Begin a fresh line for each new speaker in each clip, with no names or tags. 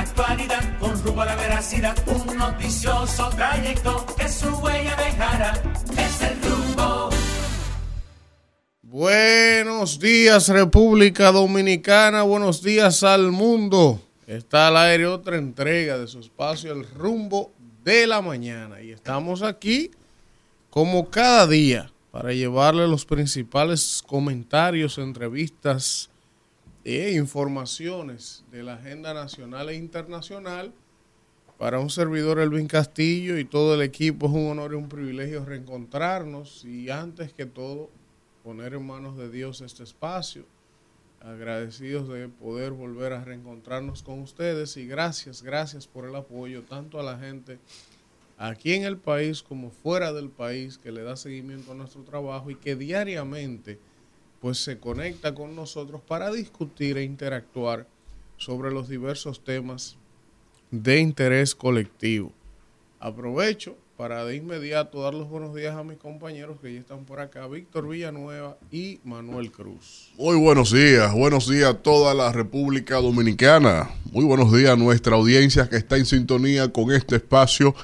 actualidad con rumbo a la veracidad. Un noticioso trayecto que su huella dejará. Es el rumbo.
Buenos días República Dominicana, buenos días al mundo. Está al aire otra entrega de su espacio El rumbo de la mañana y estamos aquí como cada día para llevarle los principales comentarios, entrevistas e informaciones de la agenda nacional e internacional. Para un servidor Elvin Castillo y todo el equipo es un honor y un privilegio reencontrarnos y antes que todo poner en manos de Dios este espacio. Agradecidos de poder volver a reencontrarnos con ustedes y gracias, gracias por el apoyo tanto a la gente aquí en el país como fuera del país que le da seguimiento a nuestro trabajo y que diariamente pues se conecta con nosotros para discutir e interactuar sobre los diversos temas de interés colectivo. Aprovecho para de inmediato dar los buenos días a mis compañeros que ya están por acá, Víctor Villanueva y Manuel Cruz.
Muy buenos días, buenos días a toda la República Dominicana. Muy buenos días a nuestra audiencia que está en sintonía con este espacio,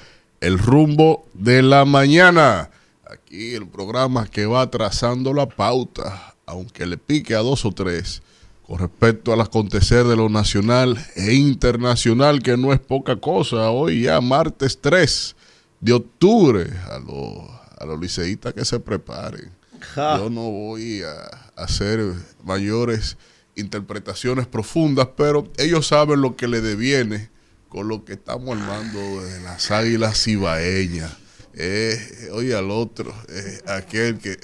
El rumbo de la mañana. Aquí el programa que va trazando la pauta, aunque le pique a dos o tres, con respecto al acontecer de lo nacional e internacional, que no es poca cosa. Hoy ya martes 3 de octubre a los, a los liceístas que se preparen. Yo no voy a hacer mayores interpretaciones profundas, pero ellos saben lo que le deviene con lo que estamos armando de las águilas cibaeñas. Eh, oye al otro, eh, aquel que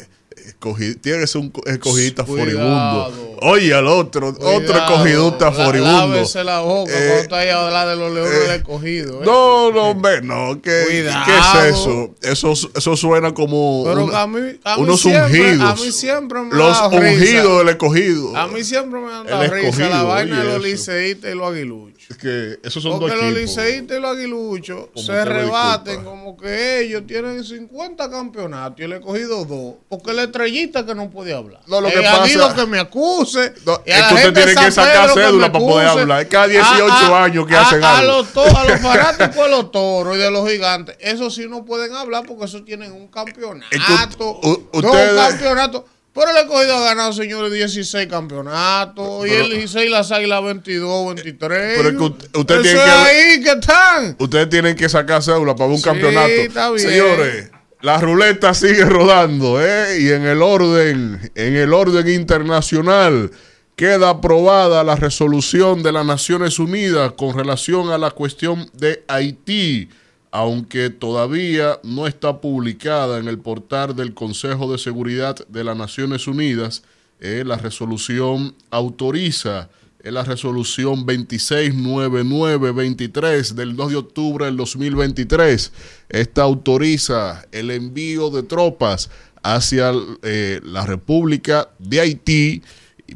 escogi- tiene que ser un co- escogidista
Cuidado.
furibundo. Oye al otro, otro
Cuidado,
escogidista
la-
furibundo.
Lávese la boca
Eh,
cuando está ahí a hablar de los leones
eh,
del escogido. ¿eh?
No, no, hombre, no. ¿Qué. ¿qué es eso? eso? Eso suena como
Pero
una-
a mí, a mí
unos
siempre,
ungidos.
A mí siempre me ha
Los
risa.
ungidos del escogido.
A mí siempre me han dado risa la vaina de los liceístas y los aguiluchos.
Es que esos son
Porque
dos
los
equipos.
liceístas y los aguiluchos se rebaten
disculpa.
como que ellos tienen 50 campeonatos y él he cogido dos. Porque la estrellita que no puede hablar.
No, lo que pasa-
que me acuse.
No,
y a
es que usted tiene que sacar cédula para poder hablar. Es cada 18 años que hacen
a
algo.
Los to- a los fanáticos de los toros y de los gigantes. Eso sí no pueden hablar porque eso tienen un campeonato.
Es que u- u-
dos
ustedes-
campeonatos. Pero el escogido ha ganado, señores, 16 campeonatos. y
Pero-
el 16 las águilas 22, 23.
Pero es que usted- usted
Eso
tiene
es
que-
ahí que están.
Ustedes tienen que sacar cédula para un
Sí,
campeonato.
está bien.
Señores, la ruleta sigue rodando, ¿eh? Y en el orden, en el orden internacional, queda aprobada la resolución de las Naciones Unidas con relación a la cuestión de Haití, aunque todavía no está publicada en el portal del Consejo de Seguridad de las Naciones Unidas. eh, la resolución autoriza es la resolución 269923 del 2 de octubre del 2023. Esta autoriza el envío de tropas hacia eh, la República de Haití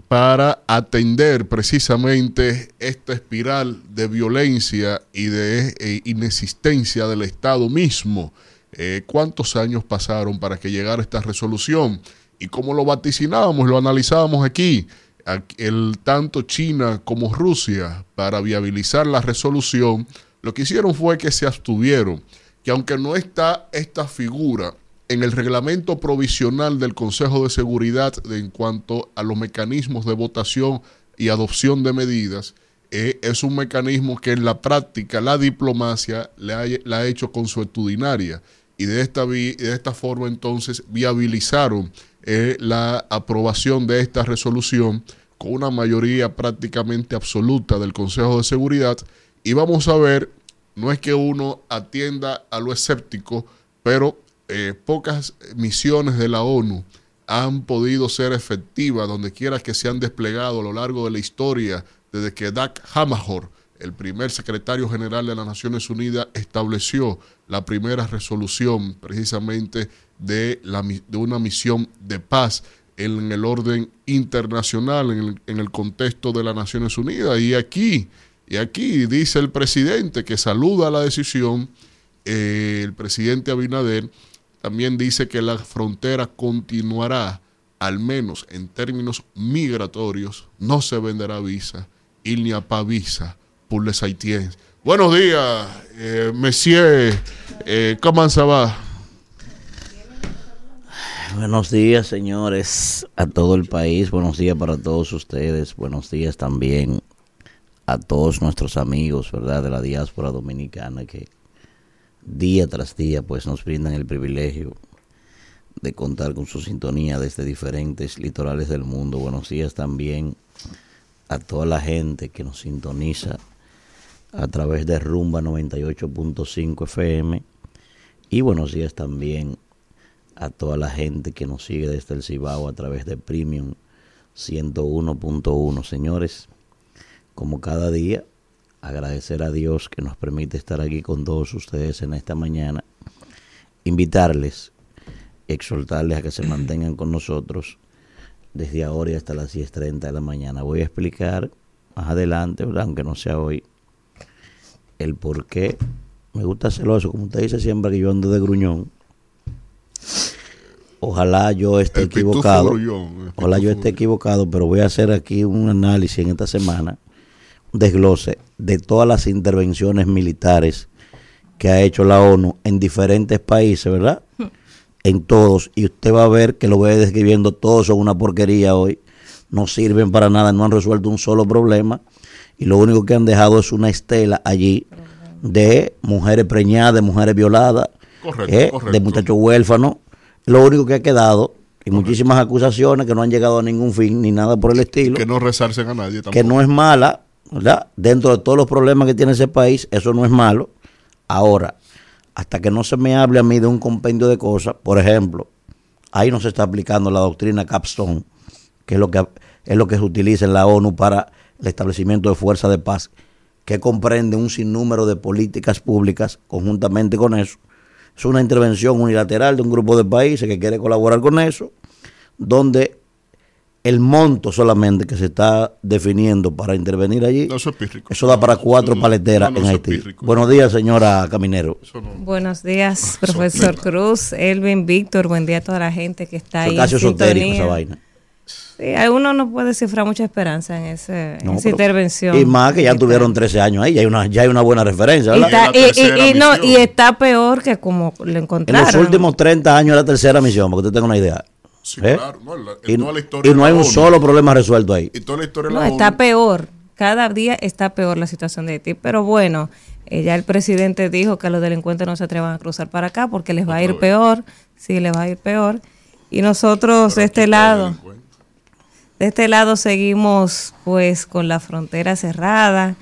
para atender precisamente esta espiral de violencia y de eh, inexistencia del Estado mismo. Eh, ¿Cuántos años pasaron para que llegara esta resolución? Y como lo vaticinábamos, lo analizábamos aquí, el, tanto China como Rusia, para viabilizar la resolución, lo que hicieron fue que se abstuvieron, que aunque no está esta figura en el reglamento provisional del Consejo de Seguridad de- en cuanto a los mecanismos de votación y adopción de medidas, eh, es un mecanismo que en la práctica la diplomacia la ha, hecho consuetudinaria y de esta, de esta forma entonces viabilizaron eh, la aprobación de esta resolución con una mayoría prácticamente absoluta del Consejo de Seguridad. Y vamos a ver, no es que uno atienda a lo escéptico, pero eh, pocas misiones de la ONU han podido ser efectivas donde quiera que se han desplegado a lo largo de la historia desde que Dag Hammarskjöld, el primer secretario general de las Naciones Unidas, estableció la primera resolución precisamente de, la, de una misión de paz en el orden internacional, en el, en el contexto de las Naciones Unidas. Y aquí, y aquí dice el presidente que saluda la decisión, eh, el presidente Abinader también dice que la frontera continuará, al menos en términos migratorios, no se venderá visa, il n'y a visa pour les. Buenos días, eh, Monsieur. Eh, ¿Cómo se va?
Buenos días, señores, a todo el país. Buenos días para todos ustedes. Buenos días también a todos nuestros amigos, ¿verdad?, de la diáspora dominicana que día tras día pues nos brindan el privilegio de contar con su sintonía desde diferentes litorales del mundo. Buenos días también a toda la gente que nos sintoniza a través de Rumba 98.5 FM y buenos días también a toda la gente que nos sigue desde el Cibao a través de Premium 101.1. Señores, como cada día, agradecer a Dios que nos permite estar aquí con todos ustedes en esta mañana, invitarles, exhortarles a que se mantengan con nosotros desde ahora y hasta las 10.30 de la mañana. Voy a explicar más adelante, aunque no sea hoy, el por qué me gusta celoso, como usted dice siempre que yo ando de gruñón. Ojalá yo esté
El
equivocado. Ojalá yo esté equivocado, pero voy a hacer aquí un análisis en esta semana, desglose de todas las intervenciones militares que ha hecho la ONU en diferentes países, ¿verdad? En todos. Y usted va a ver que lo voy describiendo, todos son una porquería hoy. No sirven para nada, no han resuelto un solo problema. Y lo único que han dejado es una estela allí de mujeres preñadas, de mujeres violadas,
Correcto,
eh,
correcto.
de muchachos huérfanos. Lo único que ha quedado, y muchísimas acusaciones que no han llegado a ningún fin, ni nada por el estilo
Que no resarcen a nadie tampoco.
que no es mala, ¿verdad? Dentro de todos los problemas que tiene ese país, eso no es malo. Ahora, hasta que no se me hable a mí de un compendio de cosas, por ejemplo, ahí no se está aplicando la doctrina Capstone, que es lo que es lo que se utiliza en la ONU para el establecimiento de fuerza de paz, que comprende un sinnúmero de políticas públicas conjuntamente con eso. Es una intervención unilateral de un grupo de países que quiere colaborar con eso, donde el monto solamente que se está definiendo para intervenir allí,
No, eso es pírrico.
eso da para cuatro
No,
paleteras
no, no,
en Haití. Buenos días, señora Caminero.
Buenos días, profesor Cruz, Elvin, Víctor, buen día a toda la gente que está ahí.
casi
en
esotérico esa vaina.
Sí, uno no puede cifrar mucha esperanza en, ese, en esa
pero-
intervención.
Y más que ya tuvieron 13 años ahí, ya hay una, ya hay una buena referencia,
Y,
¿verdad?
está-
Y la
y- y-
tercera
y no,
misión.
y está peor que como lo
En
encontraron.
los últimos 30 años la tercera misión, para que usted tenga una idea.
Sí,
¿Eh?
claro. No, la-
Y,
toda la historia
y no hay un
ONU.
solo problema resuelto ahí.
Y toda la historia
No,
la
está
ONU.
peor. Cada día está peor la situación de Haití. Pero bueno, eh, ya el presidente dijo que los delincuentes no se atrevan a cruzar para acá porque les va a ir
vez.
peor. Sí, les va a ir peor. Y nosotros
Pero
de este lado, de este lado seguimos pues con la frontera cerrada.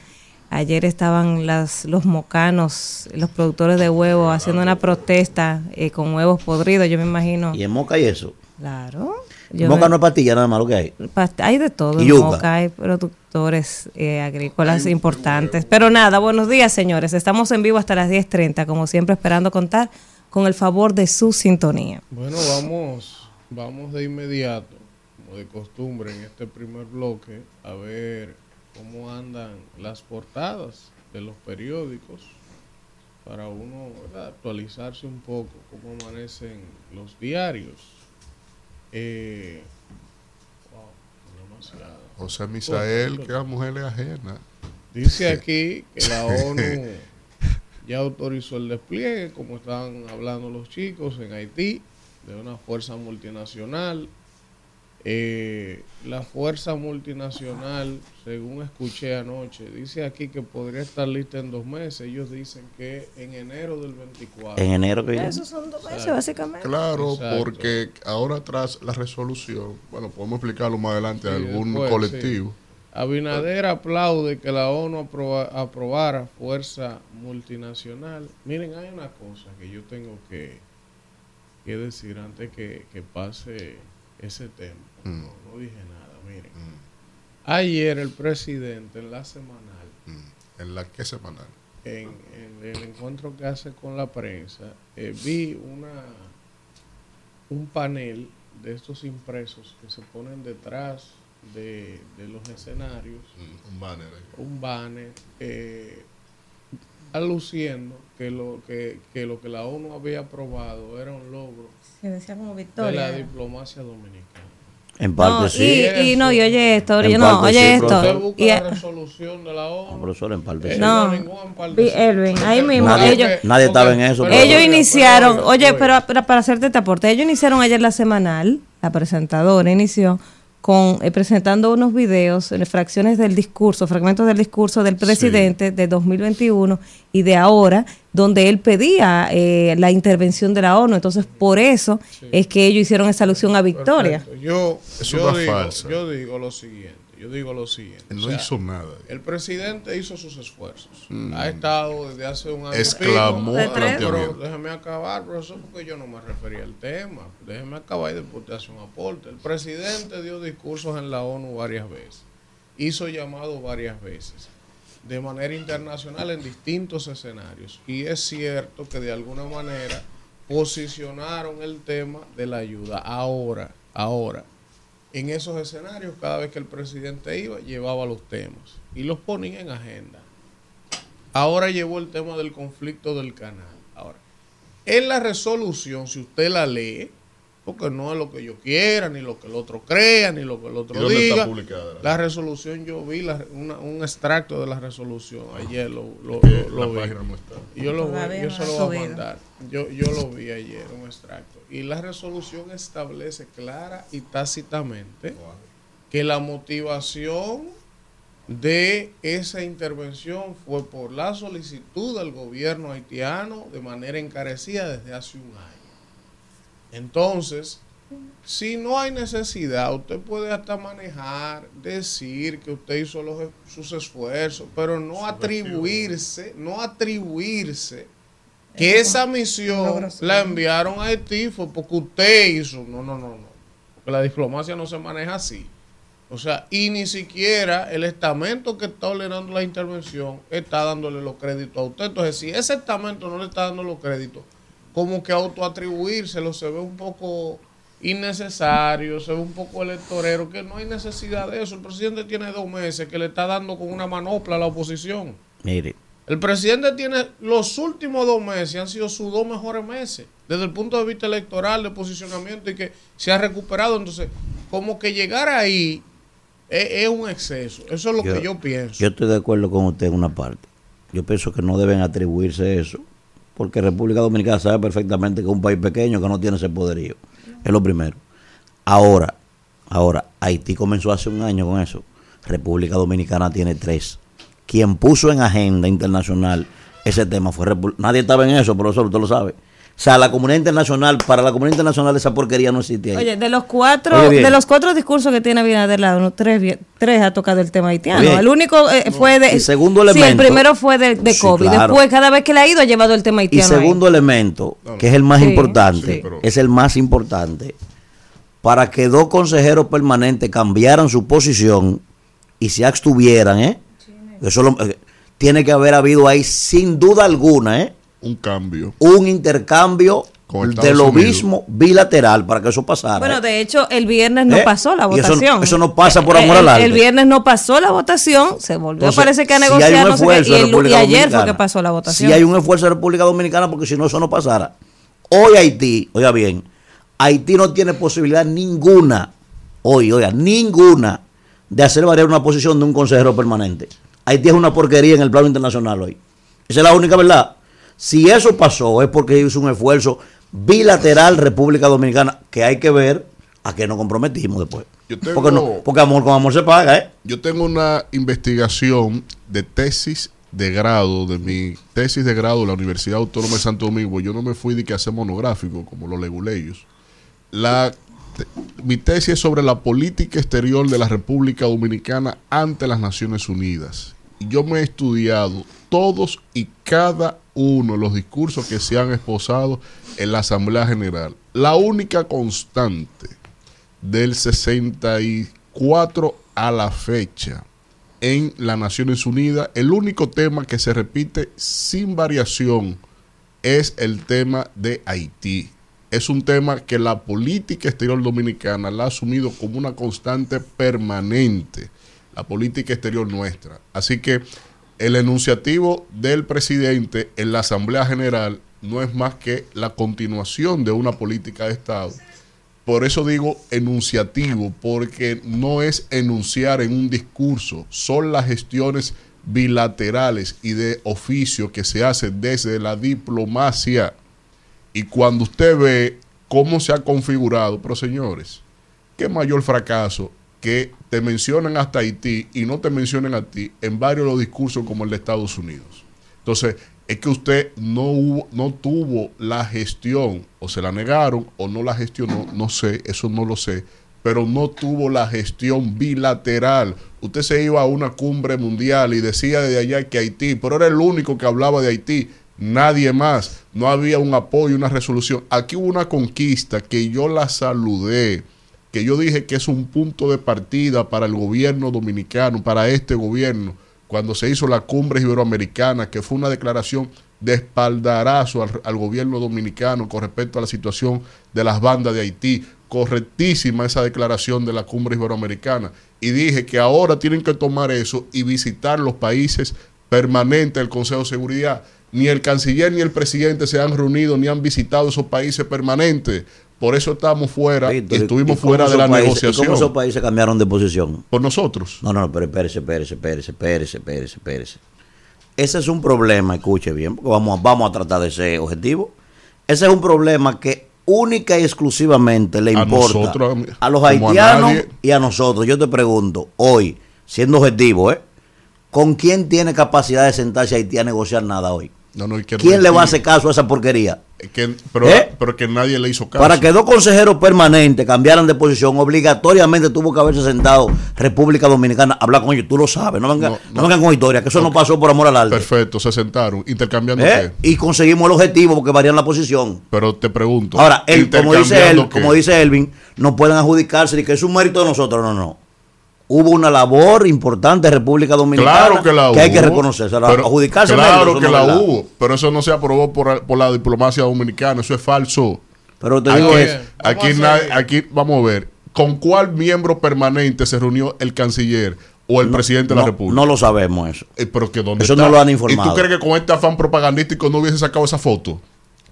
Ayer estaban las, los mocanos, los productores de huevos, haciendo una protesta eh, con huevos podridos. Yo me imagino.
Y en Moca y eso.
Claro. Yo
Moca no es pastilla nada más lo que hay.
Past- Hay de todo.
Y.
Moca, hay productores eh, agrícolas importantes. Pero nada, buenos días, señores. Estamos en vivo hasta las 10.30, como siempre, esperando contar con el favor de su sintonía.
Bueno, vamos, vamos de inmediato, como de costumbre en este primer bloque, a ver cómo andan las portadas de los periódicos para uno ¿verdad? actualizarse un poco, cómo amanecen los diarios. Eh, wow.
José Misael, que a mujeres ajenas.
Dice aquí que la ONU ya autorizó el despliegue, como están hablando los chicos, en Haití, de una fuerza multinacional. Eh, la fuerza multinacional, según escuché anoche, dice aquí que podría estar lista en dos meses. Ellos dicen que en enero del 24.
En enero que viene.
Esos son dos meses, básicamente.
Claro,
Exacto.
porque ahora tras la resolución, bueno, podemos explicarlo más adelante a
Sí,
algún
después,
colectivo.
Abinader aplaude que la ONU aproba- aprobara fuerza multinacional. Miren, hay una cosa que yo tengo que, que decir antes que, que pase ese tema.
Mm.
No, no dije nada, miren. Ayer el presidente en la semanal,
Mm. En la que semanal.
en, en el encuentro que hace con la prensa, eh, vi una un panel de estos impresos que se ponen detrás de, de los escenarios
Mm, Un banner ahí.
un banner eh, aluciendo que lo que, que lo que la ONU había aprobado era un logro
Se decía como
de la
victoria.
diplomacia dominicana.
En parte
No,
sí.
y, y no, y oye esto,
En
oye, no, oye
sí,
esto.
Busca
y-
la resolución de la
No,
ONU.
profesor, en parte sí.
No.
ningún empalme.
Vi- Elvin, ahí mismo,
Nadie-
ellos,
nadie estaba en eso,
pero-
ellos iniciaron,
pero
oye, pero, pero para hacerte este aporte, ellos iniciaron ayer la semanal, la presentadora inició con eh, presentando unos videos, eh, fracciones del discurso, fragmentos del discurso del presidente de 2021 y de ahora, donde él pedía eh, la intervención de la ONU. Entonces, por eso es que ellos hicieron esa alusión a Victoria.
Perfecto. Yo,
Es
yo
una
digo,
falsa.
yo digo lo siguiente. Yo digo lo siguiente.
Él
o
no
sea,
hizo nada.
El presidente hizo sus esfuerzos. Ha estado desde hace un año.
Exclamó
pico. Pero déjeme acabar, profesor, porque yo no me refería al tema. Déjeme acabar y después te hace un aporte. El presidente dio discursos en la ONU varias veces. Hizo llamados varias veces. De manera internacional en distintos escenarios. Y es cierto que de alguna manera posicionaron el tema de la ayuda. Ahora, ahora, en esos escenarios, cada vez que el presidente iba, llevaba los temas y los ponía en agenda. Ahora llevó el tema del conflicto del canal. Ahora, en la resolución, si usted la lee, porque no es lo que yo quiera, ni lo que el otro crea, ni lo que el
¿Y
otro
dónde está
diga.
publicada?
La resolución, yo vi la- una- un extracto de la resolución ayer, lo, lo- vi.
página no está.
Yo, lo voy- yo se lo voy a mandar. Yo, yo lo vi ayer, un extracto. Y la resolución establece clara y tácitamente que la motivación de esa intervención fue por la solicitud del gobierno haitiano de manera encarecida desde hace un año. Entonces, si no hay necesidad, usted puede hasta manejar, decir que usted hizo los, sus esfuerzos, pero no atribuirse, no atribuirse que esa misión la enviaron a Haití fue porque usted hizo. No, no, no, no. Porque la diplomacia no se maneja así. O sea, y ni siquiera el estamento que está ordenando la intervención está dándole los créditos a usted. Entonces, si ese estamento no le está dando los créditos, como que autoatribuírselo se ve un poco innecesario, se ve un poco electorero, que no hay necesidad de eso. El presidente tiene dos meses que le está dando con una manopla a la oposición.
Mire,
El presidente tiene los últimos dos meses, han sido sus dos mejores meses, desde el punto de vista electoral, de posicionamiento y que se ha recuperado. Entonces, como que llegar ahí es, es un exceso. Eso es lo
Yo-
que yo pienso.
yo estoy de acuerdo con usted en una parte. Yo pienso que no deben atribuirse eso, porque República Dominicana sabe perfectamente que es un país pequeño que no tiene ese poderío. Es lo primero. Ahora, ahora, Haití comenzó hace un año con eso. República Dominicana tiene tres. Quien puso en agenda internacional ese tema fue Repu- Nadie estaba en eso, profesor, usted lo sabe. O sea, la comunidad internacional, para la comunidad internacional esa porquería no existe ahí.
Oye, de los cuatro,
Oye,
de los cuatro discursos que tiene Abinader la ONU, tres, tres ha tocado el tema haitiano.
Bien.
El único eh, fue de.
Y segundo
Sí, el
elemento-
primero fue de, de
Sí,
COVID.
claro.
Después, cada vez que le ha ido, ha llevado el tema
Y
haitiano. ahí.
segundo elemento, que es el más
Sí,
importante,
sí, pero-
es el más importante, para que dos consejeros permanentes cambiaran su posición y se abstuvieran, ¿eh? Eso lo- eh, tiene que haber habido ahí, sin duda alguna, ¿eh?
Un cambio.
un intercambio de lo
Unidos.
mismo bilateral para que eso pasara.
Bueno,
¿eh?
de hecho, el viernes no
¿Eh?
pasó la
Y eso no-
votación.
eso no pasa por
Eh,
amor al arte.
el viernes no pasó la votación, se volvió,
Entonces,
parece que a
si hay
negociar,
un
no sé qué, y, el- y ayer fue que pasó la votación.
Si hay un esfuerzo de República Dominicana, porque si no, eso no pasara. Hoy Haití, oiga bien, Haití no tiene posibilidad ninguna, hoy, oiga, ninguna, de hacer variar una posición de un consejero permanente. Haití es una porquería en el plano internacional hoy. Esa es la única verdad. Si eso pasó, es porque hizo un esfuerzo bilateral República Dominicana, que hay que ver a qué nos comprometimos después.
Yo tengo-
Porque, no, porque amor con amor se paga, ¿eh?
Yo tengo una investigación de tesis de grado, de mi tesis de grado de la Universidad Autónoma de Santo Domingo. Yo no me fui de que hacer monográfico como los leguleyos. La, mi tesis es sobre la política exterior de la República Dominicana ante las Naciones Unidas. Yo me he estudiado todos y cada uno de los discursos que se han esposado en la Asamblea General. La única constante del 64 a la fecha en las Naciones Unidas, el único tema que se repite sin variación es el tema de Haití. Es un tema que la política exterior dominicana la ha asumido como una constante permanente, la política exterior nuestra. Así que el enunciativo del presidente en la Asamblea General no es más que la continuación de una política de Estado por eso digo enunciativo, porque no es enunciar en un discurso, son las gestiones bilaterales y de oficio que se hacen desde la diplomacia. Y cuando usted ve cómo se ha configurado, pero señores, qué mayor fracaso que te mencionan hasta Haití y no te mencionen a ti en varios los discursos como el de Estados Unidos. Entonces, es que usted no, no tuvo la gestión, o se la negaron, o no la gestionó, no sé, eso no lo sé, pero no tuvo la gestión bilateral. Usted se iba a una cumbre mundial y decía desde allá que Haití, pero era el único que hablaba de Haití, nadie más, no había un apoyo, una resolución. Aquí hubo una conquista que yo la saludé, que yo dije que es un punto de partida para el gobierno dominicano, para este gobierno cuando se hizo la cumbre iberoamericana, que fue una declaración de espaldarazo al, al, gobierno dominicano con respecto a la situación de las bandas de Haití. Correctísima esa declaración de la cumbre iberoamericana. Y dije que ahora tienen que tomar eso y visitar los países permanentes del Consejo de Seguridad. Ni el canciller ni el presidente se han reunido ni han visitado esos países permanentes. Por eso estamos fuera
Víctor,
y estuvimos
¿y cómo
fuera de la
países-
negociación.
¿y ¿Cómo esos países cambiaron de posición?
Por nosotros.
No, no, no, pero espérese, espérese, espérese, espérese, espérese, espérese. Ese es un problema, escuche bien, porque vamos, a- vamos a tratar de ser objetivos. Ese es un problema que única y exclusivamente le
A
importa
nosotros,
a los
a
haitianos y a nosotros. Yo te pregunto, hoy, siendo objetivo, ¿eh? ¿con quién tiene capacidad de sentarse Haití a negociar nada hoy?
No, no, y que no
¿Quién le va a hacer caso a esa porquería?
que- pero,
¿Eh?
pero que nadie le hizo caso.
Para que dos consejeros permanentes cambiaran de posición, obligatoriamente tuvo que haberse sentado República Dominicana a hablar con ellos. Tú lo sabes, no vengan,
No,
no, vengan con historia, que eso no pasó por amor al arte.
Perfecto, se sentaron, intercambiando
¿Eh?
qué.
Y conseguimos el objetivo porque varían la posición.
Pero te pregunto.
Ahora, él, como dice él, como dice Elvin, no pueden adjudicarse de que es un mérito de nosotros. No, no. Hubo una labor importante de República Dominicana
Claro que la hubo.
hay que reconocerse. Adjudicarse
Claro que
no
la hubo, pero eso no se aprobó por, por la diplomacia dominicana, eso es falso.
Pero te
Aquí,
digo
Aquí-
es,
aquí,
Vamos a
nadie-
seguir.
aquí vamos a ver, ¿con cuál miembro permanente se reunió el canciller o el presidente de la
no,
República?
no lo sabemos eso.
Eh, pero que dónde
Eso
está?
no lo han
¿Y
informado.
tú crees que con este afán propagandístico no hubiese sacado esa foto?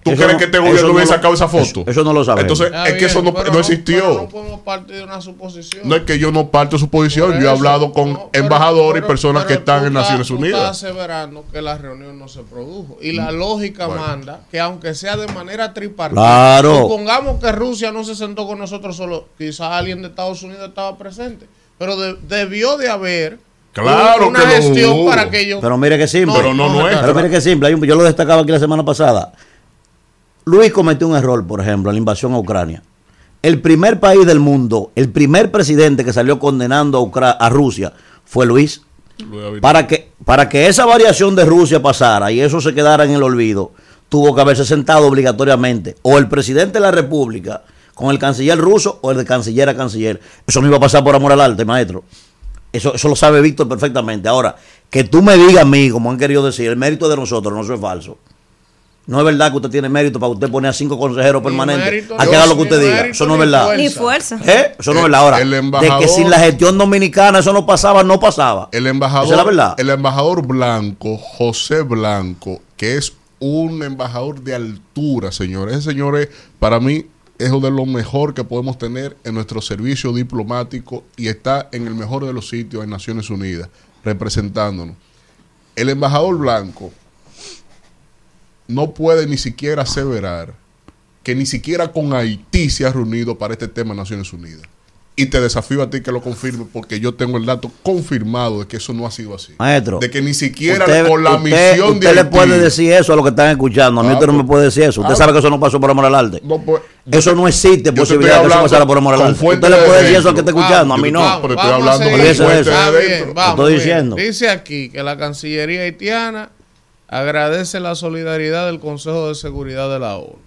¿Tú
Eso
crees
no-
que este
eso
gobierno
no
hubiese
lo-
sacado esa foto?
eso- eso no lo sabemos.
Entonces,
Está
es que
bien,
eso no, no existió.
pero no podemos partir de una suposición.
No es que yo no parto de su posición,
Por
yo he
eso,
hablado con
no, pero-
embajadores
pero-
y personas que
pero
están en Naciones
tú
Unidas.
Estás aseverando que la reunión no se produjo. Y la lógica
Bueno.
manda que aunque sea de manera tripartita,
Claro.
supongamos que Rusia no se sentó con nosotros solo, quizás alguien de Estados Unidos estaba presente, pero de- debió de haber
Claro
una
que
gestión para que ellos...
Pero mire que simple.
Pero no nuestra.
Pero mire que simple. Yo lo destacaba aquí la semana pasada. Luis cometió un error, por ejemplo, en la invasión a Ucrania. El primer país del mundo, el primer presidente que salió condenando a, Ucra- a Rusia fue Luis. Para que, para que esa variación de Rusia pasara y eso se quedara en el olvido, tuvo que haberse sentado obligatoriamente o el presidente de la República con el canciller ruso o el de canciller a canciller. Eso no iba a pasar por amor al arte, maestro. Eso, eso lo sabe Víctor perfectamente. Ahora, que tú me digas a mí, como han querido decir, el mérito de nosotros, no eso es falso. No es verdad que usted tiene mérito para usted poner a cinco consejeros permanentes
mérito,
a que haga lo que usted diga.
mérito,
Eso no es verdad.
Ni fuerza.
¿Eh? Eso no es verdad. Ahora,
el
de que sin la gestión dominicana eso no pasaba, no pasaba.
El
Esa
embajador,
es la verdad.
el embajador Blanco, José Blanco, que es un embajador de altura, señores. Ese señor es, para mí, es uno de lo mejor que podemos tener en nuestro servicio diplomático y está en el mejor de los sitios en Naciones Unidas, representándonos. El embajador Blanco no puede ni siquiera aseverar que ni siquiera con Haití se ha reunido para este tema en Naciones Unidas. Y te desafío a ti que lo confirme porque yo tengo el dato confirmado de que eso no ha sido así.
Maestro,
De que ni siquiera
usted,
con la
usted-
misión de
usted le
Haití-
puede decir eso a los que están escuchando. A mí
Ah,
usted no me
pues-
puede decir eso. Usted
ah,
sabe que eso no pasó por amor al arte.
No, pues,
eso no existe posibilidad de que eso pasara por amor al arte. Usted le
de
puede decir eso al que está escuchando. A mí no.
te- pero estoy
Vamos
hablando de fuente dentro.
bien, vamos,
Estoy
bien.
diciendo.
Dice aquí que la Cancillería haitiana agradece la solidaridad del Consejo de Seguridad de la ONU.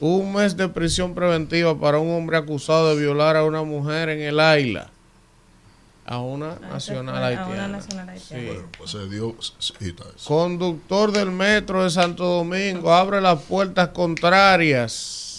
Un mes de prisión preventiva para un hombre acusado de violar a una mujer en el Aila. A una nacional
fue a una
haitiana.
nacional haitiana.
Sí.
Pues se dio cita.
Conductor del metro de Santo Domingo abre las puertas contrarias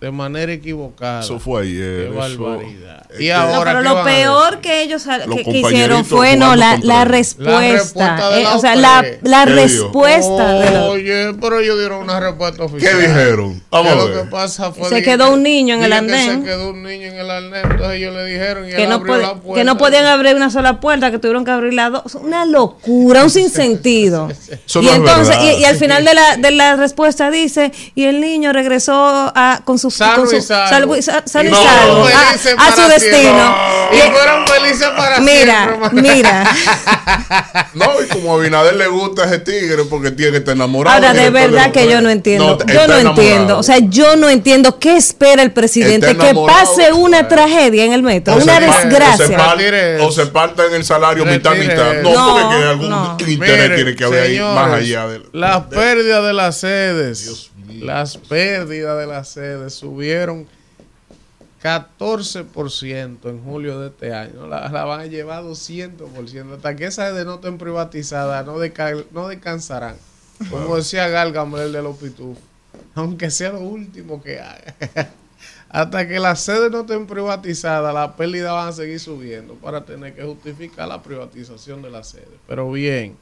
de manera equivocada.
Eso fue ayer.
Qué
eso-
barbaridad.
es
Y
que-
ahora-
No, pero
¿qué
lo peor que ellos
Los
que, hicieron fue no la, la respuesta.
La respuesta de
eh,
la
o sea, la, la
¿Qué
respuesta
Oye, pero ellos dieron una respuesta
¿Qué
oficial.
dijeron? Vamos
Que
a
lo
ver.
que pasa fue
Se quedó
que-
un niño en el
dije que
andén.
Se quedó un niño en el andén, entonces ellos le dijeron y
que
él
no,
abrió la puerta.
que no podían abrir una sola puerta, que tuvieron que abrir las dos. Una locura, un sinsentido.
Eso
y entonces, y, y al final de la, de la respuesta dice, y el niño regresó a, con su Con su-
y salvo.
salvo y
No,
salvo, a-
felices
a, su destino.
Y fueron felices para
Mira,
siempre.
mira.
No, y como a Abinader le gusta ese tigre porque tiene que estar enamorado.
Ahora, de verdad que yo no entiendo. yo no
enamorado.
entiendo. O sea, yo no entiendo qué espera el presidente. Que pase una tragedia en el metro,
O
una
se,
desgracia.
o se parta en el salario mitad mitad. No, porque algún
no.
interés
Mire,
tiene que haber ahí más allá de
Las pérdidas de las sedes. Las pérdidas de las sedes subieron 14% en julio de este año. La, la van a llevar 200%. Hasta que esas sedes no estén privatizadas, no, deca- no descansarán. Como decía Gargamel el de los pitufos. Aunque sea lo último que haga. Hasta que las sedes no estén privatizadas, las pérdidas van a seguir subiendo para tener que justificar la privatización de las sedes. Pero bien,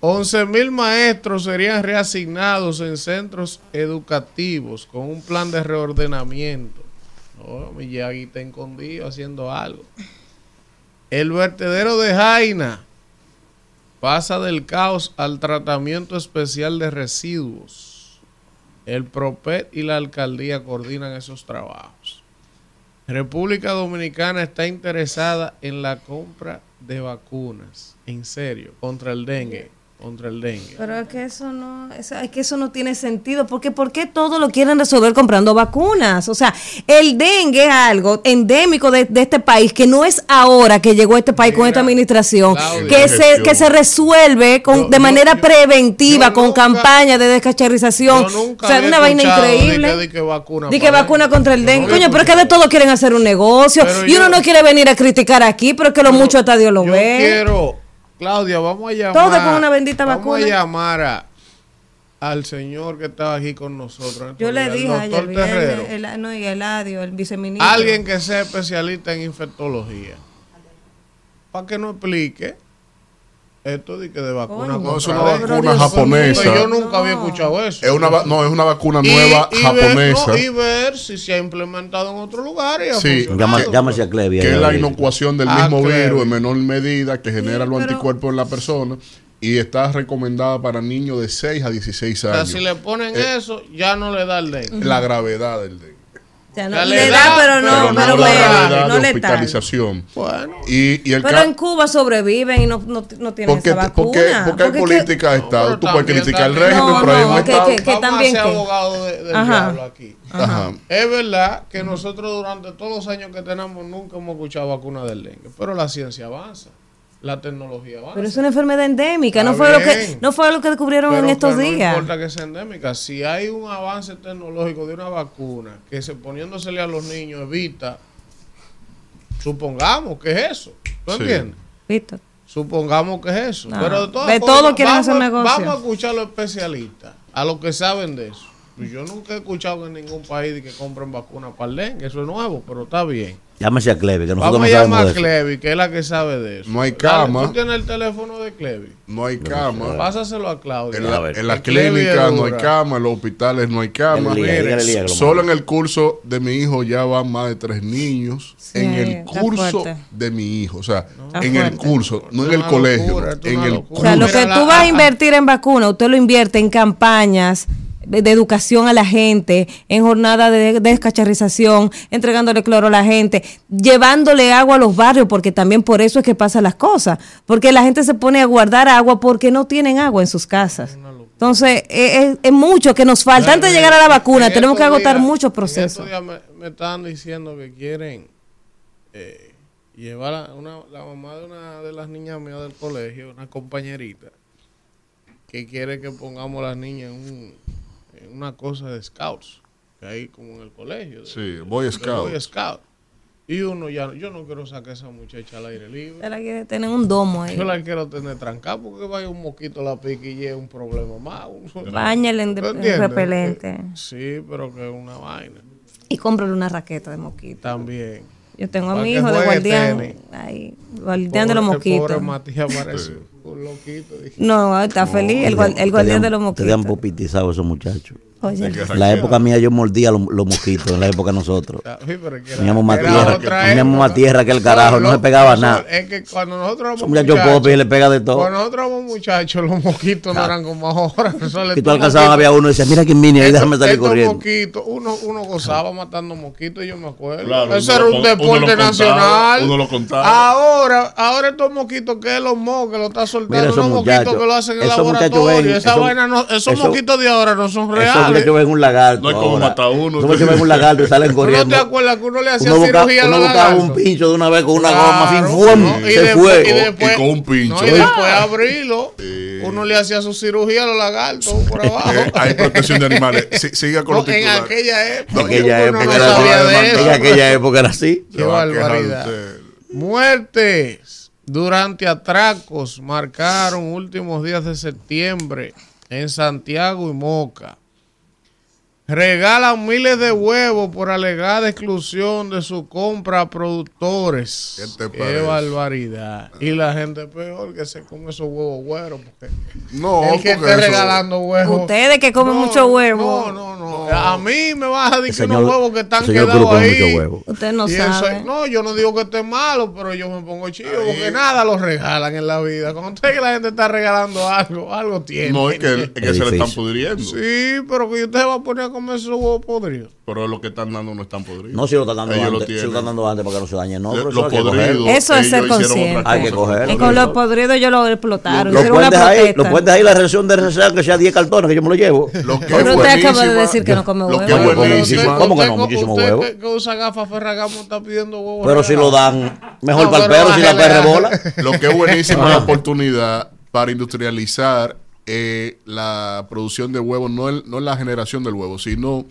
11 mil maestros serían reasignados en centros educativos con un plan de reordenamiento. No, Miyagi está escondido haciendo algo. El vertedero de Jaina pasa del caos al tratamiento especial de residuos. El PROPET y la alcaldía coordinan esos trabajos. República Dominicana está interesada en la compra de vacunas, en serio, contra el dengue, contra el dengue.
Pero es que eso no, eso- es que eso no tiene sentido, porque ¿por qué todo lo quieren resolver comprando vacunas? O sea, el dengue es algo endémico de, de este país, que no es ahora que llegó a este país con esta administración,
Claudia.
que se, que se resuelve con,
Yo-
de manera
yo-
preventiva,
yo
con campañas de descacharización. O sea, una vaina increíble.
de que- de que vacuna
Di que
para
vacuna
dengue.
contra el dengue. Coño, pero es que de todo quieren hacer un negocio.
Pero
y uno no quiere venir a criticar aquí, pero es que lo mucho hasta Dios lo
Yo
ve.
quiero, Claudia, vamos a llamar.
Todo con una bendita
vamos
vacuna.
a llamar a- al señor que estaba aquí con nosotros.
Yo le
al
dije
doctor
ayer,
Terrero.
el, el, no, y Eladio, el viceministro.
Alguien que sea especialista en infectología. Para que nos explique esto de que de vacuna
Coño.
No, es una vacuna
Dios
japonesa.
Yo nunca había escuchado eso.
Es una, no, es una vacuna
Y-
nueva
y ver-
japonesa.
no, y ver si se ha implementado en otro lugar. Y
Sí.
llámase a Clevi.
que es la inocuación del
Ah,
mismo virus en menor medida que genera
Sí,
los anticuerpos en la persona y está recomendada para niños de 6 a 16
O sea,
años.
si le ponen
Eh,
eso, ya no le da el dengue.
La gravedad del dengue.
Sea, no,
Ya
le,
le
da,
da,
pero no,
pero
pero,
no
la
no
de
le da.
hospitalización.
Bueno.
Y, y el
Pero en Cuba sobreviven y no, no, no tienen
¿Por qué,
esa vacuna.
hay
Porque es que-
política de Estado? Tú puedes
también
criticar el régimen,
No,
pero hay
no,
un
que-
Estado.
que- que
Vamos
también
a ser
que-
abogado de- del
Ajá.
diablo aquí.
Ajá.
Es verdad que nosotros durante todos los años que tenemos nunca hemos escuchado vacuna del dengue, pero la ciencia avanza, la tecnología avanza.
Pero es una enfermedad endémica, no fue, lo que, no fue lo que descubrieron
Pero
en estos días.
No importa que sea endémica. Si hay un avance tecnológico de una vacuna que se poniéndosele a los niños evita, supongamos que es eso. ¿Tú
Sí.
entiendes?
Víctor.
Supongamos que es eso.
No.
Pero de, todas
De
formas,
todo quieren
vamos,
hacer negocio.
Vamos a escuchar a los especialistas, a los que saben de eso. Yo nunca he escuchado en ningún país de que compren vacunas para el dengue. Eso es nuevo, pero está bien.
Llámese a Clevi, que nosotros
Vamos a
no sabemos
llamar
de
a. Clevi, que es la que sabe de eso.
No hay
Dale,
cama.
¿Tú tienes el teléfono de Clevi?
No hay cama.
Pásaselo a Claudia.
En
A
la,
ver.
en la clínica no hay cama, en los hospitales no hay cama.
Dígale,
Solo en el curso de mi hijo ya van más de tres niños.
Sí,
en el curso
fuerte.
de mi hijo. O sea, en el curso, no en el colegio. en el
locura.
O sea, lo que tú vas a invertir en vacuna, usted lo invierte en campañas de, de educación a la gente, en jornada de descacharización, entregándole cloro a la gente, llevándole agua a los barrios, porque también por eso es que pasan las cosas, porque la gente se pone a guardar agua porque no tienen agua en sus casas. Entonces, es, es- es mucho que nos falta. Antes de llegar a la vacuna,
En
tenemos que agotar
días-
muchos procesos.
estos días me, me estaban diciendo que quieren eh, llevar a una, la mamá de una de las niñas mías del colegio, una compañerita, que quiere que pongamos a las niñas en, un- en una cosa de scouts, que hay como en el colegio. de-
Sí, Boy Scout.
Boy Scout. Y uno ya, yo no quiero sacar a esa muchacha al aire libre.
Usted la quiere tener un domo ahí.
Yo la quiero tener trancada porque vaya un mosquito a la pique y es un problema más. Un-
Báñale en, repelente.
Sí, pero que es una vaina.
Y cómprale una raqueta de mosquito.
También.
Yo tengo a mi hijo de guardián.
tenis.
Ahí, guardián de los mosquitos.
Pobre Matías parece loquito.
No, está feliz. El, el guardián de los
Ustedes han
mosquitos.
popitizado esos muchachos.
Oye,
En la época mía yo mordía los, los mosquitos, en la época de nosotros.
Ah, que
Teníamos más tierra, teníamos
época.
más tierra que el carajo, no se pegaba
eso-
nada.
Es que cuando nosotros
muchachos le pega de todo.
Cuando nosotros éramos muchachos, los mosquitos no eran como ahora. Eso le-
Que tú alcanzabas, había uno y decía, mira quién viene ahí, déjame salir corriendo.
mosquitos, uno, uno gozaba matando mosquitos, yo me acuerdo.
Claro,
Ese
uno
era un deporte nacional.
uno lo contaba.
Ahora, ahora estos mosquitos que es los mosquitos que lo está soltando, unos mosquitos que lo hacen en
muchachos
laboratorio. Esa vaina no, esos mosquitos de ahora no son
Esos
reales.
muchachos ven un lagarto.
No hay como matar a uno.
Esos muchachos ven un lagarto y salen
¿Tú no
corriendo.
te acuerdas que uno le hacía
Uno,
cirugía a
uno
los
buscaba un
lagartos?
pincho de una vez con una
Claro,
goma así.
¿no? Y
se
después-
fue.
y después-
Y con un pincho.
No, y después abrirlo, uno le hacía su cirugía a los lagartos por abajo.
Eh, hay protección de animales. Sí, siga con
No,
los
en aquella época.
En aquella
uno
época
no
era
sabía
En aquella época era así.
Qué
a
barbaridad. Muertes durante atracos marcaron últimos días de septiembre en Santiago y Moca. Regalan miles de huevos por alegada exclusión de su compra a productores.
¿Qué te
Qué
parece?
barbaridad. Y la gente peor que se come esos huevos güeros. Porque
No,
el que
porque
esté
eso-
regalando huevos.
Ustedes que comen mucho huevo.
No, no, no. A mí me vas a decir unos huevos que están quedados ahí.
Usted no sabe.
es- no, yo no digo que esté malo, pero yo me pongo chido porque nada lo regalan en la vida. Cuando usted que la gente está regalando algo, algo tiene.
No, es que, es que se le están pudriendo.
Sí, pero que usted va a poner a comer esos huevos podridos.
Pero lo que están dando no están podridos.
No, si lo están dando
Ellos lo
antes. Si lo están dando antes para que no se dañe. No, pero eso cogerlo.
Eso es
ellos
ser consciente.
Hay que cogerlo.
Y con los podridos yo lo explotaron.
Lo pueden dejar ahí, lo pueden dejar ahí la reacción de reserva que sea 10 cartones, que yo me lo llevo.
Lo que
Pero usted acaba de decir que no come
Lo
huevo.
que es
Oye,
buenísima.
buenísimo. ¿Cómo que no? Muchísimo
usted
huevo.
Que, que usa gafas Ferragamo está pidiendo huevos.
Pero si lo dan mejor para el perro si la perra bola.
Lo que es buenísima es la oportunidad para industrializar eh, la producción de huevos, no, el- no la generación del huevo, sino,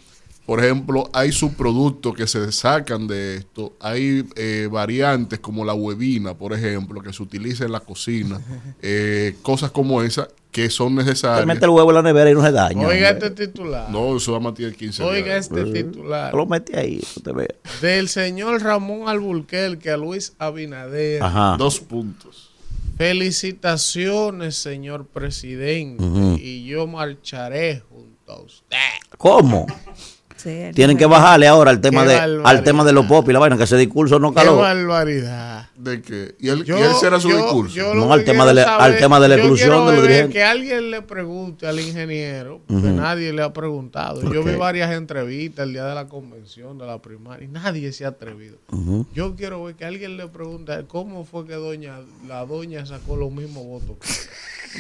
por ejemplo, hay subproductos que se sacan de esto, hay eh, variantes como la huevina, por ejemplo, que se utiliza en la cocina, eh, cosas como esas que son
Te
necesarias.
mete el huevo en la nevera y no se daña.
Oiga
hombre.
este titular.
No, eso va a matar 15
Oiga
días.
este titular.
Lo mete ahí, usted ve.
Del señor Ramón Alburquerque a Luis Abinader.
Ajá.
Dos puntos.
Felicitaciones, señor presidente. Y yo marcharé junto a usted.
¿Cómo?
Sí,
Tienen que bajarle ahora al tema
Qué
de
barbaridad.
al tema de los pop y la vaina, que ese discurso no
¡Qué
caló.
barbaridad!
¿De qué? ¿Y él,
Yo-
y él será su
yo-
discurso?
yo
No, al
que
tema de la-
saber-
al tema de la exclusión de los dirigentes.
Que alguien le pregunte al ingeniero, porque nadie le ha preguntado. Yo vi varias entrevistas el día de la convención de la primaria y nadie se ha atrevido. Yo quiero ver que alguien le pregunte cómo fue que doña la doña sacó los mismos votos. que.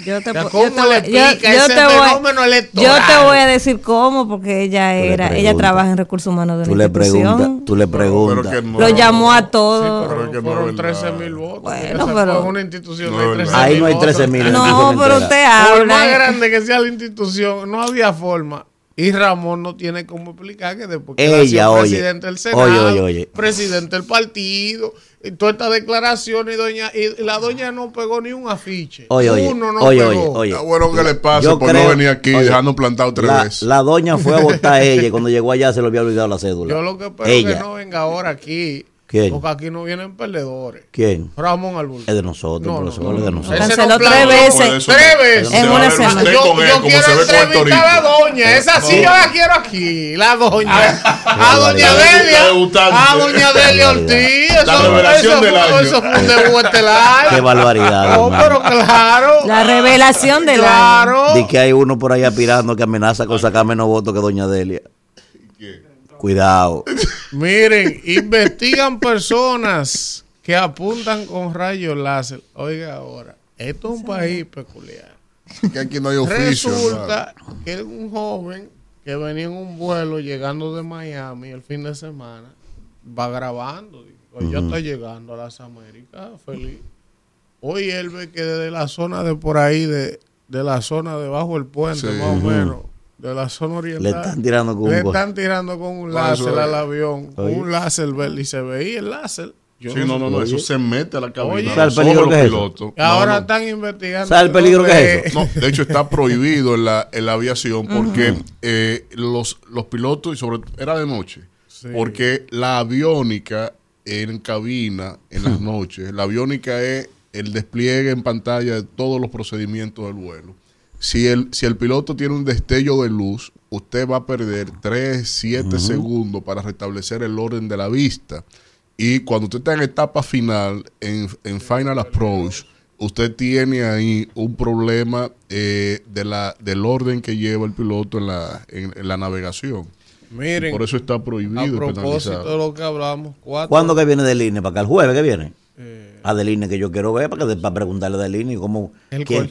Yo te,
O sea,
po-
¿cómo
yo te
le
voy- yo-
explica
yo
ese
te voy-
fenómeno
Yo
electoral?
te voy a decir cómo, porque ella era, ella trabaja en recursos humanos de
Tú
una
le preguntas, tú le
Pero
preguntas.
no-
Lo llamó a todos.
pero
Pero que
fueron
es
13
verdad.
mil votos.
Bueno, pero-
una institución
No
de
es
13
verdad.
Ahí no hay
votos.
13 mil.
no, pero usted
Por más
habla.
grande que sea la institución, no había forma. Y Ramón no tiene cómo explicar que después que
Ella, oye.
presidente del Senado,
Oye, oye, oye.
presidente del partido, y toda esta declaración, y, doña, y la doña no pegó ni un afiche.
Oye, oye,
Uno no
oye,
pegó.
oye, oye.
Está bueno que le pase
Yo
por
creo-
no venir aquí
oye,
dejando plantado tres
La,
veces.
la doña fue a votar a ella y cuando llegó allá se le había olvidado la cédula.
Yo lo que espero
ella.
que no venga ahora aquí.
¿Quién?
Porque aquí no vienen perdedores.
¿Quién?
Ramón Alburquerque.
Es de nosotros,
No,
profesor,
no,
es de
no,
nosotros.
Ese
Canceló
no
tres veces.
Tres veces.
En una semana.
Yo, yo quiero
se ve con el
entrevistar a la doña. Esa sí yo la quiero aquí. La doña. A doña. Delia. A doña Delia Ortiz.
La
Eso,
revelación del año.
Eso fue un debut estelar.
Qué barbaridad,
Oh,
hermano.
pero claro.
La revelación del año.
Claro.
Di que hay uno por ahí aspirando que amenaza con sacar menos votos que doña Delia. Cuidado.
Miren, investigan personas que apuntan con rayos láser. Oiga ahora, esto es un país peculiar.
Que aquí no hay oficio.
Resulta que un joven que venía en un vuelo llegando de Miami el fin de semana va grabando. dice, "Oye, Ya está llegando a las Américas, feliz. Hoy él ve que desde la zona de por ahí, de, de la zona debajo del puente,
Sí.
más o menos, de la zona oriental.
Le están tirando con un
Le están tirando con un láser al avión, con
Oye.
un láser verde y se veía el láser. Yo
Sí, no, no, no,
Oye.
eso se mete a la cabina.
¿Sabe el peligro que es eso?
ahora
No, no.
están investigando.
¿Sabe el peligro que es eso?
No, de hecho está prohibido en la, en la aviación porque eh, los, los pilotos, y sobre era de noche,
Sí.
porque la aviónica en cabina, en las noches, la aviónica es el despliegue en pantalla de todos los procedimientos del vuelo. Si el, si el piloto tiene un destello de luz, usted va a perder 3, 7 segundos para restablecer el orden de la vista. Y cuando usted está en etapa final, en, en final approach, usted tiene ahí un problema eh, de la, del orden que lleva el piloto en la, en, en la navegación.
Miren,
Por eso está
a
prohibido. y
propósito
penalizado.
de lo que hablamos, cuatro,
¿Cuándo que viene del INE para acá? ¿El jueves que viene?
eh,
A del INE que yo quiero ver para, que, para preguntarle del INE cómo,
El
quién,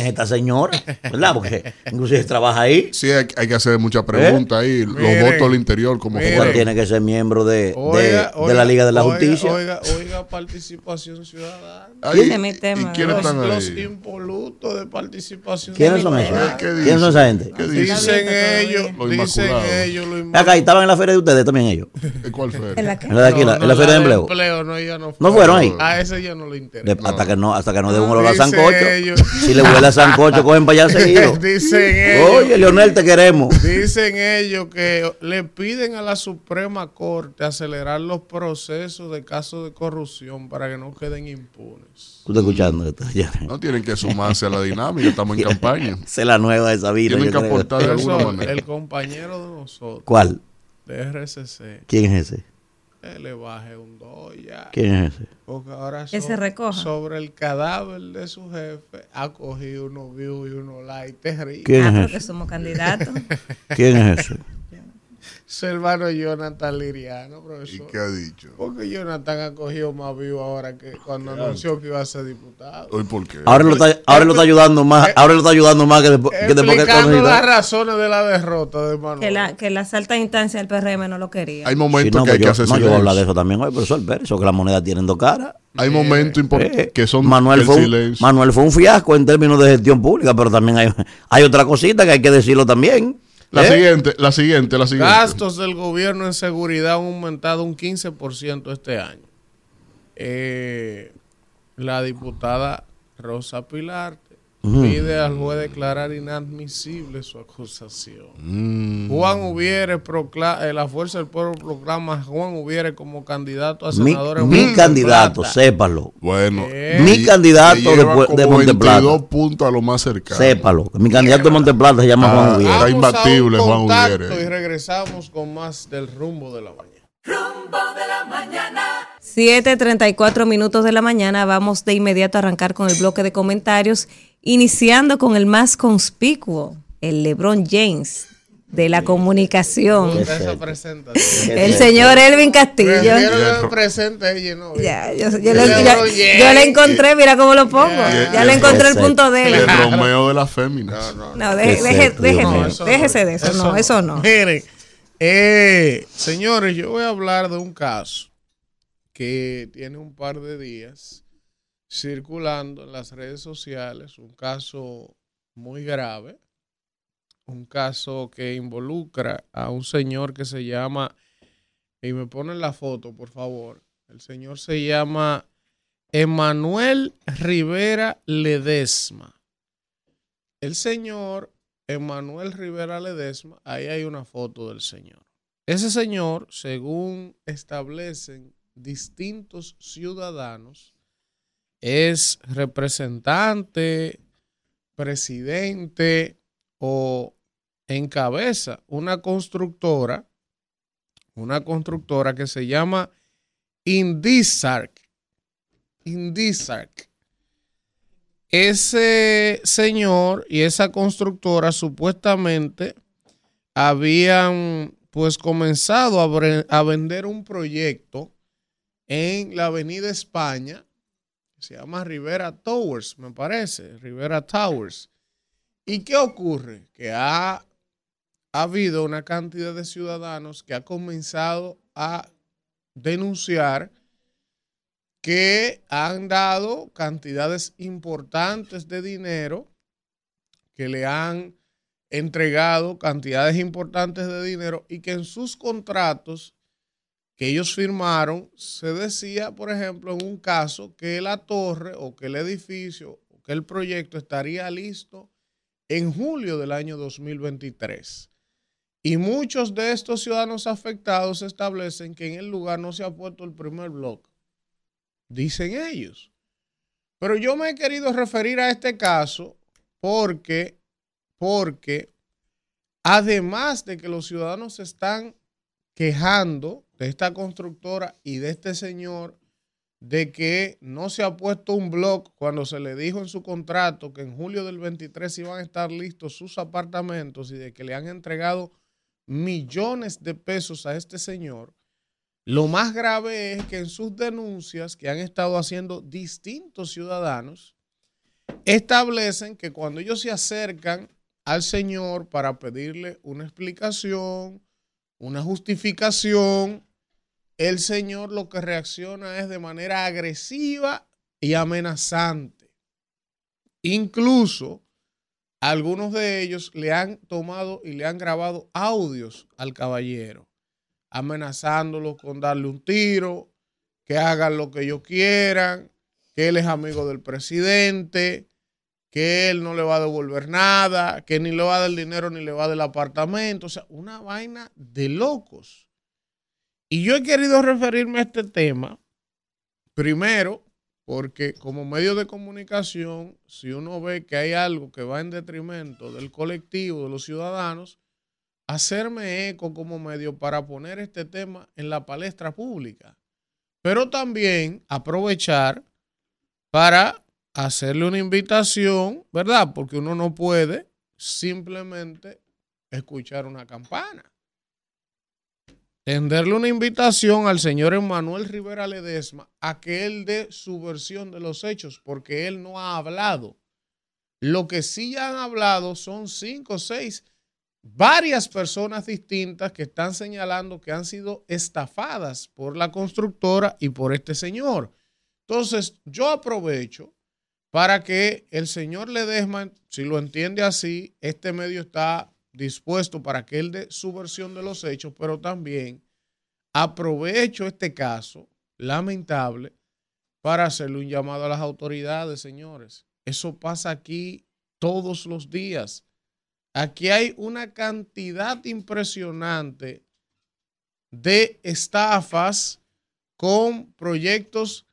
es esta señora, ¿verdad? Porque inclusive trabaja ahí.
Sí, hay, hay que hacer muchas preguntas ahí. Los
Miren,
votos al interior, como
miren.
Igual
fue.
tiene que ser miembro de, de-
oiga,
de
oiga,
la Liga de la
oiga,
Justicia.
Oiga, oiga, participación ciudadana.
Ahí,
Ese es mi tema,
¿Y quiénes
¿verdad?
están
Los impolutos de participación
¿Quiénes son
ciudadana.
esos?
¿Qué
¿Quiénes son esa gente?
Dicen ellos,
Los
dicen
inmaculados.
ellos,
Acá, ¿y estaban en la feria de ustedes también ellos.
¿Eh, ¿Cuál fue?
¿En la?
En de aquí, la, en la feria de empleo.
no, no,
¿No fueron ahí?
Ese ya no le interesa.
De- hasta que no, hasta que no dé un olor a sancocho.
ellos.
Si le huele a sancocho, cogen para allá seguido.
Dicen ellos.
Oye, Leonel, te queremos.
Dicen ellos que le piden a la Suprema Corte acelerar los procesos de casos de corrupción para que no queden impunes.
Tú estás escuchando esto, ya.
No tienen que sumarse a la dinámica, estamos en campaña.
Es la nueva de esa vida.
Tienen que
creo.
aportar de alguna
eso,
manera.
el compañero de nosotros,
¿Cuál?
de RCC,
¿Quién es ese?
Eh, le baje un 2 ya.
¿Quién es ese?
Porque ahora so-
se recoja.
sobre el cadáver de su jefe ha cogido unos views y unos likes terribles.
¿Quién
Ah,
es
porque
ese?
somos candidatos.
¿Quién es ese?
Su hermano Jonathan Liriano,
¿Y
profesor.
qué ha dicho?
Porque Jonathan ha cogido más views ahora que cuando anunció que iba a ser diputado.
¿Hoy por qué?
Ahora lo está, ahora lo está ayudando más, ahora lo está ayudando más que después que, después que
Explicando
conocí-
las razones de la derrota de Manuel.
que, la, que las altas instancias del PRM no lo querían.
Hay
Sí,
momentos
no,
que
pues
hay que
yo,
hacer
no, yo voy a hablar de eso también hoy, profesor Pérez, eso que las monedas tienen dos caras.
Hay momentos importantes
Eh,
que son
Manuel,
el
fue un. Manuel fue un fiasco en términos de gestión pública, pero también hay, hay otra cosita que hay que decirlo también.
La
¿Eh?
siguiente, la siguiente, la siguiente.
Gastos del gobierno en seguridad han aumentado un 15% este año. Eh, la diputada Rosa Pilar pide al juez declarar inadmisible su acusación.
Mm.
Juan Ubiere procla- eh, la Fuerza del Pueblo proclama a Juan Ubiere como candidato a
Mi,
senador en
mi
Monte
candidato,
Plata.
sépalo,
Bueno,
Eh.
Mi
y-
candidato de de Monteplata.
22 puntos a lo más cercano.
sépalo. Mi candidato de Monteplata se llama
Ah,
Juan Ubiera.
Está
Vamos a un
imbatible, Juan
contacto
Ubiere.
Y regresamos con más del rumbo de la mañana.
Rumbo de la mañana.
7:34 minutos de la mañana. Vamos de inmediato a arrancar con el bloque de comentarios, iniciando con el más conspicuo, el LeBron James de la comunicación, el señor Elvin Castillo.
¿no?
Yo, le, yo- yo le encontré, mira cómo lo pongo.
Ya.
Ya le encontré el punto de él.
El Romeo de las féminas.
No,
mío.
eso
déjese de eso. No, eso no.
Miren, eh, señores, yo voy a hablar de un caso que tiene un par de días circulando en las redes sociales, un caso muy grave, un caso que involucra a un señor que se llama, y me ponen la foto, por favor, el señor se llama Emanuel Rivera Ledesma. El señor Emanuel Rivera Ledesma, ahí hay una foto del señor. Ese señor, según establecen distintos ciudadanos, es representante, presidente o encabeza una constructora, una constructora que se llama Indisarc. Indisarc. Ese señor y esa constructora supuestamente habían pues comenzado a, vender un proyecto en la Avenida España, se llama Rivera Towers, me parece, Rivera Towers. ¿Y qué ocurre? Que ha, ha habido una cantidad de ciudadanos que ha comenzado a denunciar que han dado cantidades importantes de dinero que le han entregado cantidades importantes de dinero y que en sus contratos que ellos firmaron se decía, por ejemplo, en un caso que la torre o que el edificio o que el proyecto estaría listo en julio del año 2023. Y muchos de estos ciudadanos afectados establecen que en el lugar no se ha puesto el primer bloque. Dicen ellos. Pero yo me he querido referir a este caso porque, porque además de que los ciudadanos se están quejando de esta constructora y de este señor de que no se ha puesto un blog cuando se le dijo en su contrato que en julio del 23 iban a estar listos sus apartamentos y de que le han entregado millones de pesos a este señor, lo más grave es que en sus denuncias que han estado haciendo distintos ciudadanos, establecen que cuando ellos se acercan al señor para pedirle una explicación, una justificación, el señor lo que reacciona es de manera agresiva y amenazante. Incluso algunos de ellos le han tomado y le han grabado audios al caballero, amenazándolo con darle un tiro, que hagan lo que ellos quieran, que él es amigo del presidente, que él no le va a devolver nada, que ni le va a dar dinero ni le va a dar el apartamento. O sea, una vaina de locos. Y yo he querido referirme a este tema, primero, porque como medio de comunicación, si uno ve que hay algo que va en detrimento del colectivo, de los ciudadanos, hacerme eco como medio para poner este tema en la palestra pública. Pero también aprovechar para hacerle una invitación, ¿verdad? Porque uno no puede simplemente escuchar una campana tenderle una invitación al señor Emanuel Rivera Ledesma a que él dé su versión de los hechos, porque él no ha hablado. Lo que sí han hablado son cinco seis, varias personas distintas que están señalando que han sido estafadas por la constructora y por este señor. Entonces, yo aprovecho para que el señor Ledesma, si lo entiende así, este medio está dispuesto para que él dé su versión de los hechos, pero también aprovecho este caso lamentable para hacerle un llamado a las autoridades, señores. Eso pasa aquí todos los días. Aquí hay una cantidad impresionante de estafas con proyectos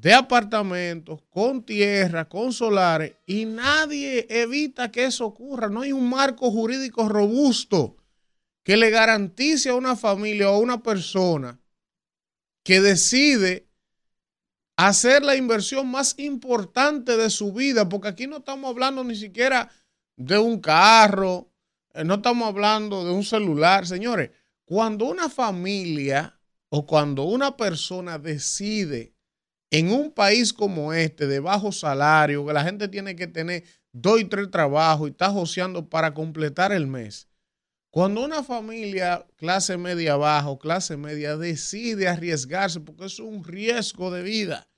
de apartamentos, con tierra, con solares, y nadie evita que eso ocurra. No hay un marco jurídico robusto que le garantice a una familia o a una persona que decide hacer la inversión más importante de su vida, porque aquí no estamos hablando ni siquiera de un carro, eh, no estamos hablando de un celular, señores. Cuando una familia o cuando una persona decide en un país como este, de bajo salario, que la gente tiene que tener dos y tres trabajos y está joseando para completar el mes. Cuando una familia clase media baja clase media decide arriesgarse, porque es un riesgo de vida,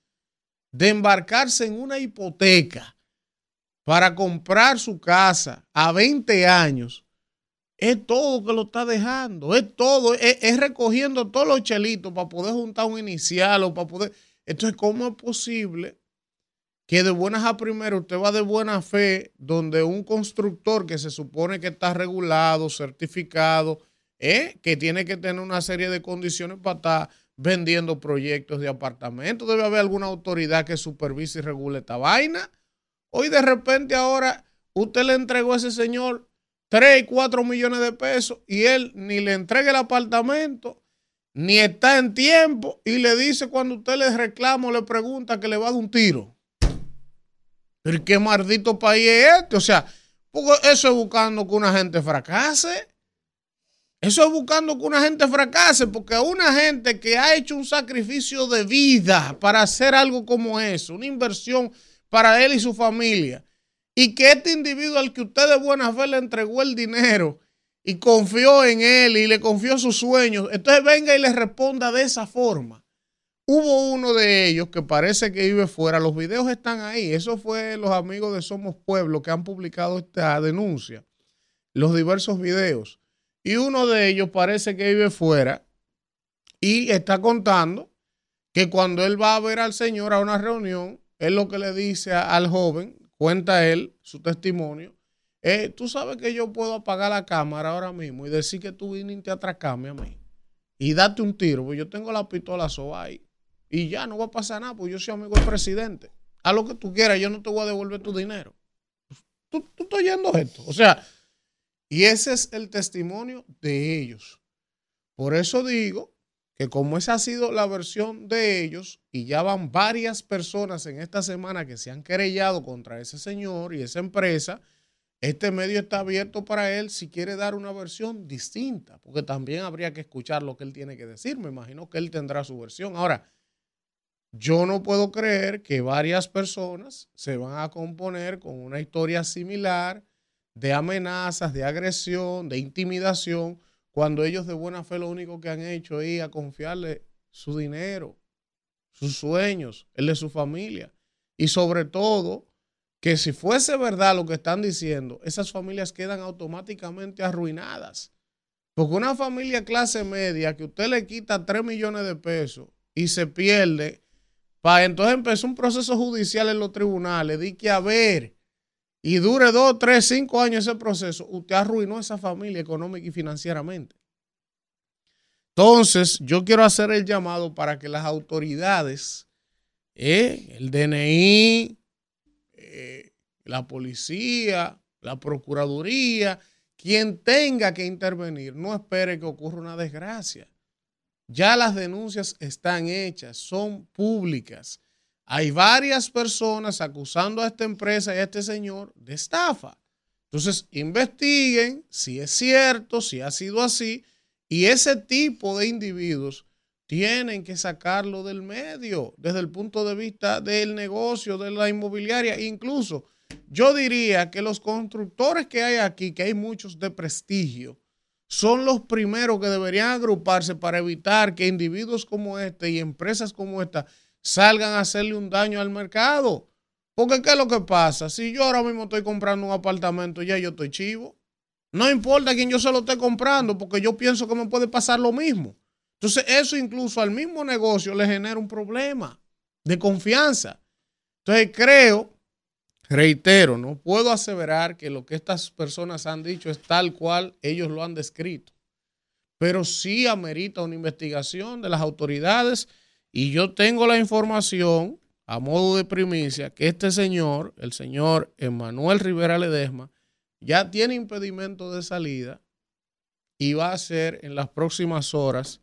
de embarcarse en una hipoteca para comprar su casa a 20 años, es todo que lo está dejando, es todo, es, es recogiendo todos los chelitos para poder juntar un inicial o para poder entonces, ¿cómo es posible que de buenas a primeras usted va de buena fe donde un constructor que se supone que está regulado, certificado, ¿eh? que tiene que tener una serie de condiciones para estar vendiendo proyectos de apartamentos? Debe haber alguna autoridad que supervise y regule esta vaina. Hoy de repente ahora usted le entregó a ese señor 3 y 4 millones de pesos y él ni le entrega el apartamento ni está en tiempo y le dice cuando usted le reclama o le pregunta que le va a dar un tiro. Pero qué maldito país es este. O sea, eso es buscando que una gente fracase. Eso es buscando que una gente fracase, porque una gente que ha hecho un sacrificio de vida para hacer algo como eso, una inversión para él y su familia, y que este individuo al que usted de buena fe le entregó el dinero, y confió en él y le confió sus sueños, entonces venga y le responda de esa forma. Hubo uno de ellos que parece que vive fuera, los videos están ahí, eso fue los amigos de Somos Pueblo que han publicado esta denuncia, los diversos videos. Y uno de ellos parece que vive fuera y está contando que cuando él va a ver al señor a una reunión, él lo que le dice al joven, cuenta él su testimonio, eh, tú sabes que yo puedo apagar la cámara ahora mismo y decir que tú viniste a atracarme a mí y date un tiro, porque yo tengo la pistola soba ahí y ya no va a pasar nada, porque yo soy amigo del presidente. Haz lo que tú quieras, yo no te voy a devolver tu dinero. Tú, tú estás oyendo esto. O sea, y ese es el testimonio de ellos. Por eso digo que como esa ha sido la versión de ellos y ya van varias personas en esta semana que se han querellado contra ese señor y esa empresa, este medio está abierto para él si quiere dar una versión distinta, porque también habría que escuchar lo que él tiene que decir. Me imagino que él tendrá su versión. Ahora, yo no puedo creer que varias personas se van a componer con una historia similar de amenazas, de agresión, de intimidación, cuando ellos de buena fe lo único que han hecho es confiarle su dinero, sus sueños, el de su familia. Y sobre todo, que si fuese verdad lo que están diciendo, esas familias quedan automáticamente arruinadas. Porque una familia clase media que usted le quita 3 millones de pesos y se pierde, para entonces empezó un proceso judicial en los tribunales, di que a ver, y dure dos, tres, cinco años ese proceso, usted arruinó esa familia económica y financieramente. Entonces, yo quiero hacer el llamado para que las autoridades, eh, el DNI, la policía, la procuraduría, quien tenga que intervenir, no espere que ocurra una desgracia. Ya las denuncias están hechas, son públicas. Hay varias personas acusando a esta empresa y a este señor de estafa. Entonces, investiguen si es cierto, si ha sido así, y ese tipo de individuos tienen que sacarlo del medio desde el punto de vista del negocio, de la inmobiliaria. Incluso yo diría que los constructores que hay aquí, que hay muchos de prestigio, son los primeros que deberían agruparse para evitar que individuos como este y empresas como esta salgan a hacerle un daño al mercado. Porque ¿qué es lo que pasa? Si yo ahora mismo estoy comprando un apartamento, ya yo estoy chivo. No importa quién yo se lo esté comprando, porque yo pienso que me puede pasar lo mismo. Entonces, eso incluso al mismo negocio le genera un problema de confianza. Entonces, creo, reitero, no puedo aseverar que lo que estas personas han dicho es tal cual ellos lo han descrito, pero sí amerita una investigación de las autoridades y yo tengo la información a modo de primicia que este señor, el señor Emanuel Rivera Ledesma, ya tiene impedimento de salida y va a ser en las próximas horas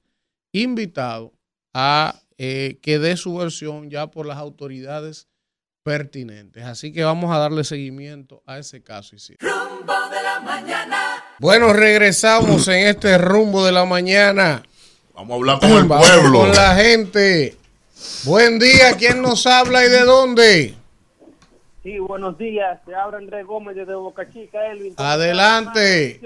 invitado a eh, que dé su versión ya por las autoridades pertinentes. Así que vamos a darle seguimiento a ese caso.
Rumbo de la mañana.
Bueno, regresamos en este rumbo de la mañana.
Vamos a hablar con el
Vamos
pueblo.
Con la gente. Buen día, ¿quién nos habla y de dónde?
Sí, buenos días. Te habla Andrés Gómez desde Boca Chica, Elvin.
Adelante.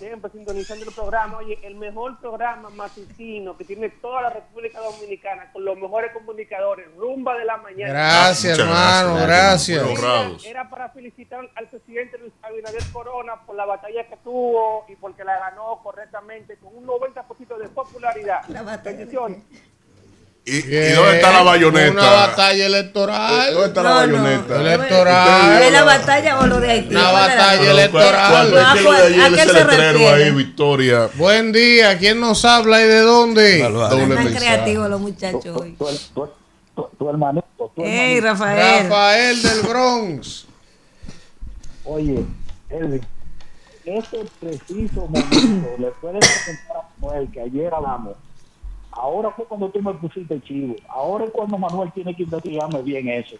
Siempre sintonizando el programa. Oye, el mejor programa matutino que tiene toda la República Dominicana con los mejores comunicadores. Rumba de la mañana.
Gracias,
Muchas
hermano,
gracias.
Era para felicitar al presidente Luis Abinader Corona por la batalla que tuvo y porque la ganó correctamente con un 90% de popularidad. Bendiciones.
¿Y, y dónde está la bayoneta?
Una batalla electoral.
¿Dónde está la
No, no.
bayoneta?
Electoral.
¿Es la batalla o lo de Haití?
Una
¿Cuál es la-
batalla electoral.
¿Cuál, cuál es que lo de ayer
¿a qué
ese
se
letrero
refiere?
ahí, Victoria?
Buen día, ¿quién nos habla y de dónde?
Doble
Están creativos los muchachos hoy.
tu, tu, tu, tu hermanito,
Ey. Rafael.
Rafael del Bronx.
Oye, Elvin, este preciso momento le puedes preguntar a Manuel que ayer hablamos. Ahora fue cuando tú me pusiste chivo. Ahora es cuando Manuel tiene que investigarme bien eso.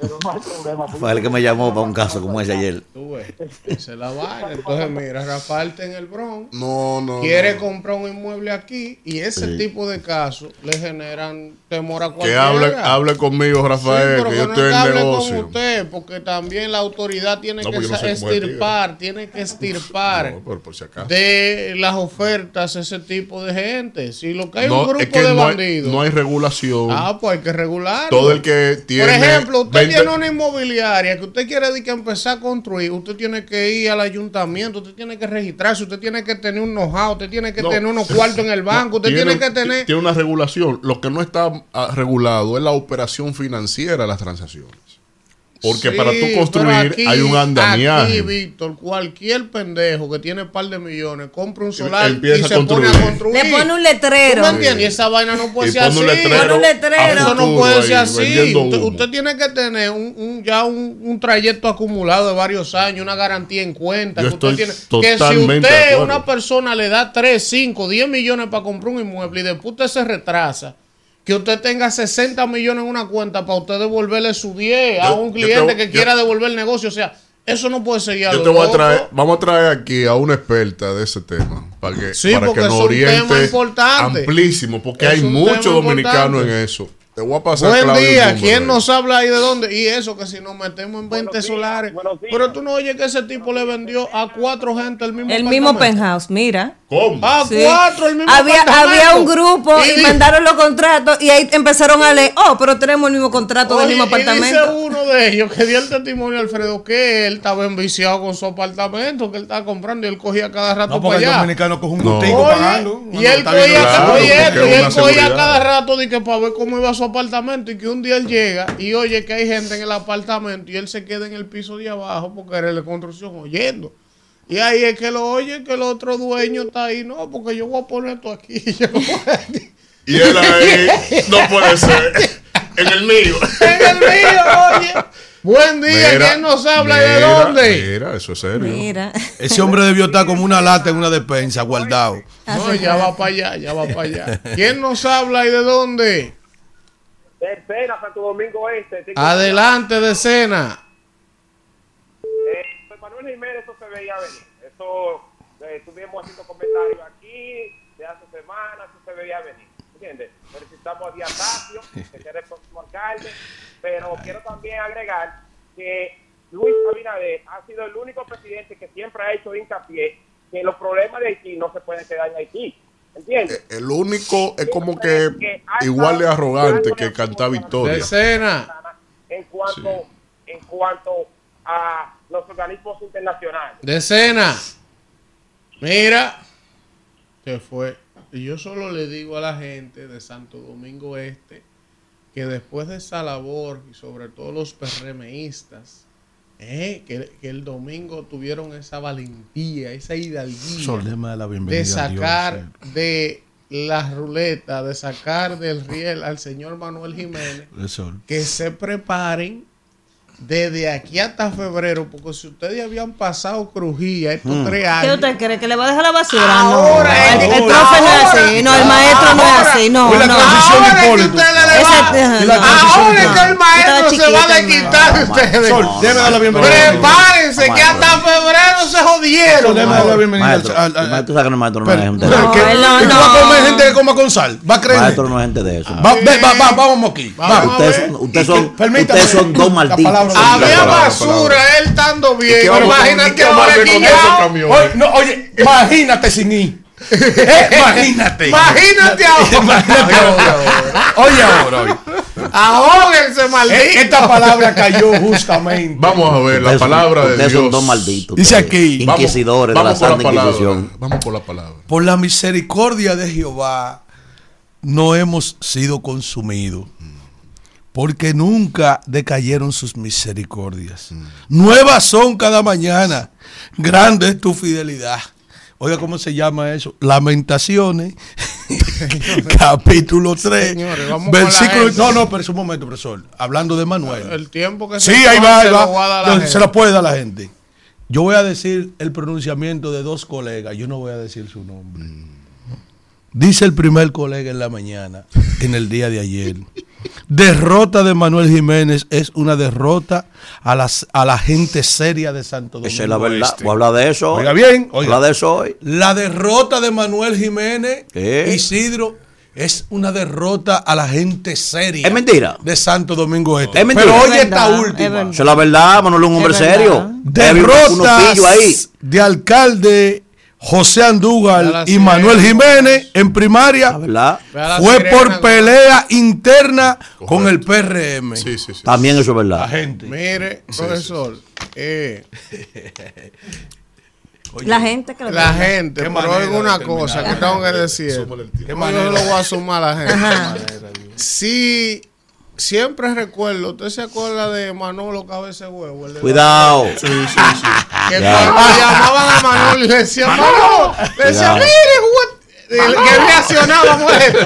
Pero no hay problema.
Fue el que me llamó para un caso como ese ayer.
Tú ves, esa es la vaina. Entonces, mira, Rafael está en el Bronx.
No, no.
Quiere
no.
comprar un inmueble aquí y ese
Sí.
tipo de casos le generan temor a
Que
cualquiera.
hable, hable conmigo,
Sí,
Rafael,
pero
que
que
yo
no
estoy
es que
en
hable con
negocio.
usted, porque también la autoridad tiene
No,
que
tío.
estirpar, tiene que estirpar
No, pero por si acaso.
de las ofertas ese tipo de gente. Si lo que hay
No,
un grupo
es que
de
no hay,
bandidos,
no hay regulación.
ah, pues hay que regular.
Todo el que tiene.
Por ejemplo, usted
20
tiene una inmobiliaria que usted quiere de que empezar a construir, usted usted tiene que ir al ayuntamiento, usted tiene que registrarse, usted tiene que tener un know-how, usted tiene que
No.
tener unos cuartos en el banco, usted tiene, que tener...
Tiene una regulación. Lo que no está ah, regulado es la operación financiera de las transacciones. Porque
Sí,
para tú construir
aquí-
hay un andamiaje.
Aquí, Víctor, cualquier pendejo que tiene un par de millones compra un solar
empieza
y
a
se pone a
construir.
construir.
Le pone un
¿Tú
letrero.
me entiendes? Y esa vaina no puede
Y
ser así.
letrero
Pone un letrero.
Eso no puede
ahí,
ser así. Usted, tiene que tener un, un- ya un, un trayecto acumulado de varios años, una garantía en cuenta.
Yo
que, usted tiene, que si usted, una persona, le da 3, 5, 10 millones para comprar un inmueble y después usted se retrasa, que usted tenga 60 millones en una cuenta para usted devolverle su 10 a un cliente
te-
que quiera devolver el negocio. O sea, eso no puede seguir
Yo te voy a traer, vamos a traer aquí a una experta de ese tema para que,
Sí,
para que
es
nos
un tema
oriente
importante.
amplísimo, porque
Es
hay
un
muchos dominicanos en eso. Te voy a pasar
Buen
Claudio,
día, ¿quién nos habla ahí de dónde? Y eso que si nos metemos en 20
días,
solares. Pero tú no oyes que ese tipo le vendió a cuatro gente el mismo
El mismo
apartamento.
penthouse, mira.
¿Cómo?
A
Sí.
cuatro el mismo
había,
apartamento.
había un grupo y,
di-
mandaron los contratos y ahí empezaron a leer, oh, pero tenemos el mismo contrato
Oye,
del mismo
y dice
apartamento.
uno de ellos que dio el testimonio a Alfredo que él estaba enviciado con su apartamento, que él estaba comprando y él cogía cada rato
No,
para
el
allá.
dominicano coge un
No.
gustico
Oye,
pagando.
y él cogía,
Claro,
y él cogía cada rato de que para ver cómo iba su apartamento y que un día él llega y oye que hay gente en el apartamento y él se queda en el piso de abajo porque era de construcción oyendo. Y ahí es que lo oye que el otro dueño está ahí, no, porque yo voy a poner esto aquí.
Y él ahí, no puede ser. En el mío.
en el mío, oye. Buen día,
Mira,
¿quién nos habla y de dónde?
Mira, eso es serio.
Mira.
Ese hombre debió estar como una lata en una despensa, guardado.
No, ya va para allá, ya va para allá. ¿Quién nos habla y de dónde?
Tercera, Santo Domingo Este.
Adelante, decena.
Eh, pues Manuel Jiménez, eso se veía venir. Eso eh, estuvimos haciendo comentarios aquí de hace semanas, eso se veía venir. ¿Entiendes? Necesitamos a Díaz Tacio, que será el próximo alcalde, pero quiero también agregar que Luis Abinader ha sido el único presidente que siempre ha hecho hincapié que los problemas de Haití no se pueden quedar en Haití. ¿Entiendes?
El único es como que igual de arrogante que cantar victoria.
Decena.
En cuanto, en cuanto a los organismos internacionales.
Decena. Mira. Se fue. Y yo solo le digo a la gente de Santo Domingo Este que después de esa labor y sobre todo los PRMistas, eh, que, que el domingo tuvieron esa valentía, esa hidalguía
de la bienvenida.
de
a Dios,
sacar de la ruleta, de sacar del riel al señor Manuel Jiménez, que se preparen desde aquí hasta febrero, porque si ustedes habían pasado crujía estos tres
¿Qué
años,
usted cree? ¿Que le va a dejar la basura?
Ahora,
no. El, el
ahora,
profe no es así. No, el maestro no es así. No, no.
transición
ahora es que usted le va-
Y la transición
ahora es que el maestro se va a desquitar de ustedes.
Sol, la bienvenida.
Prepárense Que hasta febrero se jodieron.
La bienvenida. Al- al-
que maestro no es gente de
No, no,
tú vas a comer gente que coma con sal. Va a creer.
Maestro no es gente de eso.
Va, va, va, vamos aquí. Va.
Ustedes
ver.
son, ustedes son, dos
La
malditos.
Había basura, él estando bien.
¿Y qué
Pero
vamos con- y
imagínate ahora aquí ya.
oye, imagínate sin ir. Imagínate.
Imagínate ahora.
Imagínate ahora. Oye ahora, oye.
Ahóguense,
Eh,
maldito.
Esta palabra cayó justamente.
Vamos a ver la
Ustedes son-
palabra de
ustedes
Dios.
son dos malditos.
Dice aquí.
Inquisidores
vamos
de la
por
Santa
palabra.
Inquisición.
Vamos por la palabra.
Por la misericordia de Jehová no hemos sido consumidos, porque nunca decayeron sus misericordias. Nuevas son cada mañana, grande es tu fidelidad. Oiga, ¿cómo se llama eso? Lamentaciones, capítulo 3,
Señores, vamos
versículo... No, no, pero es un momento, profesor. Hablando de Manuel.
El tiempo que
Sí,
se
ahí
toma
va,
se
ahí
lo
va. No, se la puede dar a la gente. Yo voy a decir el pronunciamiento de dos colegas. Yo no voy a decir su nombre. Dice el primer colega en la mañana, en el día de ayer. Derrota de Manuel Jiménez es una derrota a, las, a la gente seria de Santo Domingo.
Esa es la verdad.
Este.
Voy a hablar de eso. hoy.
Oiga bien, oiga.
Habla de eso hoy.
La derrota de Manuel Jiménez,
¿Qué?
Isidro, es una derrota a la gente seria.
Es mentira.
De Santo Domingo Este.
Es mentira.
Pero oye esta última.
Esa es la verdad, Manuel es un hombre
Es
serio.
Derrotas
ahí.
de alcalde José Andúgal
la
y Manuel. Jiménez en primaria
¿Verdad?
Ve a la
fue por pelea interna con el PRM.
Sí, sí, sí.
También eso es
La
verdad.
gente.
Mire, profesor, eh,
La gente que lo
la gente,
qué
pero hay una cosa que tengo que decir. Yo no lo voy a sumar a la gente. Sí, siempre recuerdo, ¿usted se acuerda de Manolo Cabeza Huevo? El de la-
Cuidado.
Que
Ya.
cuando llamaban a Manolo y le decían, Manolo, le decían,
Cuidado.
mire, güey", que reaccionábamos a esto.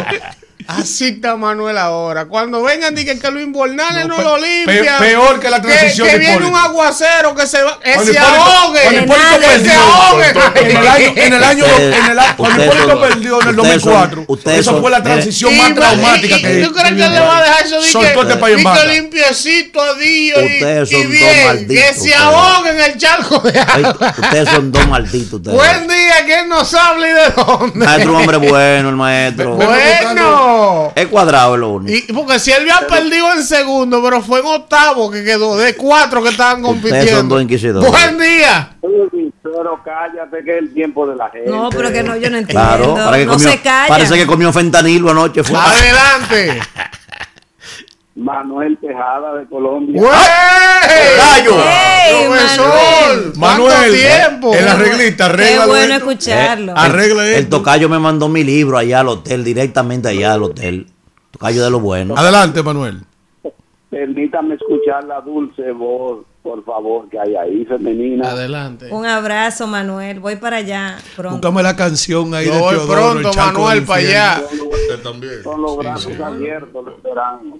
Así está Manuel ahora. Cuando vengan, digan que los inbornales no,
No,
lo
pe- peor que la transición
Que,
de
viene un aguacero que se va, que se ahogue.
cuando Hipólito
Que se ahogue.
En el año, en el año,
Ustedes-
en el año, cuando Hipólito
son-
perdió en el
ustedes son-
2004,
ustedes
eso
son-
fue la transición más traumática
y-
que
¿Tú crees que le va a dejar eso?
Soltó
que,
este
limpiecito a Dios y, bien. Que se ahogue en el charco de
Ay,
agua.
ustedes son dos malditos. Ustedes.
Buen día, ¿quién nos habla y de dónde?
Maestro, un hombre bueno, el maestro.
Bueno.
Es cuadrado es lo único.
Y porque si él había perdido en segundo, pero fue en octavo que quedó, de cuatro que estaban
Ustedes son
compitiendo.
dos inquisidores.
Buen día.
Pero cállate que es el tiempo de la gente.
No, pero que no, yo no entiendo.
Claro, para que
no
comió,
se calla.
parece que comió fentanilo anoche. Fue.
Adelante.
Manuel Tejada de Colombia.
¡Güey!
¡Gallo!
¡Ey,
Profesor, ¿cuánto
Manuel,
tiempo?
el arreglista,
Qué
arregla
bueno
esto.
escucharlo.
Eh, arregla
El
esto.
tocayo me mandó mi libro allá al hotel, directamente allá al hotel. Tocayo de lo bueno.
Adelante, Manuel.
Permítame escuchar la dulce voz, por favor, que hay ahí, femenina.
Adelante.
Un abrazo, Manuel. Voy para allá pronto.
Búscame la canción ahí
Yo
de
voy
Teodoro,
pronto,
el
Manuel, para allá.
Usted también.
Con los brazos abiertos, lo esperamos.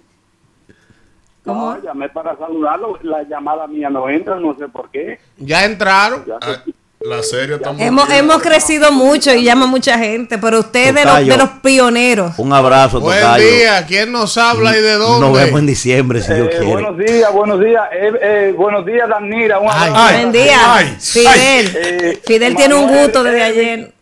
¿Cómo?
No, llamé para saludarlo. La llamada mía no entra, no sé por qué.
Ya entraron.
Ya
Ah, La serie está muy
Hemos,
bien.
hemos crecido mucho y llama mucha gente, pero usted es de de los pioneros.
Un abrazo,
Buen
tocayo.
día. ¿Quién nos habla y de dónde?
Nos vemos en diciembre, si Dios
Eh,
quiere.
buenos días, buenos días. Eh, eh, buenos días, Danira. Un
Ay,
abrazo.
Buen día.
ay,
Fidel.
ay.
Fidel
Eh,
tiene un gusto desde
eh,
ayer.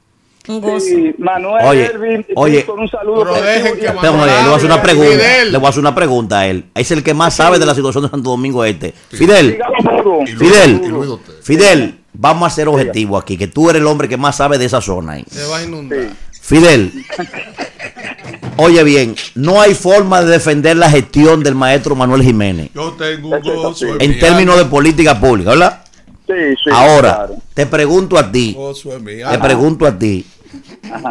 Un gozo.
Sí, Manuel
Oye, oye.
con un saludo.
Pero dejen que Manuel
le voy a hacer una
Fidel.
pregunta. Le voy a hacer una pregunta a él. Es el que más sabe de la situación de Santo Domingo Este. Fidel, Fidel. Fidel, vamos a ser objetivos aquí, que tú eres el hombre que más sabe de esa zona ahí.
Se va a inundar.
Fidel, oye bien, no hay forma de defender la gestión del maestro Manuel Jiménez
Yo tengo un gozo en,
en
mi
términos de política pública, ¿verdad?
Sí, sí.
Ahora,
claro.
te pregunto a ti,
mi
te pregunto a ti,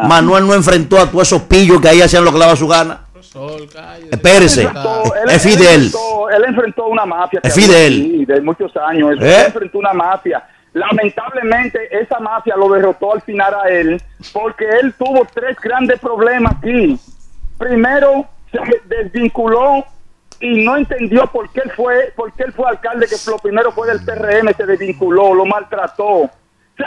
Manuel no enfrentó a todos esos pillos que ahí hacían lo que daba su gana.
Cállate.
Espérese,
Enfrentó- él-
es
él
Fidel.
enfrentó- Él enfrentó una mafia.
Es Fidel.
aquí de muchos años. Él
¿Eh?
enfrentó una mafia. Lamentablemente, esa mafia lo derrotó al final a él porque él tuvo tres grandes problemas aquí. Primero, se desvinculó y no entendió por qué él fue, por qué él fue alcalde, que lo primero fue del PRM, se desvinculó, lo maltrató.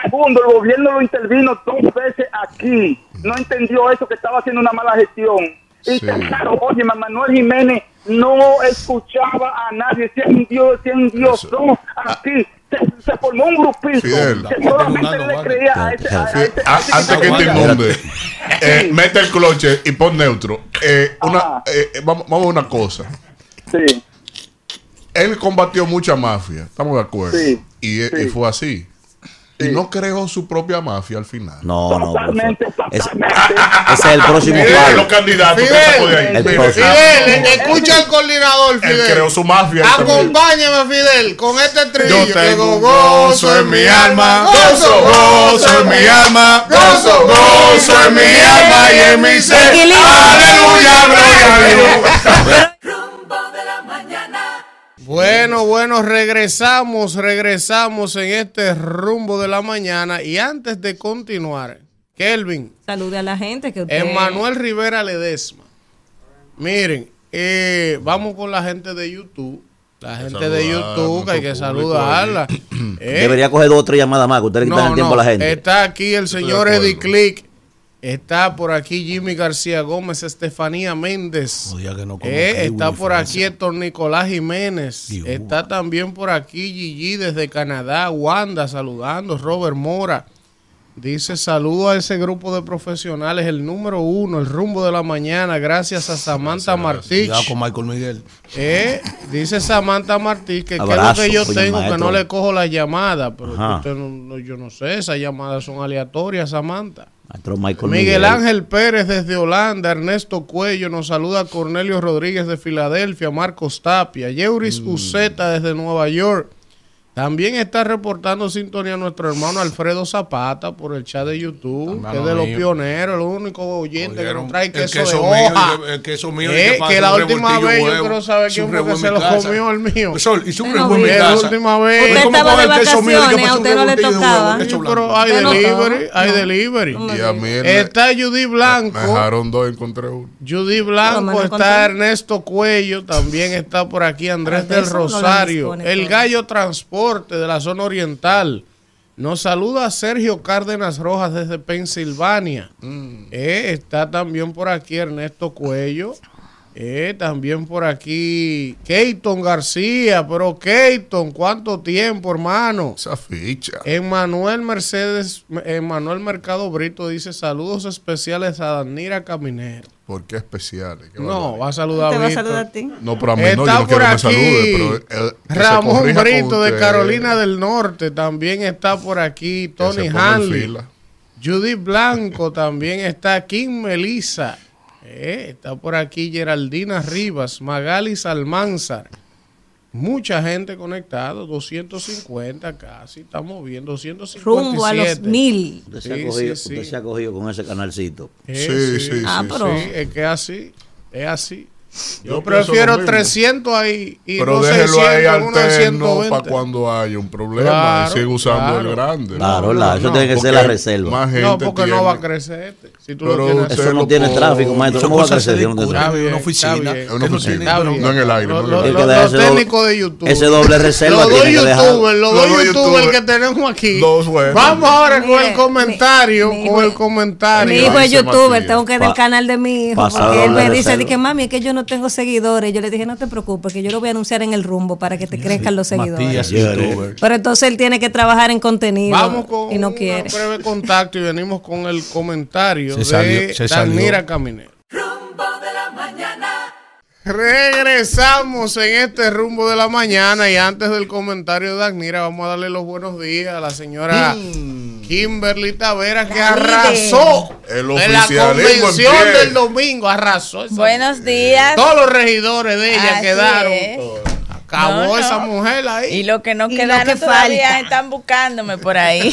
Segundo, el gobierno lo intervino dos veces aquí. No entendió eso, que estaba haciendo una mala gestión. Y
Sí.
tercero, oye, Manuel Jiménez no escuchaba a nadie. Si es un Dios, si es un Dios, no, aquí. Se, se formó un grupito
Fidel.
que solamente le creía a ese. A, a ese- a
A-
ese
antes que te inunde, eh, mete el cloche y pon neutro. Eh, una, eh, eh, vamos, vamos a una cosa.
Sí,
Él combatió mucha mafia, estamos de acuerdo.
Sí,
y,
sí.
y fue así.
Sí.
Y no creó su propia mafia al final.
No, no,
totalmente.
Ese,
totalmente.
ese es el próximo
Fidel, los candidatos,
Fidel.
ahí.
El.
Fidel, eh, escucha al coordinador,
Él
Fidel.
creó su mafia. él también.
Acompáñame, Fidel, con este trillo.
Yo tengo
gozo en mi alma, gozo, gozo en mi alma, gozo, gozo en mi alma y en mi ser. Aleluya, gloria a Dios. Bueno, bueno, regresamos, regresamos en este rumbo de la mañana. Y antes de continuar, Kelvin,
Salude a la gente que usted.
Emanuel Rivera Ledesma. Miren, eh, vamos con la gente de YouTube. La gente de
saludar
YouTube, que hay que saludarla. Eh,
Debería coger dos o tres llamadas más, que ustedes le quitan
no,
el tiempo
no,
a la gente.
Está aquí el señor. Eddie Click. Está por aquí Jimmy García Gómez, Estefanía Méndez.
Que no
Eh, está por aquí Héctor Nicolás Jiménez.
Dios.
Está también por aquí Gigi desde Canadá. Wanda saludando. Robert Mora. Dice saludo a ese grupo de profesionales, el número uno, el rumbo de la mañana, gracias a Samantha Martí.
Con Michael Miguel.
Eh, dice Samantha Martí que qué es lo que yo tengo, que no le cojo la llamada, pero usted no- no- yo no sé, esas llamadas son aleatorias, Samantha. Miguel Ángel Pérez desde Holanda, Ernesto Cuello, nos saluda Cornelio Rodríguez de Filadelfia, Marcos Tapia, Yeuris
Mm.
Uceta desde Nueva York. También está reportando sintonía nuestro hermano Alfredo Zapata por el chat de YouTube,
Hermano
que es de los
mío.
pioneros, el único oyente que nos trae
el
queso,
queso
de
mío,
hoja.
el- el queso mío,
Eh, que la última vez yo quiero saber quién fue que se lo comió el mío.
Sol, un
Yo no
en.
La última vez.
Usted
¿cómo
estaba de
el mío y
vacaciones,
pasa
a
un
usted no le
revoltillo de huevo,
tocaba.
pero hay delivery, hay
No.
delivery.
Y a mí me,
Está Judy Blanco.
me dejaron dos, encontré uno.
Judy Blanco, está. Ernesto Cuello, también está por aquí Andrés
de
del Rosario, el. Gallo Transporte de la zona oriental. Nos saluda Sergio Cárdenas Rojas desde Pensilvania. Eh, está también por aquí Ernesto Cuello. Eh, también por aquí Keiton García, pero Keiton, ¿cuánto tiempo, hermano?
Esa ficha.
Emanuel Mercedes, Emanuel Mercado Brito dice saludos especiales a Danira Caminero.
¿Por qué especiales? ¿Qué
No, va a saludar
Te
a
va a saludar a ti.
No, pero a mí no,
Está
yo no
por
quiero que me
aquí
salude, pero que
Ramón Brito de. Carolina del Norte. También está por aquí Tony Hanley. Judith Blanco también está. Kim Melissa. Eh, está por aquí Geraldina Rivas. Magali Salmanzar. Mucha gente conectada. 250 casi. Estamos viendo 257.
Rumbo a los mil.
Usted se, ha
Sí,
cogido,
sí, sí.
usted se ha cogido con ese canalcito.
Eh,
Sí, sí,
Ah,
sí,
pero-
Sí, es que es así. Es así. Yo, prefiero
lo mismo.
300 ahí y
Pero
no
déjelo
600
ahí
en una
alterno
120.
para cuando haya un problema
Claro,
y sigue usando
claro.
el grande.
Claro,
no,
la- eso
no,
tiene que
Porque
ser la reserva.
Más gente
No, porque no va a crecer este. Si tú
Pero
lo tienes
usted
Eso no
lo
tiene tráfico, maestro. ¿Cómo va a crecer no tiene
una oficina.
una
no
oficina. no en el aire, no
Los técnicos de YouTube.
Ese doble reserva
Los dos
tiene que dejar.
youtubers, los dos youtubers que tenemos aquí. Vamos ahora con el comentario, con
hijo-
el comentario.
Mi hijo es youtuber, tengo que ir del canal de mi hijo.
pasado
Porque él me dice que mami, es que yo no tengo seguidores. Yo le dije, no te preocupes, que yo lo voy a anunciar en el rumbo para que te crezcan los seguidores.
Matías.
Pero entonces él tiene que trabajar en contenido
Vamos con
y no
un
quiere.
breve contacto y venimos con el comentario
Se
de
se.
Danira Caminero.
Rumbo de la mañana.
Regresamos en este rumbo de la mañana y antes del comentario de Danira vamos a darle los buenos días a la señora Kimberly Tavera que arrasó
El
en la convención
en
del domingo, arrasó. esa
Buenos días.
Todos los regidores de ella
Así
quedaron.
es.
Acabó
No, no.
esa mujer ahí.
Y lo que no quedaron
lo que
todavía
falta.
están buscándome por ahí.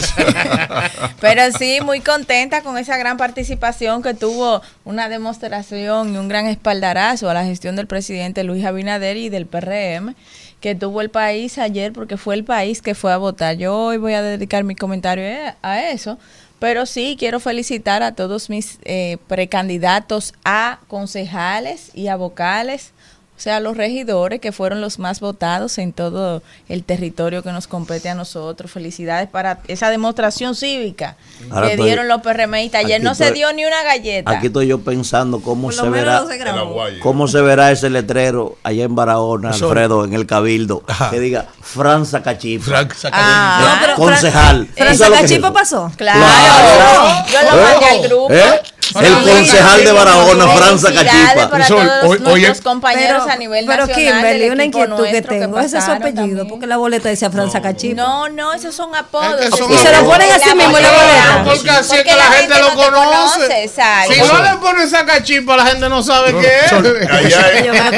Pero sí, muy contenta con esa gran participación que tuvo una demostración y un gran espaldarazo a la gestión del presidente Luis Abinader y del PRM que tuvo el país ayer porque fue el país que fue a votar. Yo hoy voy a dedicar mi comentario a- a eso. Pero sí, quiero felicitar a todos mis eh, precandidatos a concejales y a vocales o sea, los regidores que fueron los más votados en todo el territorio que nos compete a nosotros. Felicidades para esa demostración cívica
Ahora
que
estoy-
dieron los PRMistas. Ayer no se dio ni una galleta.
Aquí estoy yo pensando cómo se verá.
se.
¿Cómo se verá ese letrero allá en Barahona,
Eso-
Alfredo, en el Cabildo?
Ajá.
Que diga Franza.
Frank saca
Ah,
No,
concejal.
Fran-
¿Tú sabes lo que es
Cachipa
eso?
pasó.
Claro.
Claro.
Yo lo mandé al grupo.
¿Eh? El concejal de Barahona, Franza Cachipa.
para
Sol,
todos
hoy-
nuestros
oye-
compañeros
Pero,
a nivel
pero
nacional.
Kimberly,
del
una inquietud que tengo. Ese es su apellido,
también.
porque la boleta decía Franza Cachipa.
No, no, esos son apodos.
Que son
Y se lo ponen así mismo en la boleta.
Porque así es que la, gente, lo
no
conoce. Si no le ponen cachipa, la gente no sabe qué es.
Allá,
que
en la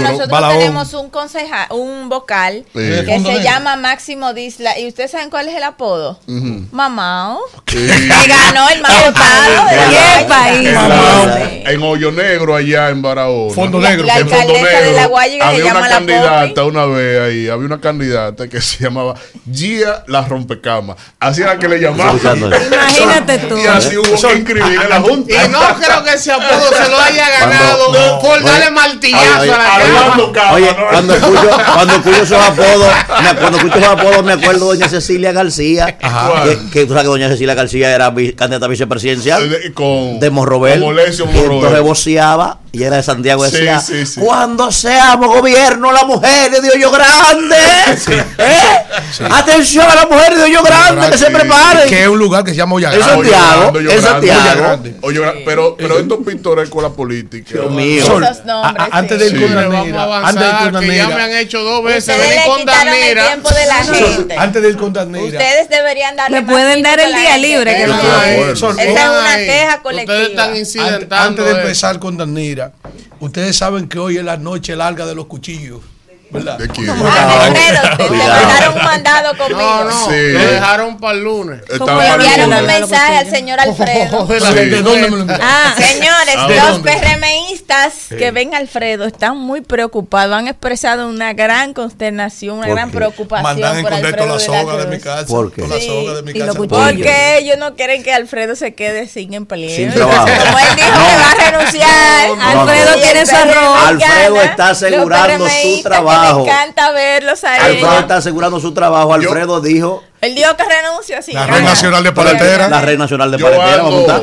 Negro.
nosotros tenemos un concejal, un vocal que se llama Máximo Disla. ¿Y ustedes saben cuál es el apodo? Mamao. Que ganó el de
país.
En, Hoyo Negro, allá en Barahona.
Fondo
La-
negro.
la
en Fondo
alcaldesa de
Negro,
La Guayiga
había una candidata una vez ahí, había una candidata que se llamaba Gia la Rompecamas. Así era que le llamaban.
Imagínate tú.
Y así hubo que inscribir en la Junta.
Y no creo que ese apodo se lo haya ganado por darle martillazo a la cama.
Oye, cuando escucho, cuando escucho esos apodos, me- cuando escucho esos apodos me acuerdo de doña Cecilia García,
Ajá.
que, tú sabes que doña Cecilia García era candidata a vicepresidencial
De- con-
de Morrobel.
con Molesio
Y
Morrobel.
entonces voceaba y era de Santiago
Sí,
decía,
sí, sí.
cuando seamos gobierno la mujer de Hoyo Grande, ¿eh? atención a la mujer de Hoyo Grande, que se preparen.
Que es un lugar que se llama
En. Santiago, en
pero, pero esto es pintoresco la política.
Dios mío.
Sol,
Esos nombres,
a- a- antes de ir con Danira, antes de ir
avanzar,
con
ya
Danira,
me han hecho dos veces venir con Danira.
antes de ir con Danira,
Ustedes deberían darle
Le pueden dar el día libre, que
no-
Esa es una queja
Ustedes
colectiva.
están
Ante-
incidentando.
Antes de empezar con Danira, ustedes saben que hoy es la noche larga de los cuchillos, ¿verdad?
¿De quién?
Ah, Alfredo, te, mandaron un mandado conmigo.
No, no,
Sí.
lo dejaron para el lunes.
Me enviaron un mensaje al señor Alfredo.
De la
Sí.
¿De dónde me lo enviaron?
Ah, señores,
¿de
los
dónde?
PRMistas que ven a Alfredo están muy preocupados. Han expresado una gran consternación, una
¿Por
gran
qué?
preocupación
Mandan
Alfredo
toda la
de la
soga de mi casa.
¿Por qué?
La soga de mi casa.
Porque ellos no quieren que Alfredo se quede sin empleo.
Sin trabajo.
Como él dijo que va a renunciar.
no,
Alfredo tiene su arroz.
Alfredo está asegurando su
PRMistas
trabajo.
Me encanta verlos ahí.
Alfredo está asegurando su trabajo. Alfredo dijo,
Él dijo que renunció así.
La. Red Nacional de Paletera.
la red nacional de
Yo
paletera, vamos a montar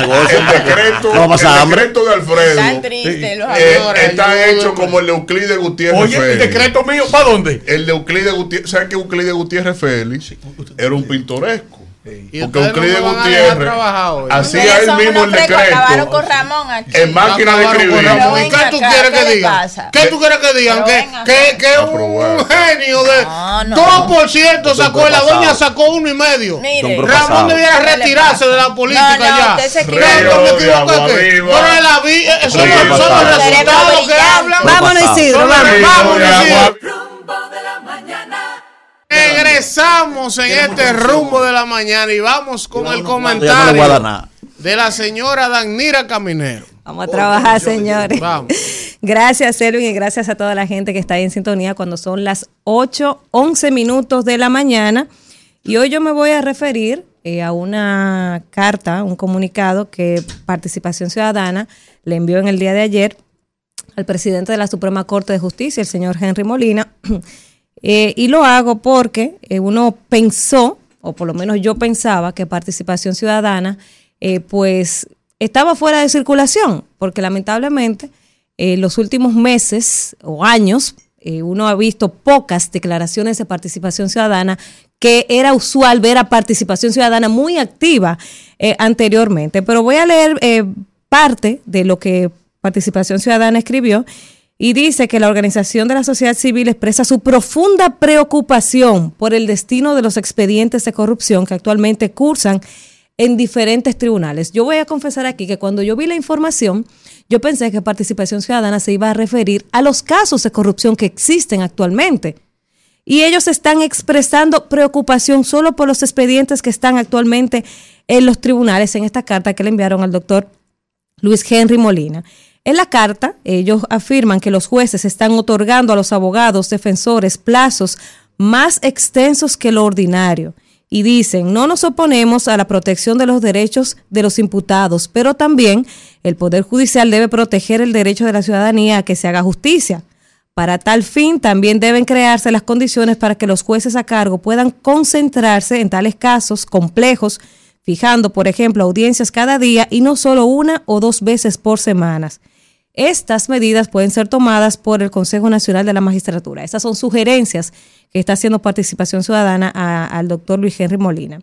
negocio.
El decreto,
No a
el decreto de Alfredo
Tan triste los
eh,
amores.
está
ayúdenme.
hecho como el de Euclides Gutiérrez
Oye, el
Félix.
decreto mío, ¿para dónde?
El de Euclides Gutiérrez, ¿sabes que Euclides Gutiérrez Félix era un pintoresco?
Y
Porque
no
Euclides
dejar
Gutiérrez hacía él mismo el
frescos, Acabaron
decreto
con Ramón aquí.
en máquina de escribir.
¿Y qué tú quieres
¿qué
que digan? ¿Qué tú quieres que digan? Que, que, un genio de
No, no.
2% sacó, la doña sacó uno y medio. Ramón debiera
¿Qué le
retirarse de la política
No, no,
ya. No, me equivoco,
viva.
Pero la vi, eh, son, los- resultados que hablan.
Vámonos, Isidro.
Vámonos. Isidro. Regresamos en este rumbo de la mañana y vamos con el comentario de la señora Danira Caminero.
Vamos a trabajar, señores.
Vamos.
Gracias, Selvin, y gracias a toda la gente que está ahí en sintonía cuando son las 8, 11 minutos de la mañana. Y hoy yo me voy a referir eh, a una carta, un comunicado que Participación Ciudadana le envió en el día de ayer al presidente de la Suprema Corte de Justicia, el señor Henry Molina. Eh, y lo hago porque eh, uno pensó, o por lo menos yo pensaba, que Participación Ciudadana, eh, pues estaba fuera de circulación, porque lamentablemente en los últimos meses o años eh, uno ha visto pocas declaraciones de participación ciudadana que era usual ver a participación ciudadana muy activa eh, anteriormente. Pero voy a leer eh, parte de lo que Participación Ciudadana escribió y dice que la organización de la sociedad civil expresa su profunda preocupación por el destino de los expedientes de corrupción que actualmente cursan en diferentes tribunales. Yo voy a confesar aquí que cuando yo vi la información, yo pensé que Participación Ciudadana se iba a referir a los casos de corrupción que existen actualmente. Y ellos están expresando preocupación solo por los expedientes que están actualmente en los tribunales en esta carta que le enviaron al doctor Luis Henry Molina. En la carta, ellos afirman que los jueces están otorgando a los abogados defensores plazos más extensos que lo ordinario. Y dicen, no nos oponemos a la protección de los derechos de los imputados, pero también el Poder Judicial debe proteger el derecho de la ciudadanía a que se haga justicia. Para tal fin, también deben crearse las condiciones para que los jueces a cargo puedan concentrarse en tales casos complejos, fijando, por ejemplo, audiencias cada día y no solo una o dos veces por semanas. Estas medidas pueden ser tomadas por el Consejo Nacional de la Magistratura. Esas son sugerencias que está haciendo Participación Ciudadana al doctor Luis Henry Molina.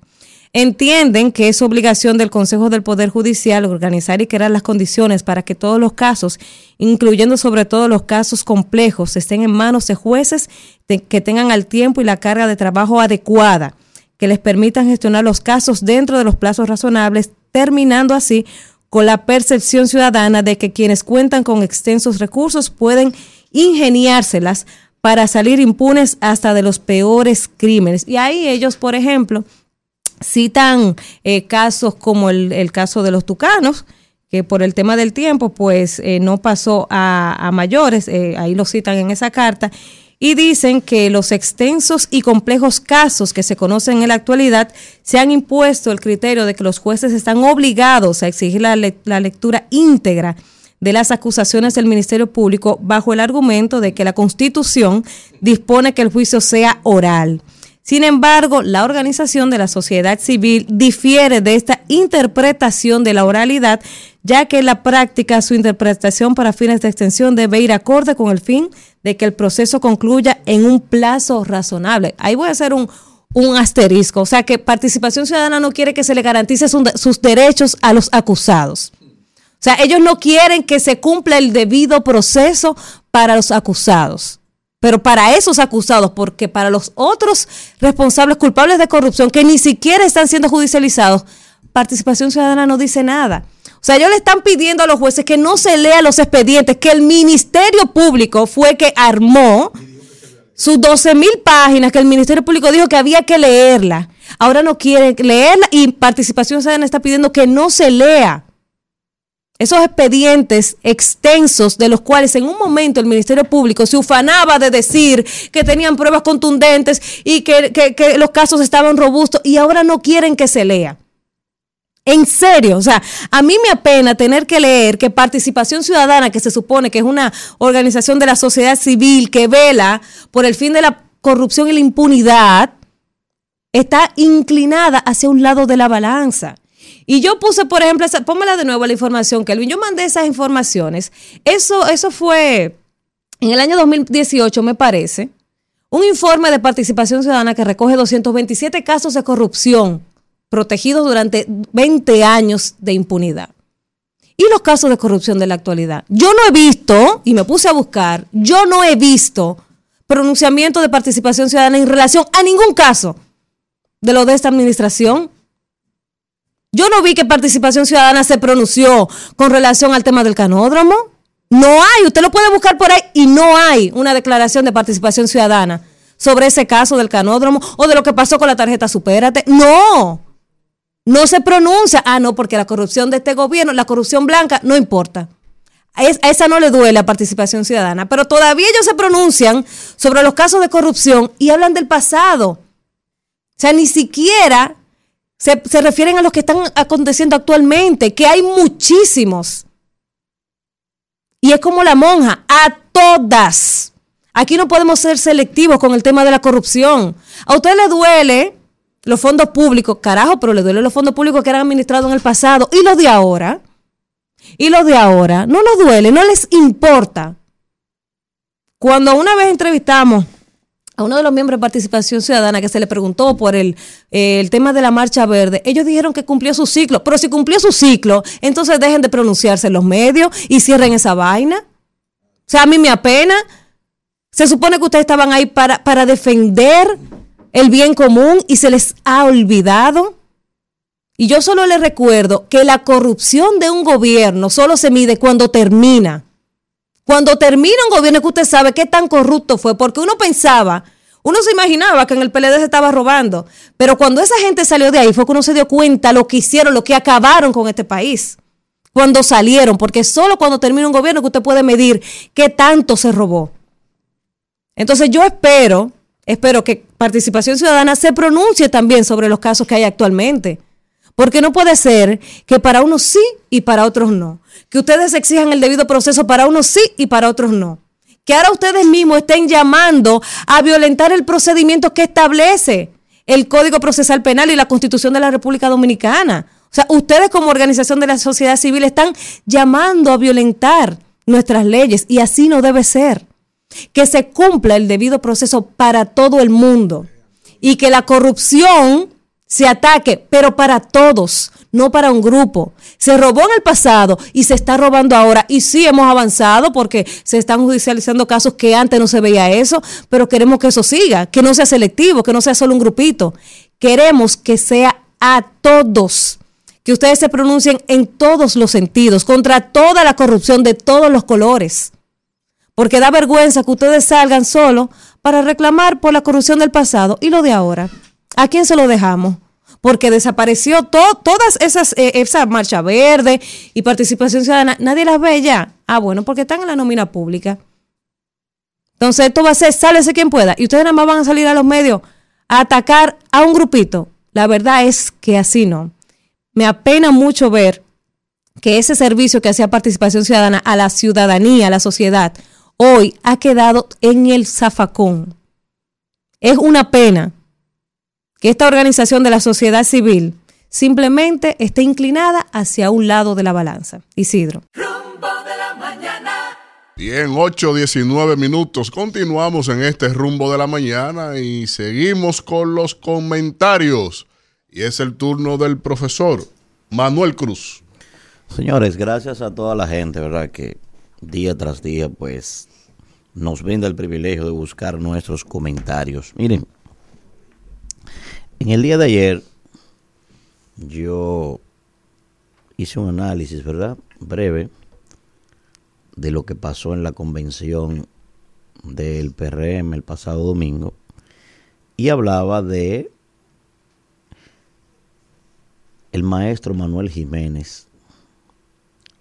Entienden que es obligación del Consejo del Poder Judicial organizar y crear las condiciones para que todos los casos, incluyendo sobre todo los casos complejos, estén en manos de jueces que tengan el tiempo y la carga de trabajo adecuada, que les permitan gestionar los casos dentro de los plazos razonables, terminando así con la percepción ciudadana de que quienes cuentan con extensos recursos pueden ingeniárselas para salir impunes hasta de los peores crímenes. Y ahí ellos, por ejemplo, citan eh, casos como el, caso de los tucanos, que por el tema del tiempo, pues eh, no pasó a, a mayores, eh, ahí lo citan en esa carta, y dicen que los extensos y complejos casos que se conocen en la actualidad se han impuesto el criterio de que los jueces están obligados a exigir la, le- la lectura íntegra de las acusaciones del Ministerio Público bajo el argumento de que la Constitución dispone que el juicio sea oral. Sin embargo, la organización de la sociedad civil difiere de esta interpretación de la oralidad, ya que en la práctica su interpretación para fines de extensión debe ir acorde con el fin de que el proceso concluya en un plazo razonable. Ahí voy a hacer un, un asterisco, o sea que participación ciudadana no quiere que se le garantice su- sus derechos a los acusados. O sea, ellos no quieren que se cumpla el debido proceso para los acusados. Pero para esos acusados, porque para los otros responsables culpables de corrupción que ni siquiera están siendo judicializados, participación ciudadana no dice nada. O sea, ellos le están pidiendo a los jueces que no se lean los expedientes, que el Ministerio Público fue que armó sus 12 mil páginas que el Ministerio Público dijo que había que leerla. Ahora no quieren leerla y Participación Ciudadana está pidiendo que no se lea esos expedientes extensos de los cuales en un momento el Ministerio Público se ufanaba de decir que tenían pruebas contundentes y que, que- que los casos estaban robustos y ahora no quieren que se lea. En serio, o sea, a mí me apena tener que leer que Participación Ciudadana, que se supone que es una organización de la sociedad civil que vela por el fin de la corrupción y la impunidad, está inclinada hacia un lado de la balanza. Y yo puse, por ejemplo, esa, pónmela de nuevo la información, Kelvin. Yo mandé esas informaciones. Eso, eso fue en el año 2018, me parece. Un informe de participación ciudadana que recoge 227 casos de corrupción protegidos durante 20 años de impunidad. Y los casos de corrupción de la actualidad. Yo no he visto, y me puse a buscar, yo no he visto pronunciamiento de participación ciudadana en relación a ningún caso de lo de esta administración. Yo no vi que participación ciudadana se pronunció con relación al tema del canódromo. No hay, usted lo puede buscar por ahí y no hay una declaración de participación ciudadana sobre ese caso del canódromo o de lo que pasó con la tarjeta Supérate. No, no se pronuncia. Ah, no, porque la corrupción de este gobierno, la corrupción blanca, no importa. A es- a esa no le duele la participación ciudadana, pero todavía ellos se pronuncian sobre los casos de corrupción y hablan del pasado. O sea, ni siquiera se, se refieren a los que están aconteciendo actualmente, que hay muchísimos. Y es como la monja, a todas. Aquí no podemos ser selectivos con el tema de la corrupción. A usted le duele los fondos públicos, carajo, pero le duele los fondos públicos que eran administrados en el pasado y los de ahora. Y los de ahora, no nos duele, no les importa. Cuando una vez entrevistamos a uno de los miembros de Participación Ciudadana que se le preguntó por el, eh, el tema de la Marcha Verde, ellos dijeron que cumplió su ciclo, pero si cumplió su ciclo, entonces dejen de pronunciarse en los medios y cierren esa vaina. O sea, a mí me apena. Se supone que ustedes estaban ahí para, para defender el bien común y se les ha olvidado. Y yo solo les recuerdo que la corrupción de un gobierno solo se mide cuando termina. Cuando termina un gobierno que usted sabe qué tan corrupto fue, porque uno pensaba, uno se imaginaba que en el PLD se estaba robando, pero cuando esa gente salió de ahí fue que uno se dio cuenta lo que hicieron, lo que acabaron con este país. Cuando salieron, porque solo cuando termina un gobierno que usted puede medir qué tanto se robó. Entonces yo espero, espero que Participación Ciudadana se pronuncie también sobre los casos que hay actualmente. Porque no puede ser que para unos sí y para otros no. Que ustedes exijan el debido proceso para unos sí y para otros no. Que ahora ustedes mismos estén llamando a violentar el procedimiento que establece el Código Procesal Penal y la Constitución de la República Dominicana. O sea, ustedes como organización de la sociedad civil están llamando a violentar nuestras leyes y así no debe ser. Que se cumpla el debido proceso para todo el mundo y que la corrupción se ataque, pero para todos, no para un grupo. Se robó en el pasado y se está robando ahora. Y sí hemos avanzado porque se están judicializando casos que antes no se veía eso, pero queremos que eso siga, que no sea selectivo, que no sea solo un grupito. Queremos que sea a todos, que ustedes se pronuncien en todos los sentidos, contra toda la corrupción de todos los colores. Porque da vergüenza que ustedes salgan solo para reclamar por la corrupción del pasado y lo de ahora. ¿A quién se lo dejamos? Porque desapareció to- todas esas, eh, esa marcha verde y participación ciudadana. Nadie las ve ya. Ah, bueno, porque están en la nómina pública. Entonces esto va a ser, sálvese quien pueda. Y ustedes nada más van a salir a los medios a atacar a un grupito. La verdad es que así no. Me apena mucho ver que ese servicio que hacía participación ciudadana a la ciudadanía, a la sociedad, hoy ha quedado en el zafacón. Es una pena que esta organización de la sociedad civil simplemente esté inclinada hacia un lado de la balanza. Isidro.
Rumbo de la mañana.
Bien, 8, 19 minutos. Continuamos en este rumbo de la mañana y seguimos con los comentarios. Y es el turno del profesor Manuel Cruz.
Señores, gracias a toda la gente, ¿verdad? Que día tras día, pues, nos brinda el privilegio de buscar nuestros comentarios. Miren, en el día de ayer, yo hice un análisis, ¿verdad? Breve, de lo que pasó en la convención del PRM el pasado domingo y hablaba de el maestro Manuel Jiménez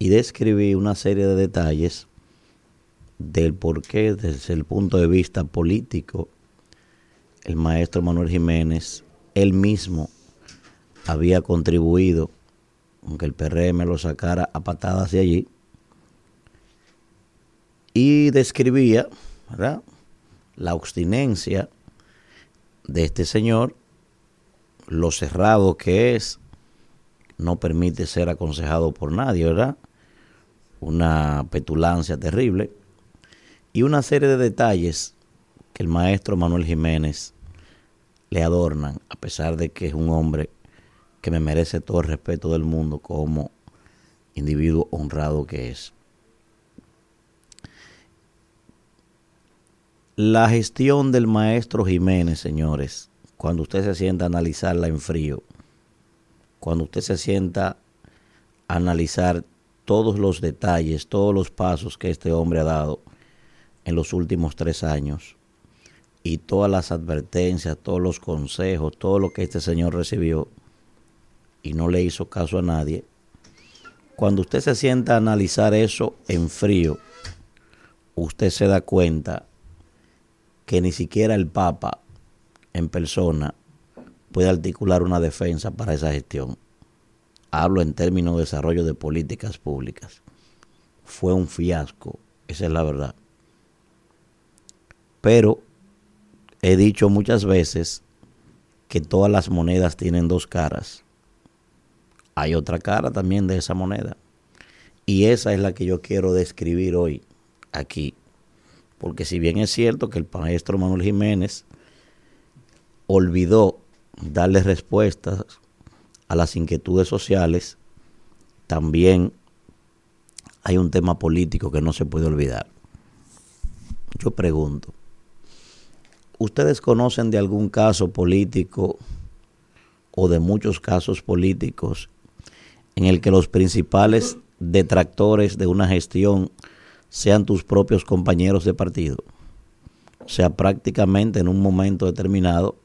y describí una serie de detalles del por qué desde el punto de vista político el maestro Manuel Jiménez él mismo había contribuido aunque el PRM lo sacara a patadas de allí y describía la obstinencia de este señor, lo cerrado que es, no permite ser aconsejado por nadie, ¿verdad? Una petulancia terrible y una serie de detalles que el maestro Manuel Jiménez le adornan, a pesar de que es un hombre que me merece todo el respeto del mundo como individuo honrado que es. La gestión del maestro Jiménez, señores, cuando usted se sienta a analizarla en frío, cuando usted se sienta a analizar todos los detalles, todos los pasos que este hombre ha dado en los últimos tres años y todas las advertencias, todos los consejos, todo lo que este señor recibió y no le hizo caso a nadie, cuando usted se sienta a analizar eso en frío, usted se da cuenta que ni siquiera el Papa en persona puede articular una defensa para esa gestión. Hablo en términos de desarrollo de políticas públicas. Fue un fiasco, esa es la verdad. Pero he dicho muchas veces que todas las monedas tienen dos caras. Hay otra cara también de esa moneda. Y esa es la que yo quiero describir hoy aquí porque si bien es cierto que el maestro Manuel Jiménez olvidó darle respuestas a las inquietudes sociales, también hay un tema político que no se puede olvidar. Yo pregunto, ¿ustedes conocen de algún caso político o de muchos casos políticos en el que los principales detractores de una gestión sean tus propios compañeros de partido. O sea, prácticamente en un momento determinado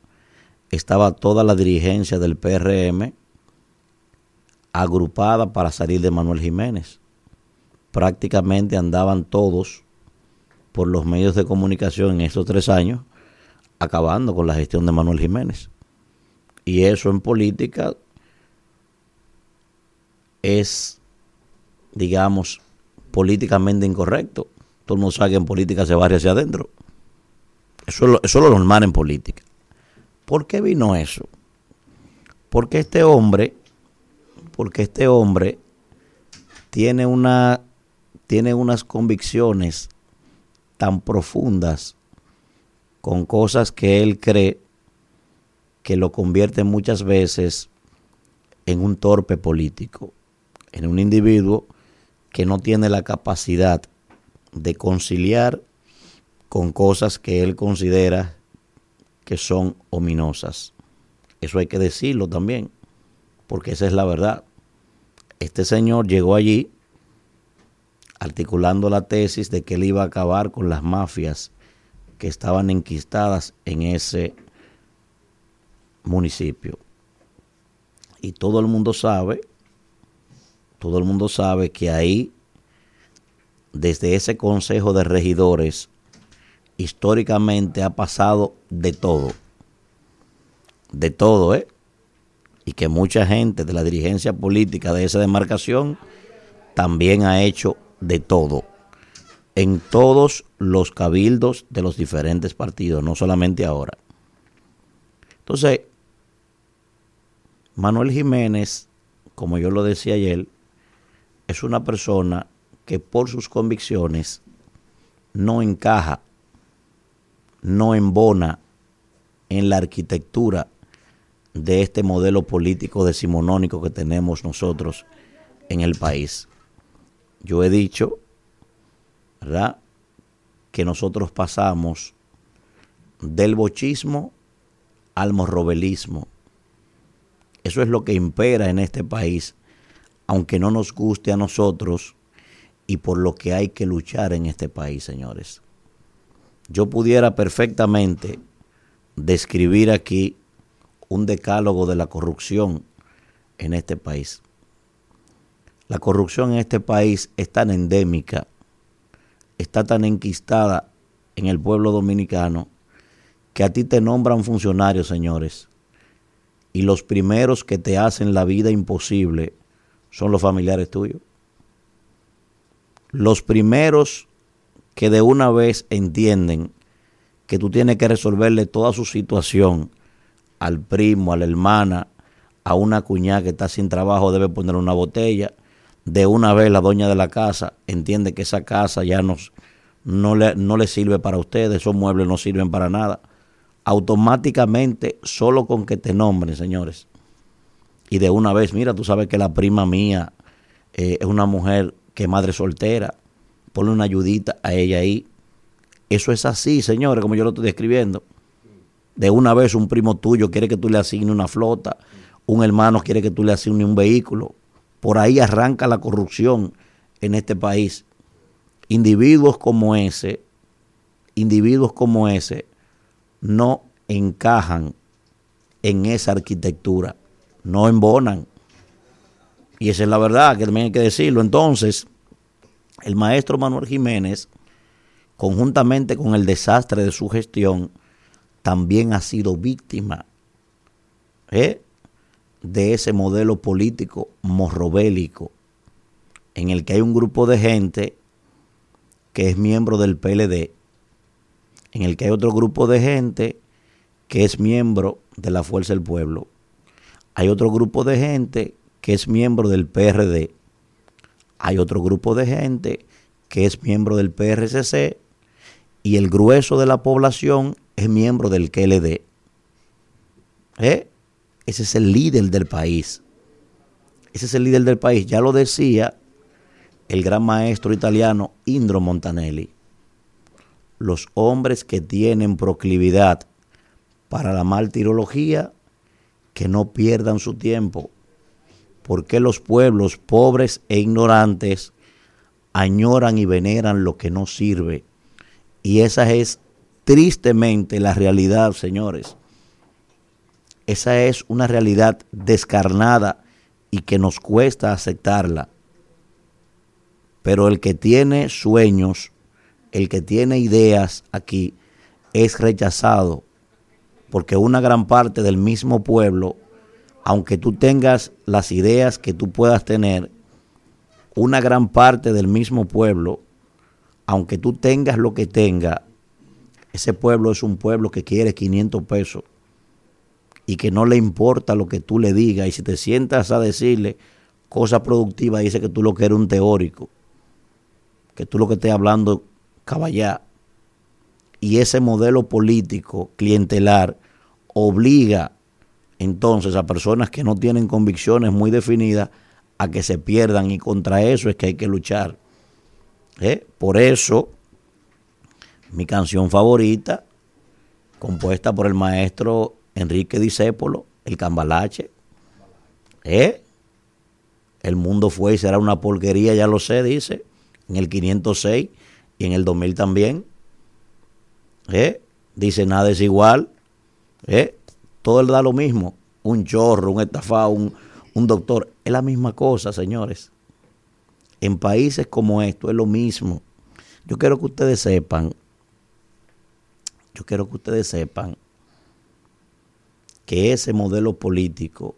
estaba toda la dirigencia del PRM agrupada para salir de Manuel Jiménez. Prácticamente andaban todos por los medios de comunicación en estos tres años acabando con la gestión de Manuel Jiménez. Y eso en política es, digamos, políticamente incorrecto. Todo el mundo que en política se barre hacia adentro. Eso es, eso es lo normal en política. ¿Por qué vino eso? Porque este hombre, porque este hombre tiene una tiene unas convicciones tan profundas con cosas que él cree que lo convierte muchas veces en un torpe político, en un individuo que no tiene la capacidad de conciliar con cosas que él considera que son ominosas. Eso hay que decirlo también, porque esa es la verdad. Este señor llegó allí articulando la tesis de que él iba a acabar con las mafias que estaban enquistadas en ese municipio. Y todo el mundo sabe todo el mundo sabe que ahí, desde ese Consejo de Regidores, históricamente ha pasado de todo. De todo, ¿eh? Y que mucha gente de la dirigencia política de esa demarcación también ha hecho de todo. En todos los cabildos de los diferentes partidos, no solamente ahora. Entonces, Manuel Jiménez, como yo lo decía ayer, es una persona que por sus convicciones no encaja, no embona en la arquitectura de este modelo político decimonónico que tenemos nosotros en el país. Yo he dicho, ¿verdad?, que nosotros pasamos del bochismo al morrobelismo. Eso es lo que impera en este país, aunque no nos guste a nosotros y por lo que hay que luchar en este país, señores. Yo pudiera perfectamente describir aquí un decálogo de la corrupción en este país. La corrupción en este país es tan endémica, está tan enquistada en el pueblo dominicano, que a ti te nombran funcionarios, señores, y los primeros que te hacen la vida imposible son los familiares tuyos. Los primeros que de una vez entienden que tú tienes que resolverle toda su situación al primo, a la hermana, a una cuñada que está sin trabajo, debe poner una botella. De una vez la doña de la casa entiende que esa casa ya no, no, le, no le sirve para ustedes, esos muebles no sirven para nada. Automáticamente, solo con que te nombren, señores. Y de una vez, mira, tú sabes que la prima mía eh, es una mujer que es madre soltera. Ponle una ayudita a ella ahí. Eso es así, señores, como yo lo estoy describiendo de una vez un primo tuyo quiere que tú le asignes una flota, un hermano quiere que tú le asignes un vehículo. Por ahí arranca la corrupción en este país. Individuos como ese, individuos como ese, no encajan en esa arquitectura, no embonan. Y esa es la verdad, que también hay que decirlo. Entonces, el maestro Manuel Jiménez, conjuntamente con el desastre de su gestión, también ha sido víctima ¿eh? de ese modelo político morrobélico en el que hay un grupo de gente que es miembro del PLD, en el que hay otro grupo de gente que es miembro de la Fuerza del Pueblo, hay otro grupo de gente que es miembro del PRD, hay otro grupo de gente que es miembro del PRCC y el grueso de la población es miembro del KLD. ¿Eh? Ese es el líder del país. Ese es el líder del país. Ya lo decía el gran maestro italiano Indro Montanelli. Los hombres que tienen proclividad para la martirología, que no pierdan su tiempo. Porque los pueblos pobres e ignorantes añoran y veneran lo que no sirve. Y esa es tristemente la realidad, señores. Esa es una realidad descarnada y que nos cuesta aceptarla. Pero el que tiene sueños, el que tiene ideas aquí, es rechazado. Porque una gran parte del mismo pueblo, aunque tú tengas las ideas que tú puedas tener, una gran parte del mismo pueblo, aunque tú tengas lo que tenga, ese pueblo es un pueblo que quiere 500 pesos y que no le importa lo que tú le digas. Y si te sientas a decirle cosas productivas, dice que tú lo que eres un teórico, que tú lo que estés hablando caballá. Y ese modelo político clientelar obliga entonces a personas que no tienen convicciones muy definidas a que se pierdan y contra eso es que hay que luchar. ¿Eh? Por eso mi canción favorita, compuesta por el maestro Enrique Discépolo, el Cambalache. ¿Eh? El mundo fue y será una porquería, ya lo sé, dice, en el 506 y en el 2000 también. ¿Eh? Dice, nada es igual. ¿Eh? Todo le da lo mismo. Un chorro, un estafado, un, un doctor. Es la misma cosa, señores. En países como esto es lo mismo. Yo quiero que ustedes sepan yo quiero que ustedes sepan que ese modelo político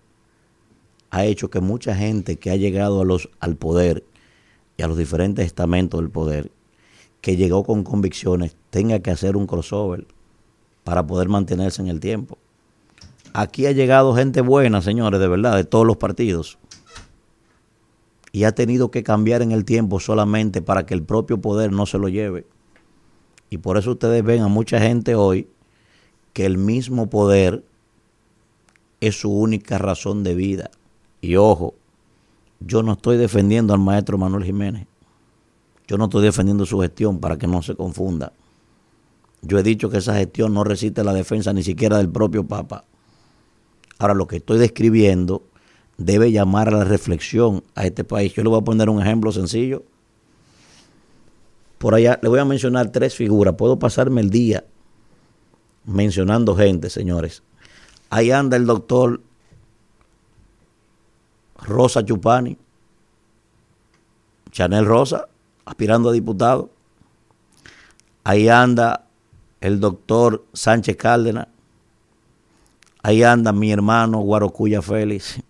ha hecho que mucha gente que ha llegado a los, al poder y a los diferentes estamentos del poder, que llegó con convicciones, tenga que hacer un crossover para poder mantenerse en el tiempo. aquí ha llegado gente buena, señores, de verdad, de todos los partidos. Y ha tenido que cambiar en el tiempo solamente para que el propio poder no se lo lleve. Y por eso ustedes ven a mucha gente hoy que el mismo poder es su única razón de vida. Y ojo, yo no estoy defendiendo al maestro Manuel Jiménez. Yo no estoy defendiendo su gestión para que no se confunda. Yo he dicho que esa gestión no resiste la defensa ni siquiera del propio Papa. Ahora, lo que estoy describiendo debe llamar a la reflexión a este país. Yo le voy a poner un ejemplo sencillo. Por allá le voy a mencionar tres figuras. Puedo pasarme el día mencionando gente, señores. Ahí anda el doctor Rosa Chupani, Chanel Rosa, aspirando a diputado. Ahí anda el doctor Sánchez Cárdenas. Ahí anda mi hermano Guarocuya Félix.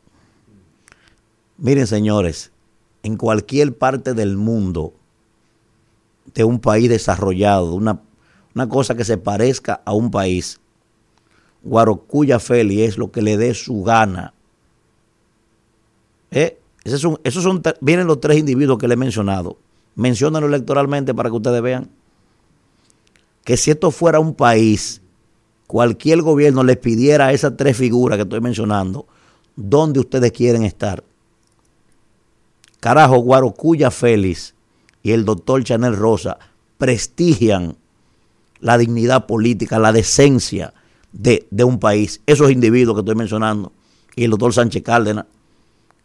Miren, señores, en cualquier parte del mundo, de un país desarrollado, una, una cosa que se parezca a un país, Guarocuya Félix es lo que le dé su gana. ¿Eh? Esos son, esos son, vienen los tres individuos que le he mencionado. Menciónalo electoralmente para que ustedes vean que si esto fuera un país, cualquier gobierno les pidiera a esas tres figuras que estoy mencionando, ¿dónde ustedes quieren estar? Carajo, Guarocuya Félix y el doctor Chanel Rosa prestigian la dignidad política, la decencia de, de, un país, esos individuos que estoy mencionando, y el doctor Sánchez Cárdenas.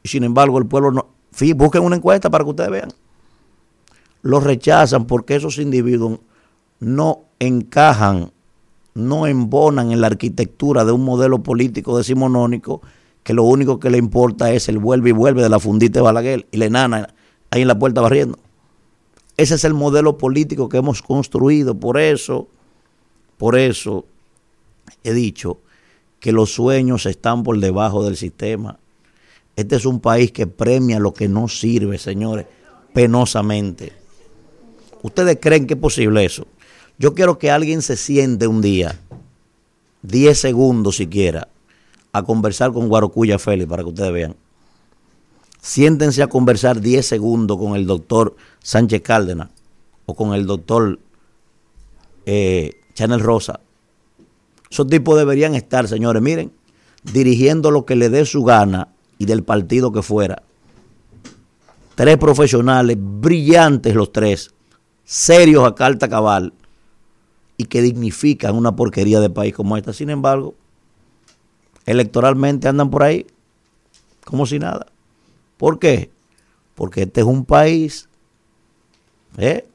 Sin embargo, el pueblo no. Busquen una encuesta para que ustedes vean. Los rechazan porque esos individuos no encajan, no embonan en la arquitectura de un modelo político decimonónico que lo único que le importa es el vuelve y vuelve de la fundita de Balaguer y la enana ahí en la puerta barriendo. Ese es el modelo político que hemos construido. Por eso, por eso he dicho que los sueños están por debajo del sistema. Este es un país que premia lo que no sirve, señores, penosamente. ¿Ustedes creen que es posible eso? Yo quiero que alguien se siente un día, 10 segundos siquiera, a conversar con Guarocuya Félix para que ustedes vean. Siéntense a conversar 10 segundos con el doctor Sánchez Cárdenas o con el doctor eh, Chanel Rosa. Esos tipos deberían estar, señores, miren, dirigiendo lo que le dé su gana y del partido que fuera. Tres profesionales, brillantes los tres, serios a carta cabal y que dignifican una porquería de país como esta. Sin embargo, electoralmente andan por ahí como si nada. ¿Por qué? Porque este es un país, ¿eh?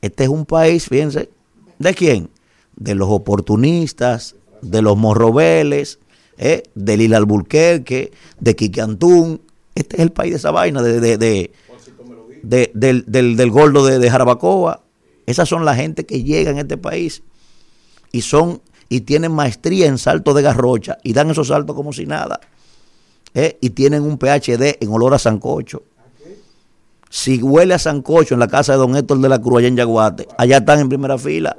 Este es un país, fíjense, ¿de quién? De los oportunistas, de los morrobeles, ¿eh? de Lila de Quique Antún. Este es el país de esa vaina, de, de, de, del, del, del, gordo de, de Jarabacoa. Esas son la gente que llega en este país y son y tienen maestría en salto de garrocha y dan esos saltos como si nada. ¿Eh? Y tienen un PhD en olor a sancocho. Si huele a sancocho en la casa de don Héctor de la Cruz allá en Yaguate, allá están en primera fila.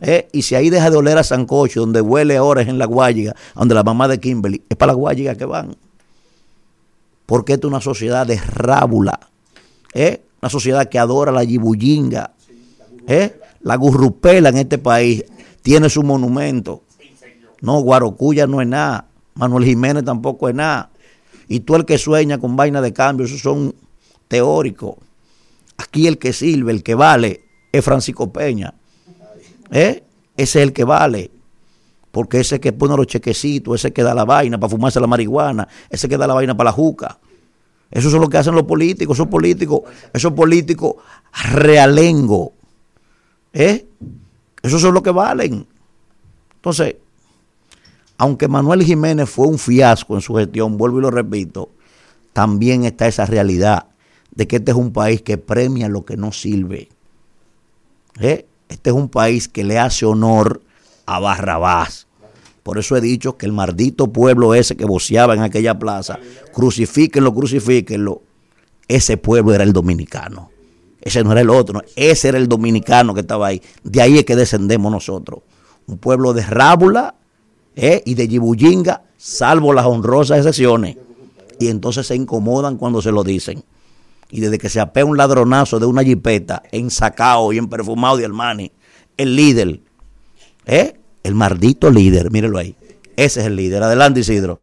¿eh? Y si ahí deja de oler a sancocho, donde huele ahora es en la Guayiga, donde la mamá de Kimberly, es para la Guayiga que van. Porque esta es una sociedad de rábula. ¿eh? Una sociedad que adora la yibullinga. La gurrupela en este país tiene su monumento. No, Guarocuya no es nada. Manuel Jiménez tampoco es nada. Y tú el que sueña con vaina de cambio, esos son teóricos. Aquí el que sirve, el que vale, es Francisco Peña. ¿Eh? Ese es el que vale. Porque ese que pone los chequecitos, ese que da la vaina para fumarse la marihuana, ese que da la vaina para la juca. Eso es lo que hacen los políticos, esos políticos, esos políticos realengo. ¿Eh? Esos son los que valen. Entonces, aunque Manuel Jiménez fue un fiasco en su gestión, vuelvo y lo repito, también está esa realidad de que este es un país que premia lo que no sirve. ¿Eh? Este es un país que le hace honor a Barrabás. Por eso he dicho que el maldito pueblo ese que voceaba en aquella plaza, crucifíquenlo, crucifíquenlo, ese pueblo era el dominicano. Ese no era el otro, ese era el dominicano que estaba ahí. De ahí es que descendemos nosotros. Un pueblo de rábula, ¿eh? y de Yibullinga, salvo las honrosas excepciones. Y entonces se incomodan cuando se lo dicen. Y desde que se apea un ladronazo de una jipeta en sacao y en perfumado de Armani, el líder, ¿eh? el maldito líder, mírelo ahí. Ese es el líder. Adelante, Isidro.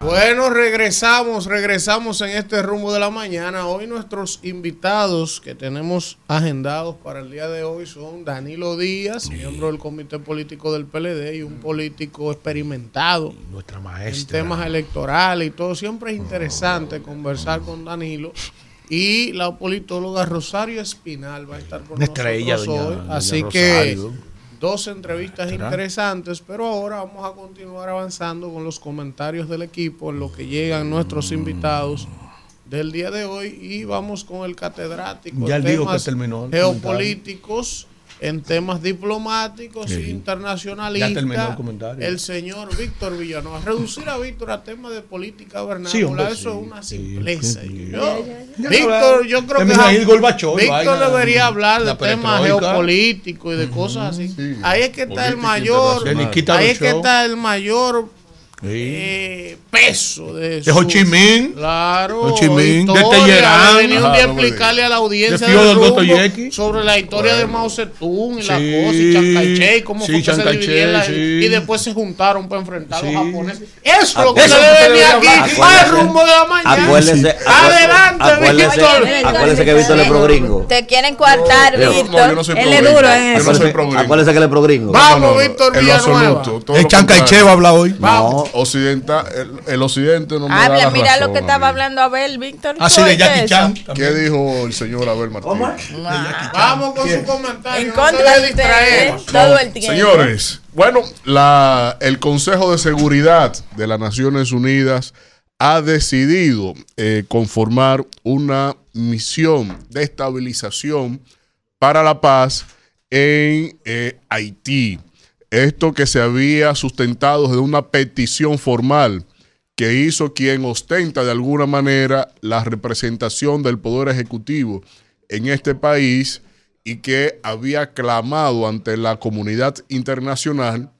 Bueno, regresamos, regresamos en este rumbo de la mañana. Hoy nuestros invitados que tenemos agendados para el día de hoy son Danilo Díaz, miembro del Comité Político del PLD y un político experimentado
Nuestra
en
maestra.
temas electorales y todo. Siempre es interesante conversar con Danilo. Y la politóloga Rosario Espinal va a estar con
Una estrella,
nosotros
doña-
hoy.
doña
Así que. Dos entrevistas interesantes, pero ahora vamos a continuar avanzando con los comentarios del equipo en lo que llegan nuestros invitados del día de hoy y vamos con el catedrático
Ya
temas
que terminó
geopolíticos, en temas diplomáticos
Sí.
e internacionalistas.
El
señor Víctor Villanueva. Reducir a Víctor a temas de política vernácula, eso
sí,
es una
sí,
simpleza.
sí.
Yo-
Ya
Víctor, yo creo que Víctor debería hablar de temas geopolíticos y de cosas así. Ahí es que está el mayor, ahí es que está el mayor
Sí.
eh, peso de,
De Ho Chi Minh.
Claro.
Ho Chi Minh, de
de día
Ajá,
a explicarle a la audiencia
De
rumbo
Dostoyevsky.
sobre la historia de Mao Zedong y la cosa y Chiang Kai-shek, cómo
sí,
fue que
Chiang
se dividieron la-
sí.
y después se juntaron para enfrentar a los japoneses. Eso es lo que
Eso
se
que
debe venir aquí al rumbo de la mañana.
Acuérdese,
Adelante,
acuérdese,
Víctor.
acuérdese que Víctor es pro gringo.
Te quieren coartar, Víctor.
Él es duro en
Yo
eso.
no soy
Acuérdese,
pro gringo.
acuérdese que él es pro gringo.
Vamos, Víctor
en lo
Villanueva.
El
lo
Chancay
contrario.
Che va a hablar hoy.
No,
Occidental, el, occidente no me da
Habla,
la
mira
razón
lo que
a
estaba hablando Abel, Víctor.
Así
¿Tú
de Jackie
eso?
Chan.
¿Qué dijo el señor Abel Martínez?
Vamos con su comentario.
En contra de ustedes todo el tiempo.
Señores, bueno, la, el Consejo de Seguridad de las Naciones Unidas ha decidido eh, conformar una misión de estabilización para la paz en eh, Haití. Esto que se había sustentado de una petición formal que hizo quien ostenta de alguna manera la representación del Poder Ejecutivo en este país y que había clamado ante la comunidad internacional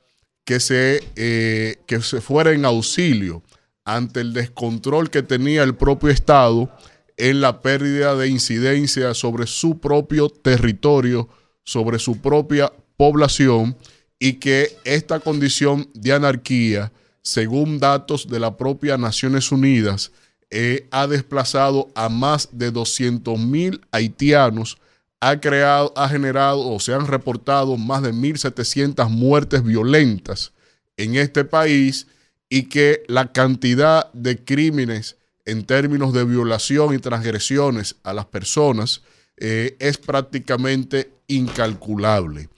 que se, eh, que se fuera en auxilio ante el descontrol que tenía el propio Estado en la pérdida de incidencia sobre su propio territorio, sobre su propia población y que esta condición de anarquía, según datos de la propia Naciones Unidas, eh, ha desplazado a más de 200 mil haitianos, ha creado, ha generado o se han reportado más de 1.700 muertes violentas en este país y que la cantidad de crímenes en términos de violación y transgresiones a las personas eh, es prácticamente incalculable.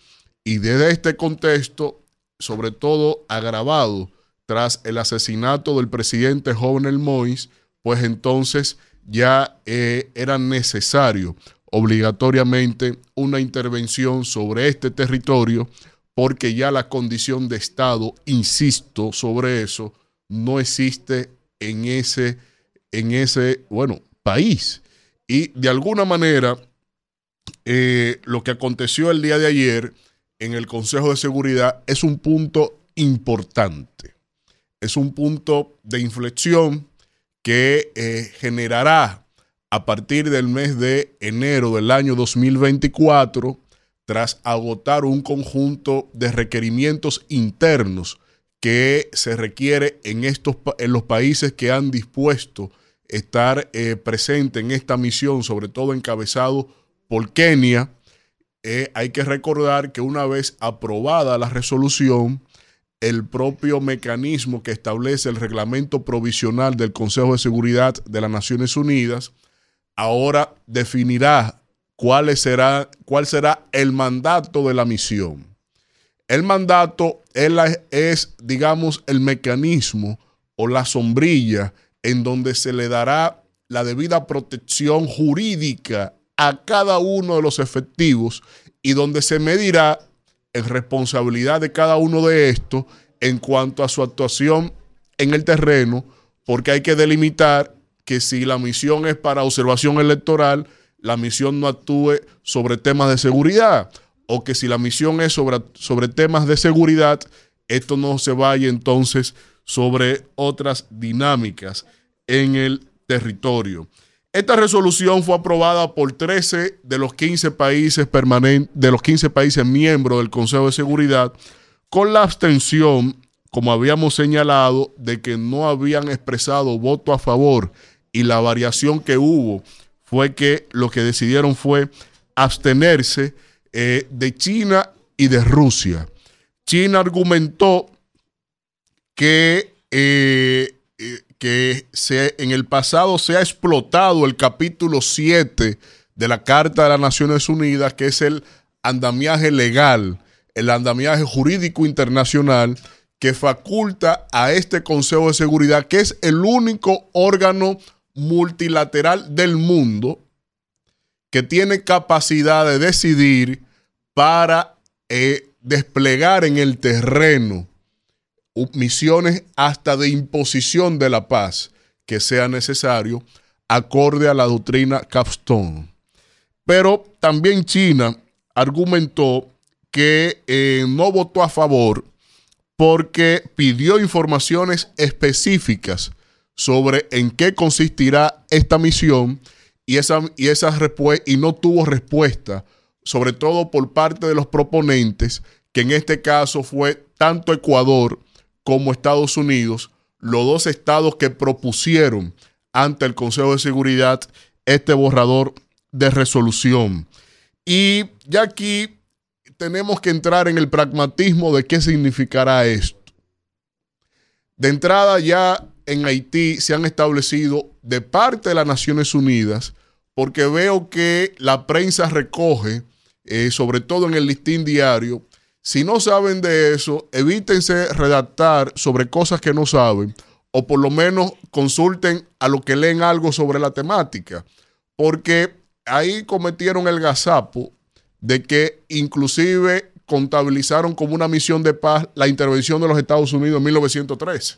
Y desde este contexto, sobre todo agravado tras el asesinato del presidente Jovenel Moïse, pues entonces ya eh, era necesario obligatoriamente una intervención sobre este territorio porque ya la condición de Estado, insisto sobre eso, no existe en ese, en ese, bueno, país. Y de alguna manera, eh, lo que aconteció el día de ayer en el Consejo de Seguridad es un punto importante. Es un punto de inflexión que eh, generará a partir del mes de enero del año 2024, tras agotar un conjunto de requerimientos internos que se requiere en, estos, en los países que han dispuesto estar eh, presente en esta misión, sobre todo encabezado por Kenia. Eh, hay que recordar que una vez aprobada la resolución, el propio mecanismo que establece el reglamento provisional del Consejo de Seguridad de las Naciones Unidas ahora definirá cuál será, cuál será el mandato de la misión. El mandato es, digamos, el mecanismo o la sombrilla en donde se le dará la debida protección jurídica a cada uno de los efectivos y donde se medirá en responsabilidad de cada uno de estos en cuanto a su actuación en el terreno, porque hay que delimitar que si la misión es para observación electoral, la misión no actúe sobre temas de seguridad. o que si la misión es sobre, sobre temas de seguridad, esto no se vaya entonces sobre otras dinámicas en el territorio. Esta resolución fue aprobada por 13 de los 15 países permanentes, de los 15 países miembros del Consejo de Seguridad, con la abstención, como habíamos señalado, de que no habían expresado voto a favor y la variación que hubo fue que lo que decidieron fue abstenerse eh, de China y de Rusia. China argumentó que eh, eh, que se, en el pasado se ha explotado el capítulo 7 de la Carta de las Naciones Unidas, que es el andamiaje legal, el andamiaje jurídico internacional que faculta a este Consejo de Seguridad, que es el único órgano multilateral del mundo que tiene capacidad de decidir para eh, desplegar en el terreno misiones hasta de imposición de la paz que sea necesario, acorde a la doctrina Capstone. Pero también China argumentó que eh, no votó a favor porque pidió informaciones específicas sobre en qué consistirá esta misión y, esa, y, y no tuvo respuesta, sobre todo por parte de los proponentes, que en este caso fue tanto Ecuador como Estados Unidos, los dos estados que propusieron ante el Consejo de Seguridad este borrador de resolución. Y ya aquí tenemos que entrar en el pragmatismo de qué significará esto. De entrada ya en Haití se han establecido de parte de las Naciones Unidas, porque veo que la prensa recoge, eh, sobre todo en el listín diario, si no saben de eso, evítense redactar sobre cosas que no saben o por lo menos consulten a lo que leen algo sobre la temática, porque ahí cometieron el gazapo de que inclusive contabilizaron como una misión de paz la intervención de los Estados Unidos en 1913.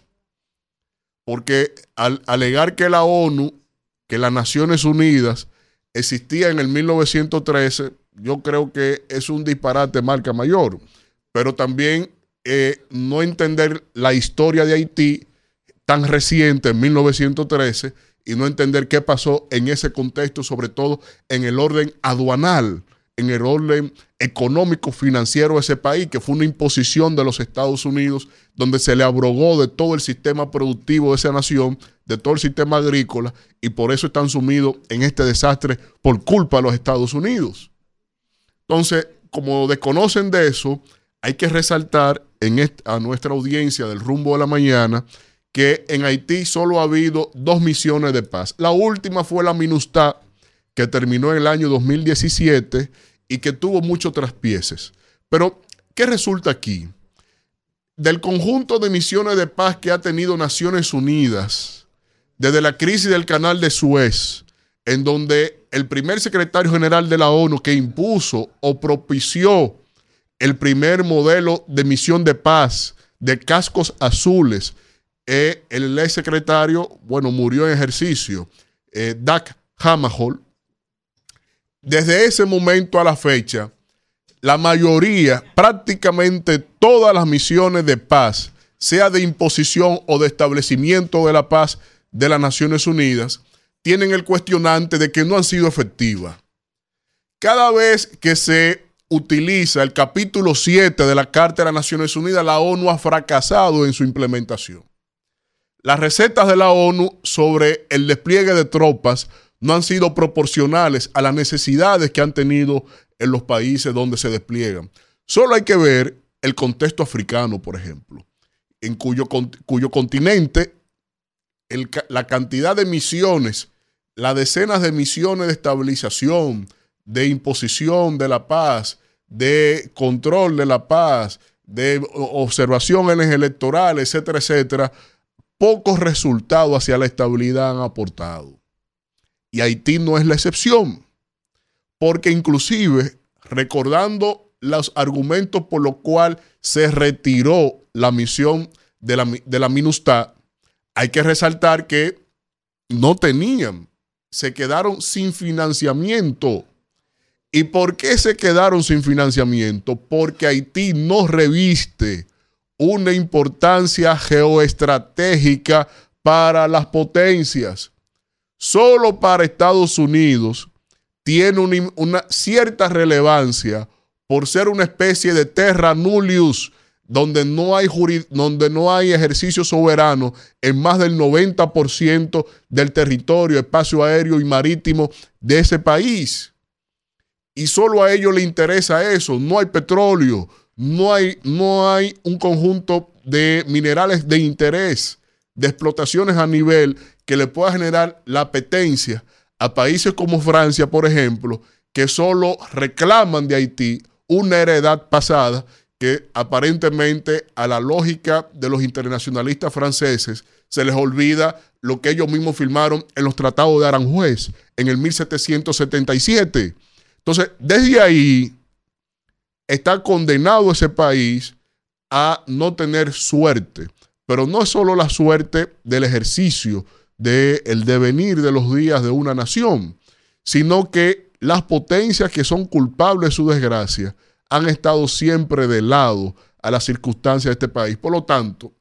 Porque al alegar que la ONU, que las Naciones Unidas existía en el 1913, yo creo que es un disparate marca mayor pero también eh, no entender la historia de Haití tan reciente, en 1913, y no entender qué pasó en ese contexto, sobre todo en el orden aduanal, en el orden económico financiero de ese país, que fue una imposición de los Estados Unidos, donde se le abrogó de todo el sistema productivo de esa nación, de todo el sistema agrícola, y por eso están sumidos en este desastre por culpa de los Estados Unidos. Entonces, como desconocen de eso, hay que resaltar en a nuestra audiencia del rumbo de la mañana que en Haití solo ha habido dos misiones de paz. La última fue la MINUSTA, que terminó en el año 2017 y que tuvo muchos traspieces. Pero, ¿qué resulta aquí? Del conjunto de misiones de paz que ha tenido Naciones Unidas, desde la crisis del canal de Suez, en donde el primer secretario general de la ONU que impuso o propició el primer modelo de misión de paz de cascos azules. Eh, el ex secretario, bueno, murió en ejercicio, eh, Doug Hammerhall. Desde ese momento a la fecha, la mayoría, prácticamente todas las misiones de paz, sea de imposición o de establecimiento de la paz de las Naciones Unidas, tienen el cuestionante de que no han sido efectivas. Cada vez que se utiliza el capítulo 7 de la Carta de las Naciones Unidas, la ONU ha fracasado en su implementación. Las recetas de la ONU sobre el despliegue de tropas no han sido proporcionales a las necesidades que han tenido en los países donde se despliegan. Solo hay que ver el contexto africano, por ejemplo, en cuyo, cuyo continente la cantidad de misiones, las decenas de misiones de estabilización, de imposición de la paz, de control de la paz, de observación en electorales, etcétera, etcétera, pocos resultados hacia la estabilidad han aportado. Y Haití no es la excepción, porque inclusive recordando los argumentos por los cuales se retiró la misión de la, de la MINUSTA, hay que resaltar que no tenían, se quedaron sin financiamiento ¿Y por qué se quedaron sin financiamiento? Porque Haití no reviste una importancia geoestratégica para las potencias. Solo para Estados Unidos tiene una, una cierta relevancia por ser una especie de terra nullius, donde no hay, donde no hay ejercicio soberano en más del 90% del territorio, espacio aéreo y marítimo de ese país. Y solo a ellos le interesa eso. No hay petróleo, no hay, no hay un conjunto de minerales de interés, de explotaciones a nivel que le pueda generar la apetencia a países como Francia, por ejemplo, que solo reclaman de Haití una heredad pasada que aparentemente a la lógica de los internacionalistas franceses se les olvida lo que ellos mismos firmaron en los tratados de Aranjuez en el 1777. Entonces, desde ahí está condenado ese país a no tener suerte, pero no es solo la suerte del ejercicio del devenir de los días de una nación, sino que las potencias que son culpables de su desgracia han estado siempre de lado a las circunstancias de este país. Por lo tanto,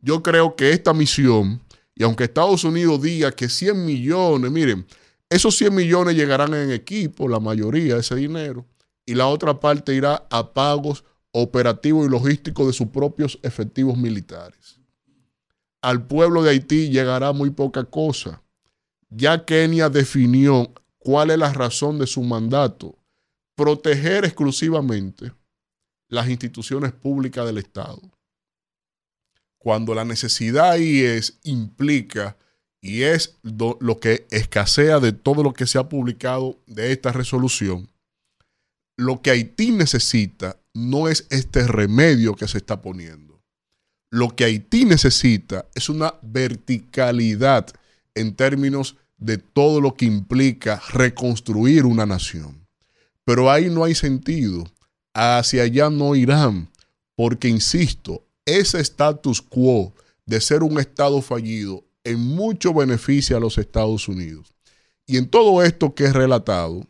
yo creo que esta misión, y aunque Estados Unidos diga que 100 millones, miren, esos 100 millones llegarán en equipo, la mayoría de ese dinero, y la otra parte irá a pagos operativos y logísticos de sus propios efectivos militares. Al pueblo de Haití llegará muy poca cosa. Ya Kenia definió cuál es la razón de su mandato, proteger exclusivamente las instituciones públicas del Estado. Cuando la necesidad ahí es, implica, y es lo que escasea de todo lo que se ha publicado de esta resolución, lo que Haití necesita no es este remedio que se está poniendo. Lo que Haití necesita es una verticalidad en términos de todo lo que implica reconstruir una nación. Pero ahí no hay sentido. Hacia allá no irán. Porque, insisto, ese status quo de ser un Estado fallido en mucho beneficia a los Estados Unidos. Y en todo esto que he relatado,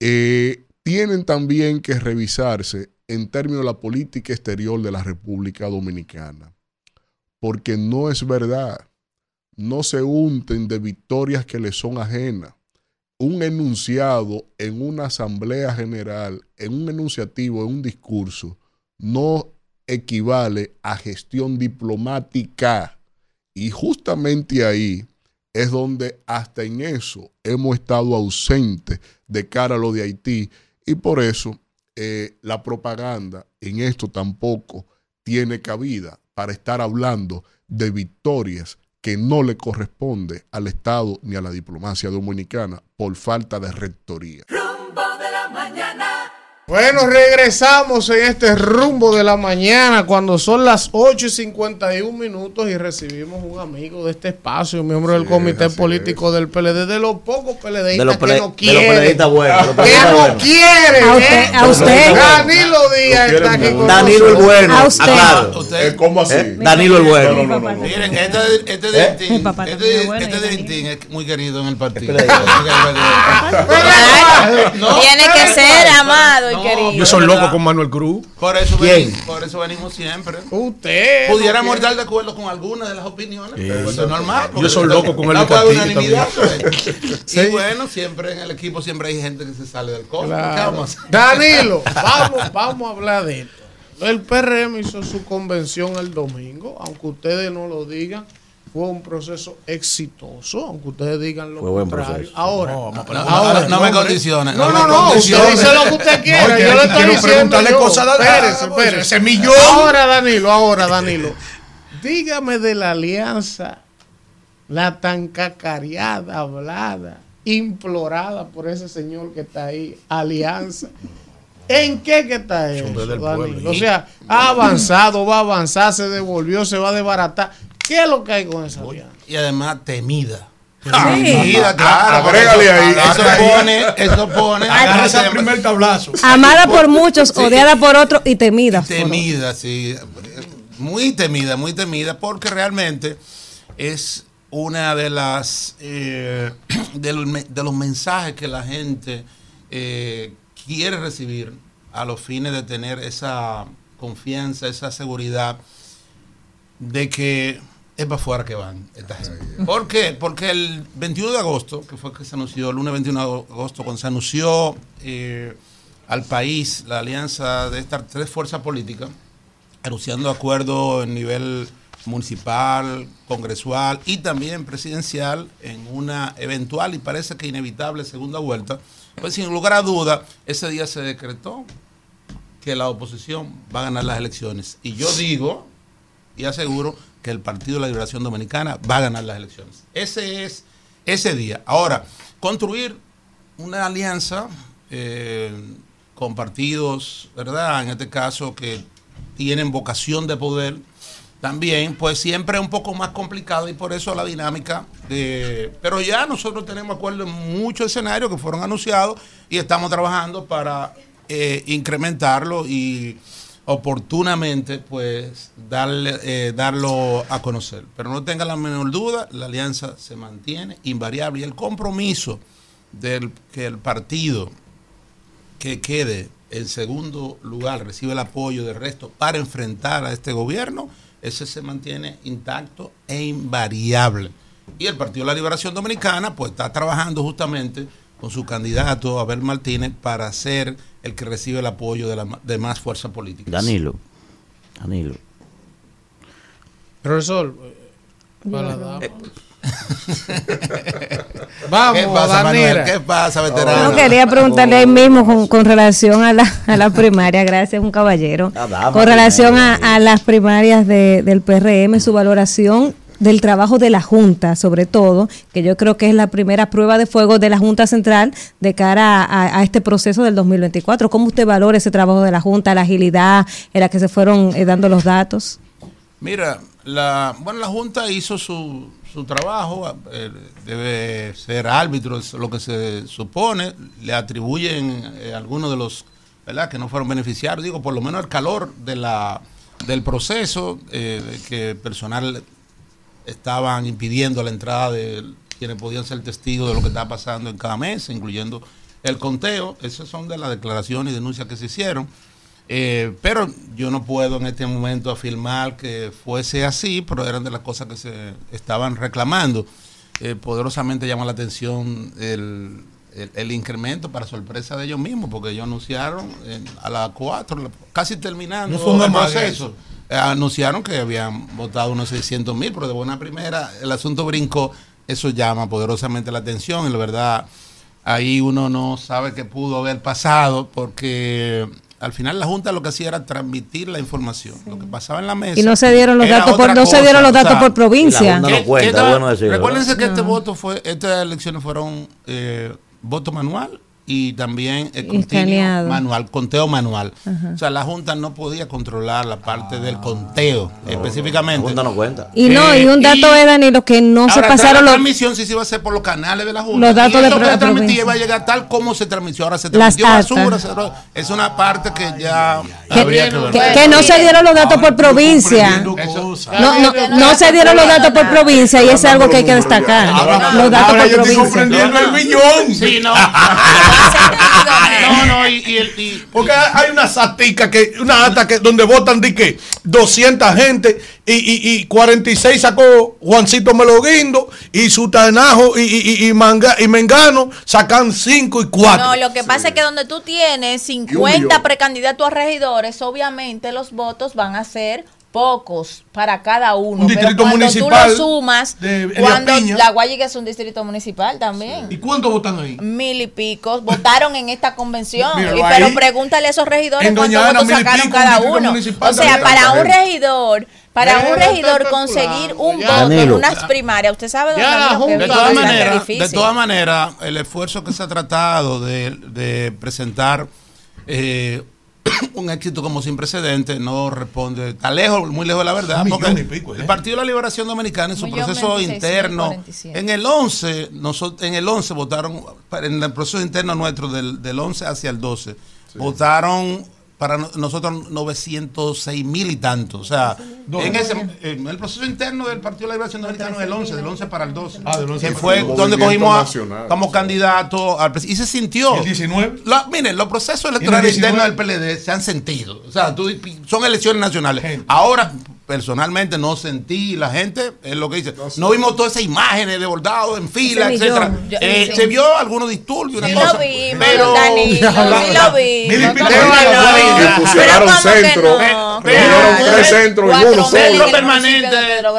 eh, tienen también que revisarse en términos de la política exterior de la República Dominicana. Porque no es verdad. No se unten de victorias que les son ajenas. Un enunciado en una asamblea general, en un enunciativo, en un discurso, no equivale a gestión diplomática. Y justamente ahí es donde hasta en eso hemos estado ausentes de cara a lo de Haití. Y por eso eh, la propaganda en esto tampoco tiene cabida para estar hablando de victorias que no le corresponde al Estado ni a la diplomacia dominicana por falta de rectoría.
Bueno, regresamos en este rumbo de la mañana cuando son las 8 y 51 minutos y recibimos un amigo de este espacio, miembro del comité político del PLD, de los pocos PLDistas
De los,
que no
de los
quieren.
buenos. de los
que
peleadistas
no quieren.
A usted-
¿eh?
a usted.
Danilo Díaz
Lo
está aquí con
Danilo el bueno.
A usted.
aclaro.
Usted,
¿Cómo así?
¿Eh? Danilo el bueno.
No, no, no, no.
miren, este, este Dentín,
papá
este,
bueno,
este. Dentín es muy querido en el partido.
Tiene que ser amado querido.
Yo soy loco con Manuel Cruz.
Por eso, venimos, por eso venimos siempre.
Usted. no
Pudiéramos estar de acuerdo con algunas de las opiniones, pero eso es normal.
Yo soy loco con el Castillo
unanimidad.
Sí.
Y bueno, siempre en el equipo siempre hay gente que se sale del. ¿Qué
Claro. Danilo, vamos, vamos a hablar de esto. El PRM hizo su convención el domingo, aunque ustedes no lo digan, fue un proceso exitoso, aunque ustedes digan lo
Fue buen
contrario.
proceso.
Ahora,
No,
ahora,
no, no me
hombre.
condiciones.
No, no, no, usted dice lo que usted quiera.
No,
yo
que-
le estoy
quiero
diciendo
preguntarle
yo.
cosas a-
Espérese,
a-
espérese.
ese millón.
Ahora, Danilo, ahora, Danilo. Dígame de la alianza, la tan cacareada, hablada, implorada por ese señor que está ahí, alianza. ¿En qué que está eso, Danilo? O sea, ha avanzado, va a avanzar, se devolvió, se va a desbaratar. ¿Qué es lo que hay con esa alianza?
Y además temida.
Sí.
Temida, claro.
agrégale ahí.
Eso pone, eso pone.
Primer tablazo.
Amada por muchos, odiada por otros y temida.
Temida, sí. Muy temida, muy temida, porque realmente es una de las eh, de, los, me- de los mensajes que la gente eh, quiere recibir a los fines de tener esa confianza, esa seguridad de que es para afuera que van. ¿Por qué? Porque el 21 de agosto, que fue que se anunció, el lunes 21 de agosto, cuando se anunció eh, al país la alianza de estas tres fuerzas políticas, anunciando acuerdos en nivel municipal, congresual y también presidencial en una eventual y parece que inevitable segunda vuelta, pues sin lugar a duda, ese día se decretó que la oposición va a ganar las elecciones. Y yo digo y aseguro que el Partido de la Liberación Dominicana va a ganar las elecciones. Ese es ese día. Ahora, construir una alianza eh, con partidos, ¿verdad? En este caso, que tienen vocación de poder, también, pues siempre es un poco más complicado y por eso la dinámica de... Pero ya nosotros tenemos acuerdo en muchos escenarios que fueron anunciados y estamos trabajando para eh, incrementarlo y oportunamente pues darle, eh, darlo a conocer. Pero no tenga la menor duda, la alianza se mantiene invariable y el compromiso del que el partido que quede en segundo lugar recibe el apoyo del resto para enfrentar a este gobierno, ese se mantiene intacto e invariable. Y el Partido de la Liberación Dominicana pues está trabajando justamente con su candidato Abel Martínez para ser el que recibe el apoyo de las demás fuerzas políticas.
Danilo. Danilo.
Profesor, eh, para la dama.
¿Qué
Vamos,
pasa, Manuel?
Danira.
¿Qué pasa, veterano?
No, quería preguntarle ahí mismo con, con relación a la, a la primaria, gracias, un caballero.
Ah, dama,
Con relación a, a las primarias de- del PRM, su valoración del trabajo de la Junta, sobre todo, que yo creo que es la primera prueba de fuego de la Junta Central de cara a, este proceso del 2024. ¿Cómo usted valora ese trabajo de la Junta, la agilidad en la que se fueron eh, dando los datos?
Mira, la, bueno, la Junta hizo su, su trabajo, eh, debe ser árbitro, es lo que se supone, le atribuyen eh, algunos de los ¿verdad? que no fueron beneficiarios, digo, por lo menos el calor de la, del proceso, eh, que personal estaban impidiendo la entrada de quienes podían ser testigos de lo que estaba pasando en cada mes, incluyendo el conteo. Esas son de las declaraciones y denuncias que se hicieron. Eh, pero yo no puedo en este momento afirmar que fuese así, pero eran de las cosas que se estaban reclamando. Eh, poderosamente llama la atención el, el- el incremento para sorpresa de ellos mismos, porque ellos anunciaron en- a las 4, casi terminando
No
el proceso. Anunciaron que habían votado unos 600 mil, pero de buena primera el asunto brincó. Eso llama poderosamente la atención y la verdad ahí uno no sabe qué pudo haber pasado porque al final la Junta lo que hacía era transmitir la información. Lo que pasaba en la mesa.
Y no se dieron los datos por, no se dieron los
O
datos
sea,
por provincia.
No, no
¿Qué-
cuenta,
qué estaba-
bueno decirlo,
Recuérdense que este voto fue, estas elecciones fueron eh, voto manual y también eh,
Y escaneado.
manual, conteo manual.
Ajá.
O sea, la Junta no podía controlar la parte del conteo específicamente.
La Junta no cuenta.
Y no, y un
Eh,
dato
y-
es, Danilo, que no se pasaron
la
los,
transmisión sí se iba a hacer por los canales de la Junta.
Los datos
y
de
eso que
la
se transmitía iba a llegar tal como se transmitió. Ahora se
Las
transmitió basura. es una parte que ya
que,
habría que ver.
que- que no se dieron los datos por provincia. No, no, no se dieron los datos por provincia y es algo que hay que destacar. Los datos
Ahora
por
yo estoy
provincia.
comprendiendo el millón.
Sí, no. no, no, y, y el- y-
Porque hay una satica que, una ata que donde votan de que 200 gente y, y, y 46 sacó Juancito Meloguindo y Sutanajo y, y, y, y Manga- y Mengano sacan 5 y 4.
No, lo que pasa es que donde tú tienes 50 precandidatos a regidores, obviamente los votos van a ser pocos para cada uno.
Un
Pero
distrito
cuando
municipal
tú lo sumas,
de
cuando
Piña.
la Guayiga es un distrito municipal también.
¿Y cuántos votan ahí?
Mil y picos votaron en esta convención.
Míralo
Y- pero
ahí.
pregúntale a esos regidores cuántos votos sacaron
pico,
cada
un
uno.
municipal
O sea, para un regidor, para un regidor conseguir un
Ya.
voto en unas primarias, usted sabe
Ya Junta-
es
De todas
bastante
maneras, de
difícil.
todas maneras, el esfuerzo que se ha tratado de, de presentar eh, un éxito como sin precedentes no responde, está lejos, muy lejos de la verdad, porque
pico, ¿eh?
el Partido de la Liberación Dominicana en su
Un millón
proceso
26,
interno,
47.
en el 11, nosotros, en el 11 votaron, en el proceso interno nuestro del, del 11 hacia el 12, votaron para no- nosotros 906 mil y tanto. O sea, en, ese, en el proceso interno del Partido de la Liberación Dominicana del 11, del 11 para el 12.
Ah, del 11
que
para
fue
el 12.
donde cogimos a-
nacional.
como candidato al presidente. Y se sintió.
¿Y el 19?
La- miren, los procesos electorales
19?
internos del PLD se han sentido. O sea, tú- son elecciones nacionales. Ahora, personalmente, no sentí la gente, es lo que dice. No vimos todas esas imágenes de bordados en fila, etcétera.
Yo-
Eh,
sí.
Se vio algunos disturbios, una
Sí
cosa.
lo vimos,
pero
Danilo, sí lo vimos.
Mil y pico
¿Cómo
de
que
dólares.
no?
Que pusieron
Pero ¿cómo que
centro.
no?
Pero-
Pusieron
Claro.
tres centros en
Cuatro
uno solo.
permanente.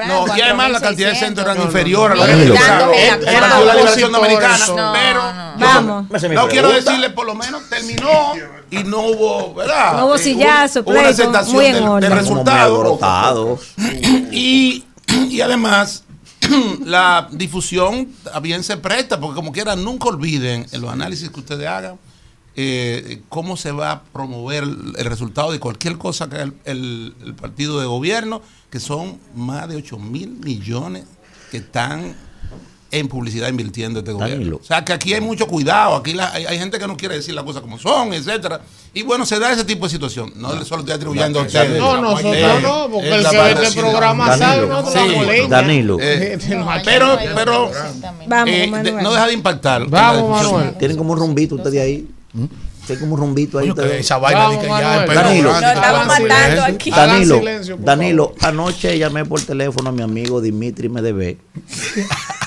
No, y además la cantidad de centros eran inferior a lo que el
la.
Liberación Dominicana.
no,
Pero
no.
Vamos.
No quiero decirle, por lo menos terminó y no hubo, ¿verdad?
No hubo sillazo,
hubo una
pleito,
aceptación
muy en
del, resultado. Y, y además, la difusión bien se presta, porque como quiera, nunca olviden en los análisis que ustedes hagan eh, cómo se va a promover el, el resultado de cualquier cosa que haga el, el- el partido de gobierno, que son más de 8 mil millones que están en publicidad invirtiendo este gobierno.
Danilo.
O sea, que aquí hay mucho cuidado, aquí la- hay, hay gente que no quiere decir las cosas como son, etcétera. Y bueno, se da ese tipo de situación. No le solo estoy atribuyendo a ustedes.
No, nosotros no, porque
es
el que ve este programa sabe,
Danilo.
nosotros
Sí.
Danilo,
Eh,
No
pero, pero
Vamos,
eh, de- no deja de impactar. en la
Vamos,
discusión.
Manuel.
tienen como un rumbito ustedes ahí. Tienen como un rumbito ahí. Ustedes.
esa vaina
Vamos,
de que ya
Danilo.
Matando aquí.
Danilo, Danilo, anoche llamé por teléfono a mi amigo Dimitri Medvedev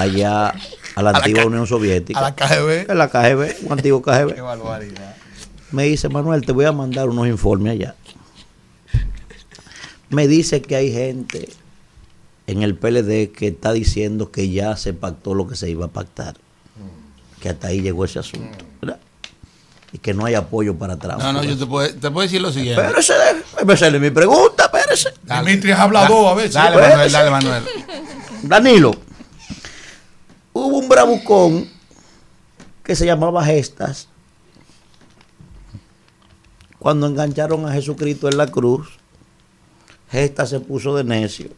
allá a la antigua Unión Soviética.
A la KGB.
En la KGB, un antiguo
Qué
KGB.
barbaridad.
Me dice, Manuel, te voy a mandar unos informes allá. Me dice que hay gente en el PLD que está diciendo que ya se pactó lo que se iba a pactar. Que hasta ahí llegó ese asunto. ¿verdad? Y que no hay apoyo para atrás.
No, no, yo te puedo, te puedo decir lo siguiente.
Espérese, hacerle mi pregunta, espérese.
Dimitri es hablador a veces.
Dale,
Espérese.
Manuel, dale, Manuel.
Danilo, hubo un bravucón que se llamaba Gestas. Cuando engancharon a Jesucristo en la cruz, Gestas se puso de necio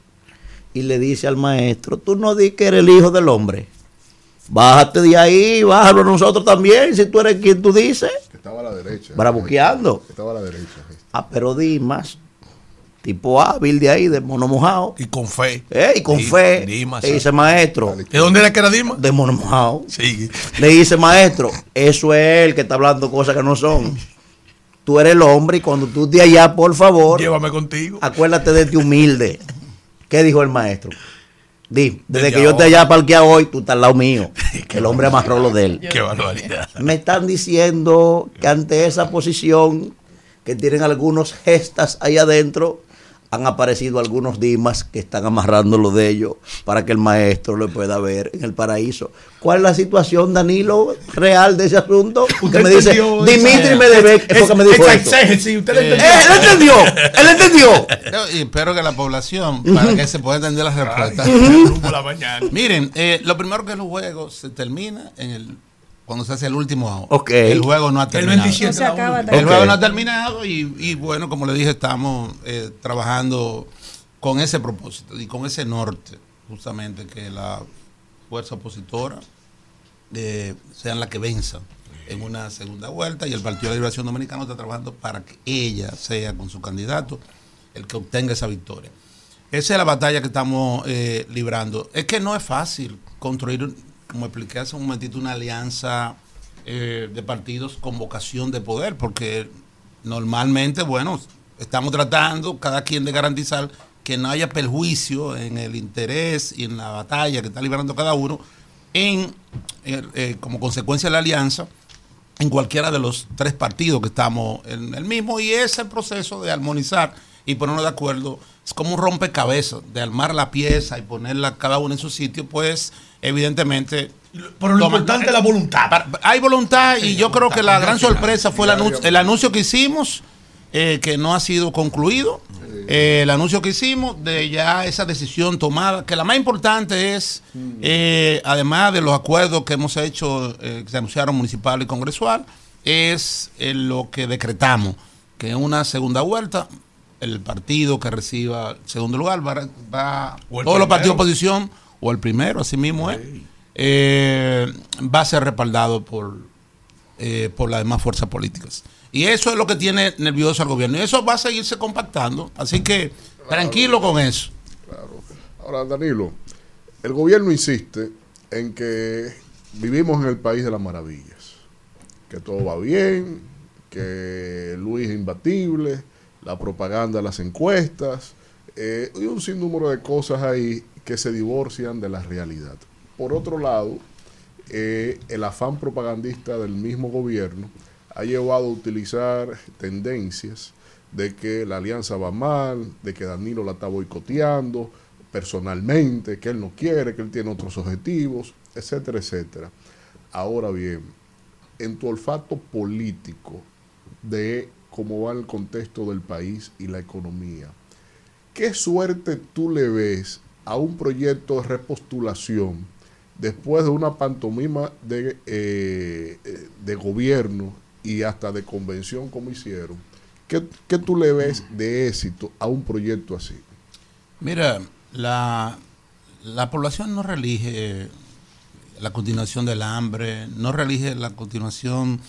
y le dice al maestro, tú no di que eres el hijo del hombre. Bájate de ahí, bájalo nosotros también, si tú eres quien tú dices.
Que Estaba a la derecha.
Bravuqueando.
Estaba a la derecha.
Ah, pero Dimas, tipo hábil de ahí, de mono mojado.
Y con fe.
Eh, y con fe.
Dimas,
le dice maestro,
¿De dónde era que era Dima?
de mono mojado.
Sí.
Le dice, maestro, eso es él que está hablando cosas que no son. Tú eres el hombre y cuando tú de allá, por favor,
Llévame contigo.
acuérdate de ti humilde. ¿Qué dijo el maestro? Di, desde,
Desde
que yo
ahora.
allá parqueado hoy, tú estás al lado mío. El hombre amarró lo de él.
Qué barbaridad.
Me están diciendo que ante esa posición que tienen algunos gestas ahí adentro, han aparecido algunos dimas que están amarrando lo de ellos para que el maestro lo pueda ver en el paraíso. ¿Cuál es la situación, Danilo, real de ese asunto? Que
Usted
me dice, Dimitri
esa-
Medvedev, es porque me dijo
esa
esto.
exégesis, usted le
Eh,
entendió.
¡Eh, él entendió! ¡Él entendió!
Yo- y espero que la población, para que se pueda entender las respuestas.
Rumbo a la mañana.
Miren, eh, lo primero que el juego se termina en el cuando se hace el último out.
Ok.
El juego no ha
El
terminado.
27
No acaba.
El juego no ha terminado y, y bueno, como le dije, estamos eh, trabajando con ese propósito y con ese norte, justamente que la fuerza opositora eh, sean la que venza en una segunda vuelta y el Partido de la Liberación Dominicana está trabajando para que ella sea con su candidato el que obtenga esa victoria. Esa es la batalla que estamos eh, librando. Es que no es fácil construir, como expliqué hace un momentito, una alianza eh, de partidos con vocación de poder, porque normalmente, bueno, estamos tratando cada quien de garantizar que no haya perjuicio en el interés y en la batalla que está librando cada uno, en, eh, eh, como consecuencia de la alianza, en cualquiera de los tres partidos que estamos en el mismo, y ese proceso de armonizar y ponernos de acuerdo es como un rompecabezas, de armar la pieza y ponerla cada una en su sitio, pues evidentemente...
Pero lo importante es la voluntad.
Hay voluntad y
Sí,
yo creo que la gran sorpresa fue el anuncio, el anuncio que hicimos, eh, que no ha sido concluido, eh, el anuncio que hicimos de ya esa decisión tomada, que la más importante es, eh, además de los acuerdos que hemos hecho, eh, que se anunciaron municipal y congresual, es lo que decretamos, que en una segunda vuelta el partido que reciba el segundo lugar va, va todos los partidos de oposición, o el primero, así mismo es, eh, va a ser respaldado por, eh, por las demás fuerzas políticas. Y eso es lo que tiene nervioso al gobierno. Y eso va a seguirse compactando. Así que tranquilo con eso.
Ahora, Danilo, el gobierno insiste en que vivimos en el país de las maravillas, que todo va bien, que Luis es imbatible, la propaganda, las encuestas, eh, y un sinnúmero de cosas ahí que se divorcian de la realidad. Por otro lado, eh, el afán propagandista del mismo gobierno ha llevado a utilizar tendencias de que la alianza va mal, de que Danilo la está boicoteando personalmente, que él no quiere, que él tiene otros objetivos, etcétera, etcétera. Ahora bien, en tu olfato político de cómo va el contexto del país y la economía, ¿qué suerte tú le ves a un proyecto de repostulación después de una pantomima de, eh, eh, de gobierno y hasta de convención como hicieron? ¿Qué, qué tú le ves de éxito a un proyecto así?
Mira, la, la población no relige la continuación del hambre, no relige la continuación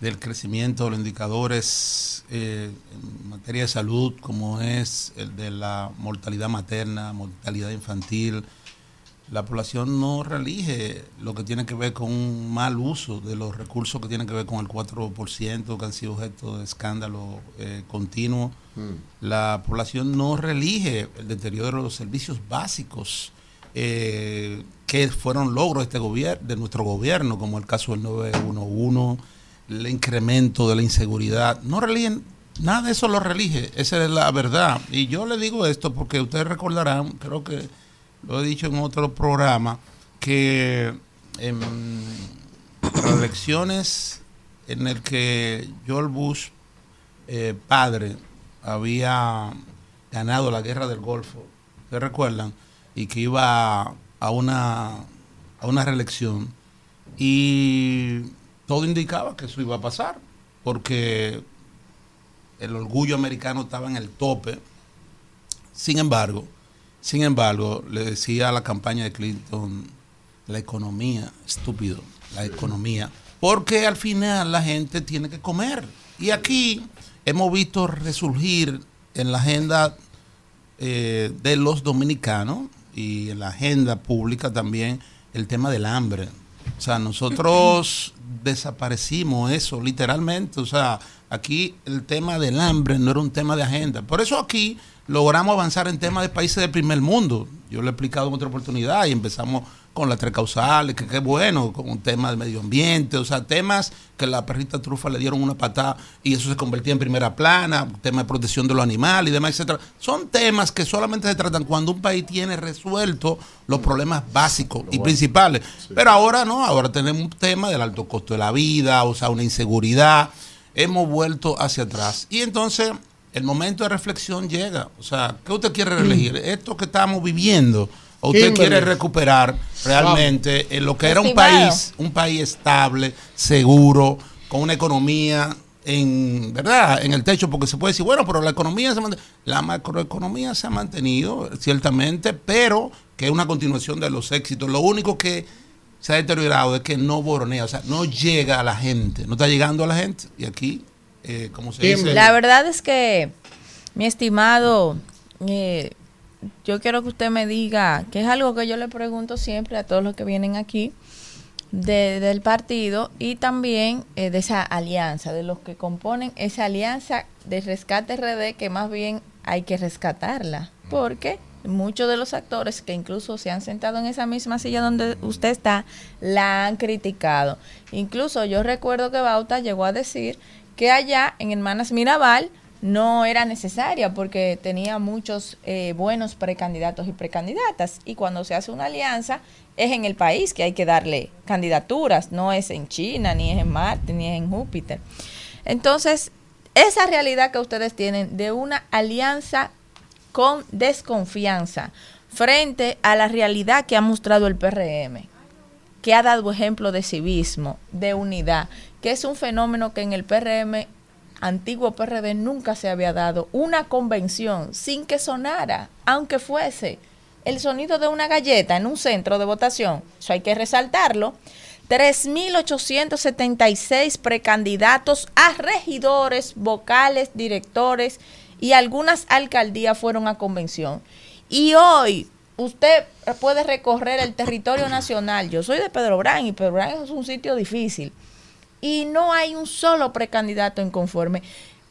del crecimiento de los indicadores eh, en materia de salud, como es el de la mortalidad materna, mortalidad infantil. La población no relige lo que tiene que ver con un mal uso de los recursos que tienen que ver con el 4% que han sido objeto de escándalo eh, continuo. La población no relige el deterioro de los servicios básicos eh, que fueron logros de, este gobierno, de nuestro gobierno, como el caso del 911, el incremento de la inseguridad. No religen, nada de eso lo relige, esa es la verdad. Y yo le digo esto porque ustedes recordarán, creo que lo he dicho en otro programa, que en las elecciones en el que George Bush, eh, padre, había ganado la guerra del Golfo, ¿se recuerdan? Y que iba a una, a una reelección. Y todo indicaba que eso iba a pasar, porque el orgullo americano estaba en el tope. Sin embargo, sin embargo, le decía a la campaña de Clinton, la economía, estúpido, la economía, porque al final la gente tiene que comer. Y aquí hemos visto resurgir en la agenda eh, de los dominicanos y en la agenda pública también el tema del hambre. O sea, nosotros desaparecimos eso literalmente. O sea, aquí el tema del hambre no era un tema de agenda. Por eso aquí logramos avanzar en temas de países del primer mundo. Yo lo he explicado en otra oportunidad y empezamos con las tres causales, que qué bueno, con un tema del medio ambiente, o sea, temas que la perrita trufa le dieron una patada y eso se convertía en primera plana, tema de protección de los animales y demás, etcétera. Son temas que solamente se tratan cuando un país tiene resuelto los problemas básicos y principales. Pero ahora no, ahora tenemos un tema del alto costo de la vida, o sea, una inseguridad. Hemos vuelto hacia atrás. Y entonces el momento de reflexión llega. O sea, ¿qué usted quiere reelegir? Esto que estamos viviendo, o usted
Kimberly.
quiere recuperar realmente en lo que era un país, un país estable, seguro, con una economía en verdad en el techo porque se puede decir bueno pero la economía se la macroeconomía se ha mantenido ciertamente pero que es una continuación de los éxitos. Lo único que se ha deteriorado es que no boronea o sea no llega a la gente no está llegando a la gente. Y aquí eh, como se dice
La verdad es que, mi estimado, eh, yo quiero que usted me diga, que es algo que yo le pregunto siempre a todos los que vienen aquí de- del partido y también eh, de esa alianza, de los que componen esa alianza de rescate RD que más bien hay que rescatarla, porque muchos de los actores que incluso se han sentado en esa misma silla donde usted está, la han criticado. Incluso yo recuerdo que Bauta llegó a decir que allá en Hermanas Mirabal no era necesaria porque tenía muchos eh, buenos precandidatos y precandidatas. Y cuando se hace una alianza es en el país que hay que darle candidaturas, no es en China, ni es en Marte, ni es en Júpiter. Entonces, esa realidad que ustedes tienen de una alianza con desconfianza frente a la realidad que ha mostrado el PRM, que ha dado ejemplo de civismo, de unidad, que es un fenómeno que en el PRM, antiguo PRD, nunca se había dado. Una convención sin que sonara, aunque fuese el sonido de una galleta en un centro de votación, eso hay que resaltarlo, 3.876 precandidatos a regidores, vocales, directores y algunas alcaldías fueron a convención. Y hoy usted puede recorrer el territorio nacional. Yo soy de Pedro Brán y Pedro Brán es un sitio difícil. Y no hay un solo precandidato inconforme.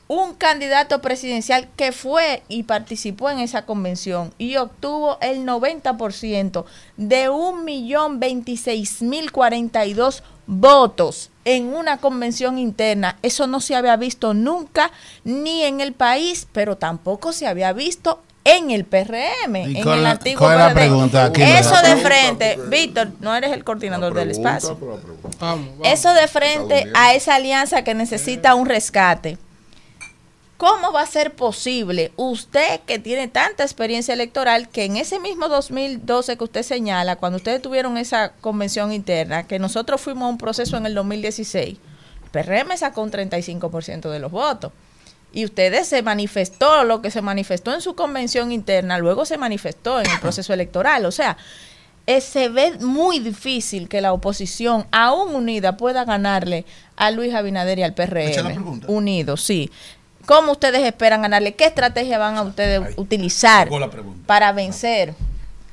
Un candidato presidencial que fue y participó en esa convención y obtuvo el 90% de 1.026.042 votos en una convención interna. Eso no se había visto nunca ni en el país, pero tampoco se había visto en el PRM,
¿Y
en
cuál
el antiguo
cuál
PRD.
pregunta?
Eso de
pregunta,
frente, Víctor, no eres el coordinador del espacio.
Vamos, vamos.
Eso de frente a esa alianza que necesita un rescate. ¿Cómo va a ser posible usted que tiene tanta experiencia electoral que en ese mismo 2012 que usted señala, cuando ustedes tuvieron esa convención interna, que nosotros fuimos a un proceso en el 2016, el PRM sacó un 35% de los votos? Y ustedes se manifestó, lo que se manifestó en su convención interna, luego se manifestó en el proceso electoral. O sea, eh, se ve muy difícil que la oposición, aún unida, pueda ganarle a Luis Abinader y al PRM. Unidos, sí. ¿Cómo ustedes esperan ganarle? ¿Qué estrategia van a ustedes utilizar para vencer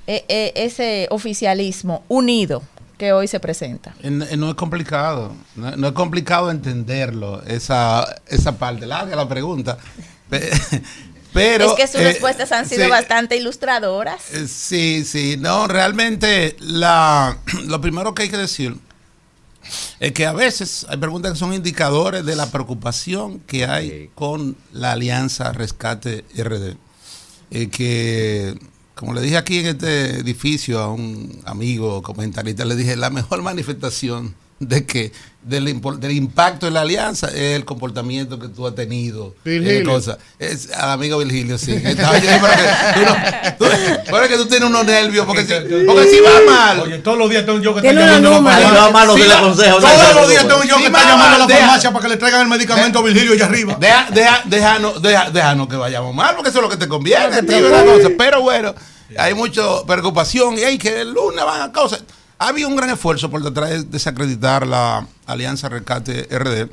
eh, eh, ese oficialismo unido que hoy se presenta?
No es complicado, no, no es complicado entenderlo, esa, esa parte. Larga la pregunta. Pe- Pero,
es que sus
eh,
respuestas han sido
sí,
bastante ilustradoras.
eh, Sí, sí, no, realmente la, lo primero que hay que decir es que a veces hay preguntas que son indicadores de la preocupación que hay con la alianza Rescate RD. Eh, que, como le dije aquí en este edificio a un amigo comentarista, le dije, la mejor manifestación de que del, impor- del impacto de la alianza es el comportamiento que tú has tenido.
Virgilio.
eh, cosa. Es, al amigo Virgilio, sí. Estaba yo, que tú no- que tú tienes unos nervios, porque si, porque si va mal,
Oye, todos los días tengo yo que
una
llamando a la
número.
Si va
farmacia.
Sí,
aconseja.
Todos los días tengo yo que estar llamando a la
deja-
farmacia para que le traigan el medicamento a Virgilio allá arriba.
Deja, deja, déjanos, deja- déjanos que vayamos mal, porque eso es lo que te conviene. Pero bueno, hay mucha preocupación y hay que el lunes van a cosas. Ha habido un gran esfuerzo por tratar de desacreditar la Alianza Rescate RD,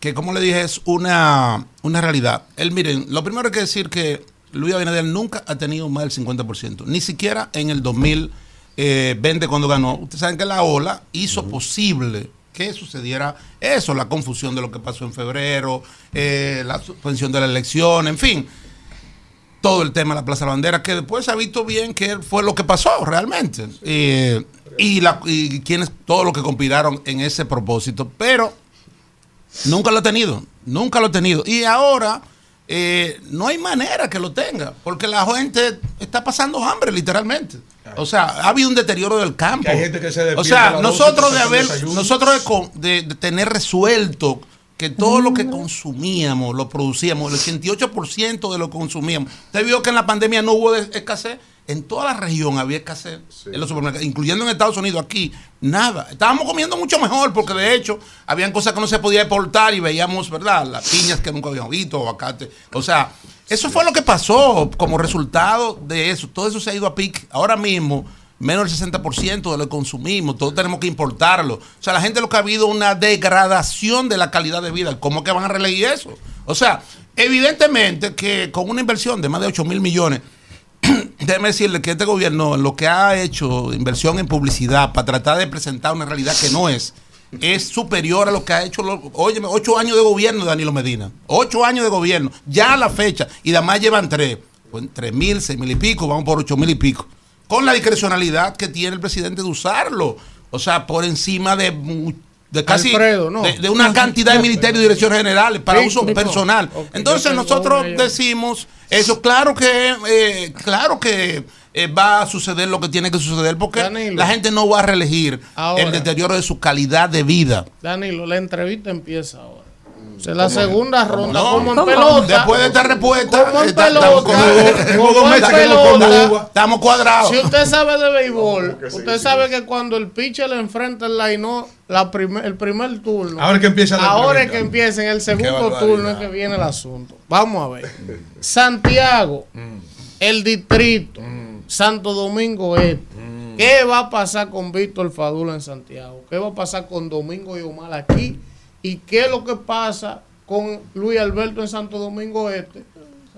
que como le dije es una, una realidad. Él, miren, lo primero hay que decir que Luis Abinader nunca ha tenido más del 50%, ni siquiera en el 2020 cuando ganó. Ustedes saben que la ola hizo posible que sucediera eso, la confusión de lo que pasó en febrero, eh, la suspensión de la elección, en fin, todo el tema de la Plaza de la Bandera, que después se ha visto bien que fue lo que pasó realmente. Eh, y, la, y quienes, todos los que conspiraron en ese propósito, pero nunca lo ha tenido, nunca lo ha tenido. Y ahora eh, no hay manera que lo tenga, porque la gente está pasando hambre, literalmente. O sea, ha habido un deterioro del campo.
Que hay gente que se despierta
o sea, nosotros
12
de haber, nosotros de, con- de- de tener resuelto que todo lo que consumíamos, lo producíamos, el 88% de lo que consumíamos. Usted vio que en la pandemia no hubo escasez. En toda la región había escasez en los supermercados, incluyendo en Estados Unidos, aquí, nada. Estábamos comiendo mucho mejor porque de hecho habían cosas que no se podía exportar y veíamos, ¿verdad? Las piñas que nunca habíamos visto, aguacate. O sea, eso fue lo que pasó como resultado de eso. Todo eso se ha ido a pique. Ahora mismo, menos del 60% de lo que consumimos, todos tenemos que importarlo. O sea, la gente lo que ha habido una degradación de la calidad de vida. ¿Cómo que van a reelegir eso? O sea, evidentemente que con una inversión de más de 8 mil millones, déjeme decirle que este gobierno lo que ha hecho inversión en publicidad para tratar de presentar una realidad que no es, es superior a lo que ha hecho, lo- óyeme, ocho años de gobierno de Danilo Medina. Ocho años de gobierno, ya a la fecha, y además llevan tres, pues, tres mil, seis mil y pico, vamos por ocho mil y pico. Con la discrecionalidad que tiene el presidente de usarlo. O sea, por encima de, casi
Alfredo, no.
de, de una cantidad de ministerios y direcciones generales para
Sí,
uso personal. Entonces nosotros decimos eso, claro que, eh, claro que eh, va a suceder lo que tiene que suceder porque
Danilo.
la gente no va a reelegir
Ahora.
el deterioro de su calidad de vida.
Danilo, la entrevista empieza ahora. O sea, la segunda ronda,
No,
como en
¿cómo?
pelota.
Después de esta respuesta,
Como en
está-
pelota.
estamos cuadrados.
Si usted sabe de béisbol, usted sabe que cuando el pitcher le enfrenta el line la primer- el primer turno.
Ahora que empieza la
Ahora es que empieza en el segundo turno es que viene el asunto. Vamos a ver. Santiago, el distrito, Santo Domingo Este, ¿Qué va a pasar con Víctor Fadula en Santiago? ¿Qué va a pasar con Domingo y Omar aquí? ¿Y qué es lo que pasa con Luis Alberto en Santo Domingo Este?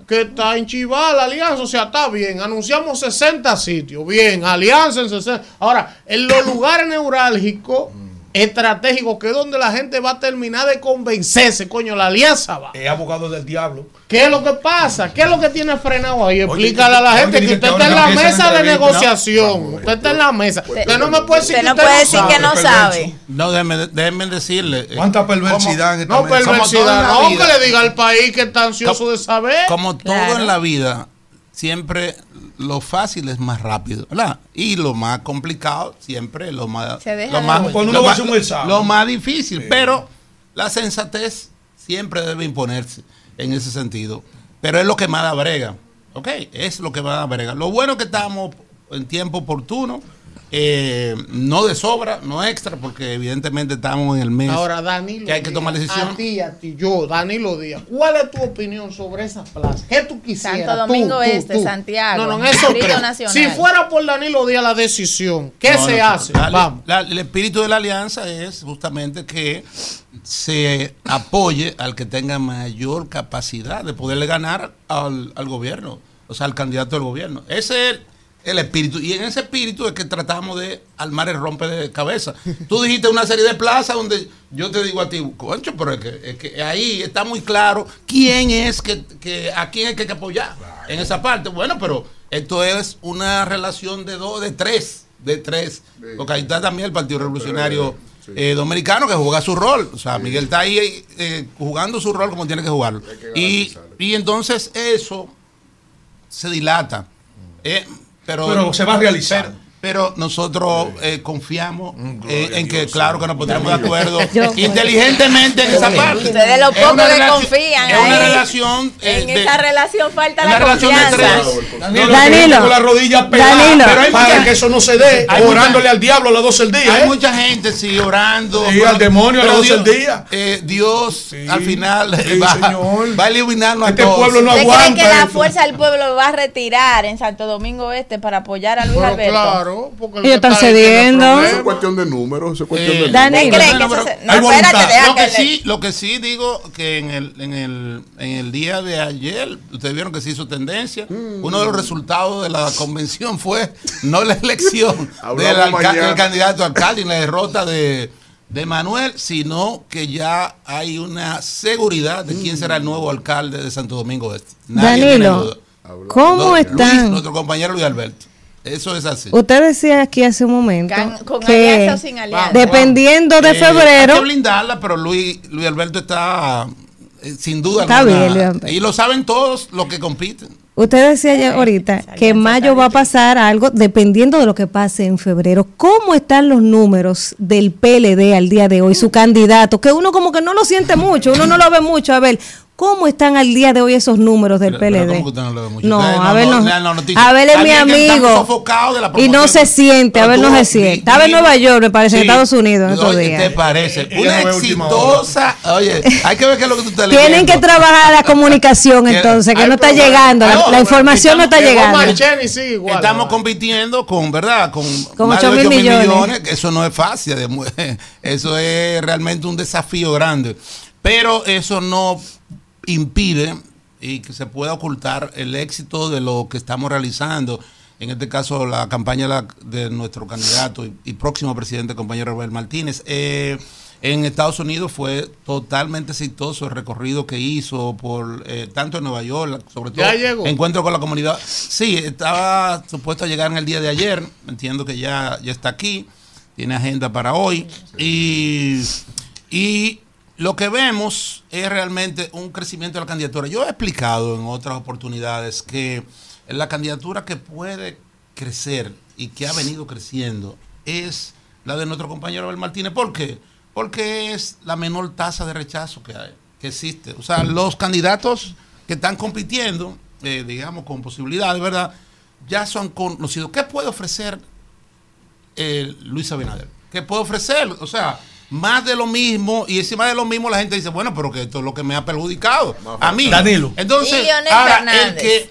Que está en Chival, la alianza, o sea, está bien. Anunciamos 60 sitios, bien, alianza en 60. Ahora, en los lugares neurálgicos, estratégicos, que es donde la gente va a terminar de convencerse, coño, la alianza va.
Es abogado del diablo.
¿Qué es lo que pasa? ¿Qué es lo que tiene frenado ahí? Explícale a la gente que usted está en la mesa de negociación. Usted está en la mesa. Usted no me puede decir que
no
usted
puede decir que no
sabe.
No, déjenme, decirle. eh,
¿Cuánta perversidad en esta
No, perversidad. No, que le diga al país que está ansioso de saber.
Como todo en la vida, siempre lo fácil es más rápido, ¿verdad? Y lo más complicado siempre lo más
Se deja
lo más,
vuelta.
Cuando
lo
uno va a
más-
hacer un examen.
lo más difícil, pero la sensatez siempre debe imponerse en ese sentido. Pero es lo que más da brega, ¿ok? Es lo que más da brega. Lo bueno es que estamos en tiempo oportuno, eh, no de sobra, no extra, porque evidentemente estamos en el mes.
Ahora, Danilo.
que hay que tomar
Díaz,
decisión.
A ti, a ti, yo, Danilo Díaz. ¿Cuál es tu opinión sobre esa plaza? ¿Qué tú quisieras?
Santo
tú,
Domingo
tú,
Este,
tú?
Santiago,
No, no, en eso
Distrito
creo.
Nacional.
Si fuera por Danilo Díaz la decisión, ¿qué
No,
se
no,
hace?
la-
Vamos.
la- el espíritu de la alianza es justamente que se apoye al que tenga mayor capacidad de poderle ganar al, al gobierno, o sea, al candidato del gobierno. Ese es el espíritu. Y en ese espíritu es que tratamos de armar el rompe de cabeza. Tú dijiste una serie de plazas donde yo te digo a ti, concho, pero es que, es que ahí está muy claro quién es que, que a quién hay que apoyar en esa parte. Bueno, pero esto es una relación de dos, de tres, de tres. Porque ahí está también el Partido Revolucionario eh, Dominicano que juega su rol. O sea, Miguel está ahí eh, jugando su rol como tiene que jugarlo. Y, y entonces eso se dilata. Eh, pero,
Pero se va a realizar.
Pero, pero nosotros eh, confiamos eh, en que, claro, que nos pondremos de acuerdo
Yo-
inteligentemente en esa parte.
Ustedes lo poco que
relación-
confían
Es una
ahí.
relación. eh,
En esa relación falta la
relación de
confianza.
tres.
Danilo,
Danilo.
con la rodilla pelada,
Danilo.
pero hay para que eso no se dé,
Hay mucha-
orándole al diablo a las 12 del día.
Hay
¿eh?
mucha gente, sí, orando.
Sí,
pero-
al demonio a las 12 del día.
eh, Dios
Sí,
al final
sí,
va,
señor.
va a eliminarnos
Este
a todos.
pueblo no
¿Usted cree
aguanta
que la fuerza del pueblo va a retirar en Santo Domingo Este para apoyar a Luis Alberto?
claro, porque el
Ellos están cediendo.
Eso es cuestión de números, eso es cuestión
Eh,
de
Danilo.
¿Usted cree que
Bueno,
eso
pero
se- No,
hay
espérate,
voluntad.
deja
lo que
que le-
sí, lo que sí digo que en el, en el, en el día de ayer, ustedes vieron que se hizo tendencia.
Mm.
Uno de los resultados de la convención fue no la elección del, alca- candidato a alcalde y la derrota de, de Manuel, sino que ya hay una seguridad de quién será el nuevo alcalde de Santo Domingo Este. Nadie tiene
Danilo,
duda.
¿cómo
No, Luis,
están?
nuestro compañero Luis Alberto. Eso es así.
Usted decía aquí hace un momento
Can- con
que
alianza o sin alianza.
dependiendo de
Eh,
febrero,
Hay que blindarla, pero Luis, Luis Alberto está eh, sin duda
Está
alguna,
bien, Luis Alberto.
Y lo saben todos los que compiten.
usted decía ya ahorita que en mayo va a pasar algo dependiendo de lo que pase en febrero. ¿Cómo están los números del PLD al día de hoy, su candidato? Que uno como que no lo siente mucho, uno no lo ve mucho. A ver, ¿cómo están al día de hoy esos números del
Pero- pero
PLD?
¿cómo que usted no lo ve mucho?
No,
Ustedes no-
a ver,
no
es mi amigo.
sofocado de la
Y no se siente, a
Pero
ver, no se siente. Estaba en Nueva York, me parece, en. Estados Unidos en estos
Oye,
días.
¿Te parece? Una exitosa. Oye, hay que ver qué es lo que tú estás
Tienen
leyendo.
que trabajar la comunicación entonces, que no está llegando, la,
Ah, no,
la información no está llegando.
Marcheni sí, igual.
Estamos compitiendo con, ¿verdad? Con,
Con
más de
ocho mil
8 mil
millones.
Eso no es fácil. Eso es realmente un desafío grande. Pero eso no impide y que se pueda ocultar el éxito de lo que estamos realizando. En este caso, la campaña de, nuestro candidato y, y próximo presidente, compañero Robert Martínez. Eh, en Estados Unidos fue totalmente exitoso el recorrido que hizo por eh, tanto en Nueva York, sobre todo
Ya llegó.
encuentro con la comunidad. Sí, estaba supuesto a llegar en el día de ayer. Entiendo que ya, ya está aquí. Tiene agenda para hoy. Y, y lo que vemos es realmente un crecimiento de la candidatura. Yo he explicado en otras oportunidades que la candidatura que puede crecer y que ha venido creciendo es la de nuestro compañero Abel Martínez. ¿Por qué? Porque es la menor tasa de rechazo que hay, que existe. O sea, los candidatos que están compitiendo, eh, digamos, con posibilidades, ¿verdad? Ya son conocidos. ¿Qué puede ofrecer eh, Luis Abinader? ¿Qué puede ofrecer? O sea, más de lo mismo, y encima de lo mismo la gente dice, bueno, pero que esto es lo que me ha perjudicado a mí.
Danilo.
Entonces,
Y Leonel
ahora, el que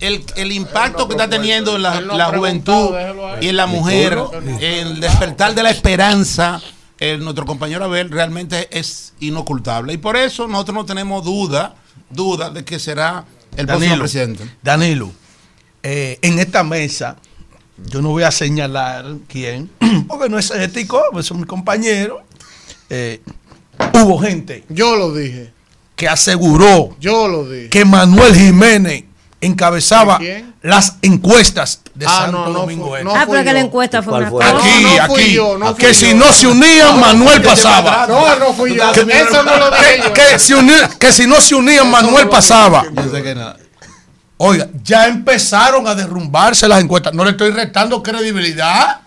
el, el impacto que está teniendo en la, la juventud y en la mujer, el despertar de la esperanza, el- nuestro compañero Abel realmente es inocultable. Y por eso nosotros no tenemos duda, duda de que será el próximo
Danilo,
presidente.
Danilo, eh, en esta mesa, yo no voy a señalar quién, porque no es ético, pues son mis compañeros. Eh, hubo gente
Yo lo dije.
que aseguró
Yo lo dije.
que Manuel Jiménez encabezaba las encuestas de
Ah,
Santo
no, no
Domingo
fue-
Este.
no
ah, pero que la encuesta fue
¿Cuál
una
fue?
cosa.
Aquí,
No, no fui
aquí.
yo, no fui
que
yo.
si no se unían, Manuel pasaba.
No, no fui yo.
Que,
Eso no lo dije
que-
yo.
que si uni- que si no se unían, Manuel pasaba.
Yo sé que no.
Oiga, ya empezaron a derrumbarse las encuestas. No le estoy restando credibilidad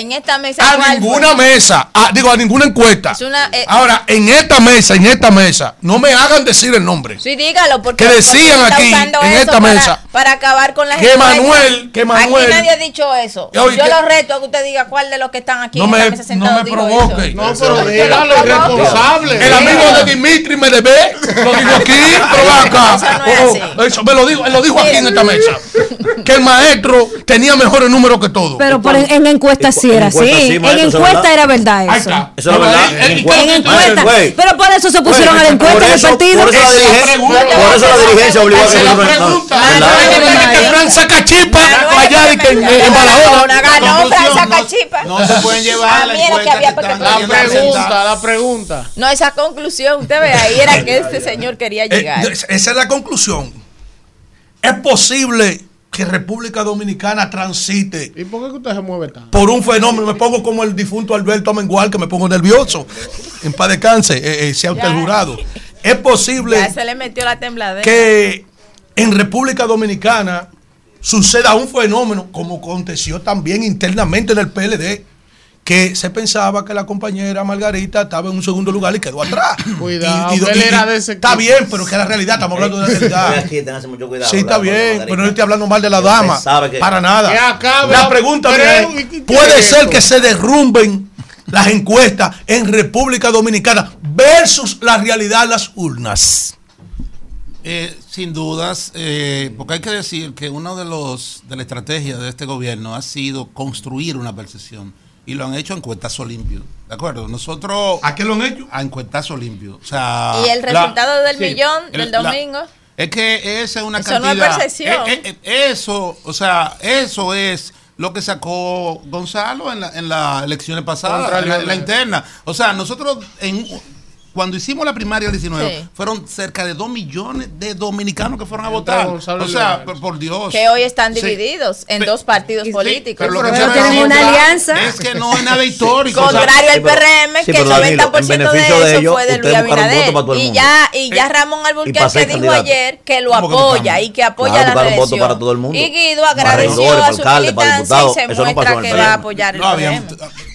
En esta mesa.
a
¿cuál
ninguna
fue?
mesa. a- digo, a ninguna encuesta.
Es una, eh,
Ahora, en esta mesa, en esta mesa, no me hagan decir el nombre.
Sí, dígalo, porque
Que decían
porque
aquí, en esta
para,
mesa,
para acabar con las
que
encuestas.
Manuel- que Manuel-
Aquí nadie ha dicho eso. Yo
que-
lo reto a que usted diga cuál de los que están aquí
No
en
me,
esta mesa
no
sentados
me provoque.
eso.
No, pero dígalo, irresponsable.
El amigo de Dimitri Medvedev lo dijo aquí, pero acá.
Eso no es
Oh, oh, eso me lo dijo, él lo dijo aquí en esta mesa. Que el maestro tenía mejores números que todo.
Pero por en, en encuesta sí era así. en encuesta era verdad eso.
Eso es verdad.
En
¿qué-
encuesta. Pero por eso se pusieron a la encuesta en el
eso,
partido.
por eso la
Esa
dirigencia,
pregunta-
por eso la dirigencia obligó a que
saca allá de que en, Barahona.
Ganó,
Conclusión,
Fran
no-
Sacachipa.
No se pueden llevar
A
la
era que
encuesta
La pregunta, la pregunta.
No, esa conclusión, usted ve, ahí era que este señor quería
Eh,
llegar.
esa es la conclusión. Es posible que República Dominicana transite
¿Y por qué usted se mueve tanto?
por un fenómeno. Me pongo como el difunto Alberto Amengual, que me pongo nervioso. En paz descanse, eh, eh, sea usted el
Ya.
jurado. Es posible
Ya se le metió la tembladera.
que en República Dominicana suceda un fenómeno como aconteció también internamente en el PLD, que se pensaba que la compañera Margarita estaba en un segundo lugar y quedó atrás.
Cuidado, que él era de ese
Está bien, pero que la realidad, estamos hablando de la realidad.
Aquí tenés mucho cuidado.
Sí, está bien,
Margarita.
pero no estoy hablando mal de la dama.
sabe que-
Para nada.
Que
la pregunta
¿y
es, ¿puede ser
esto?
que se derrumben las encuestas en República Dominicana versus la realidad en las urnas?
Eh, sin dudas, eh, porque hay que decir que uno de los de la estrategia de este gobierno ha sido construir una percepción y lo han hecho en cuentazo limpio, ¿de acuerdo? Nosotros
¿A qué lo han hecho?
a en cuentazo limpio, o sea,
Y el
la-
resultado del
sí,
millón
el-
del
la-
domingo.
es que esa es una
Eso no
cantidad.
es percepción.
eh, eh, eh, eso, o sea, eso es lo que sacó Gonzalo en, la- en las elecciones pasadas, en la, en la interna. O sea, nosotros en cuando hicimos la primaria del 19,
Sí.
fueron cerca de 2 millones de dominicanos que fueron a votar. O sea, por, por Dios.
Que hoy están
Sí.
divididos en
Pe-
dos partidos
Sí,
políticos.
pero lo que
Pero tienen una alianza.
Es que no es nada histórico.
Contrario al
Sí, pero-
PRM,
sí,
que el
Danilo,
90%
en
de eso
de ellos,
fue de Luis Abinader. Y ya, y ya
Eh,
Ramón Alburquerque dijo
candidato.
ayer que lo
¿Cómo que
apoya
buscamos?
y que apoya
Claro,
la reelección.
para todo el mundo.
Y Guido agradeció a su militancia y se
Eso
muestra que va a apoyar el. PRM.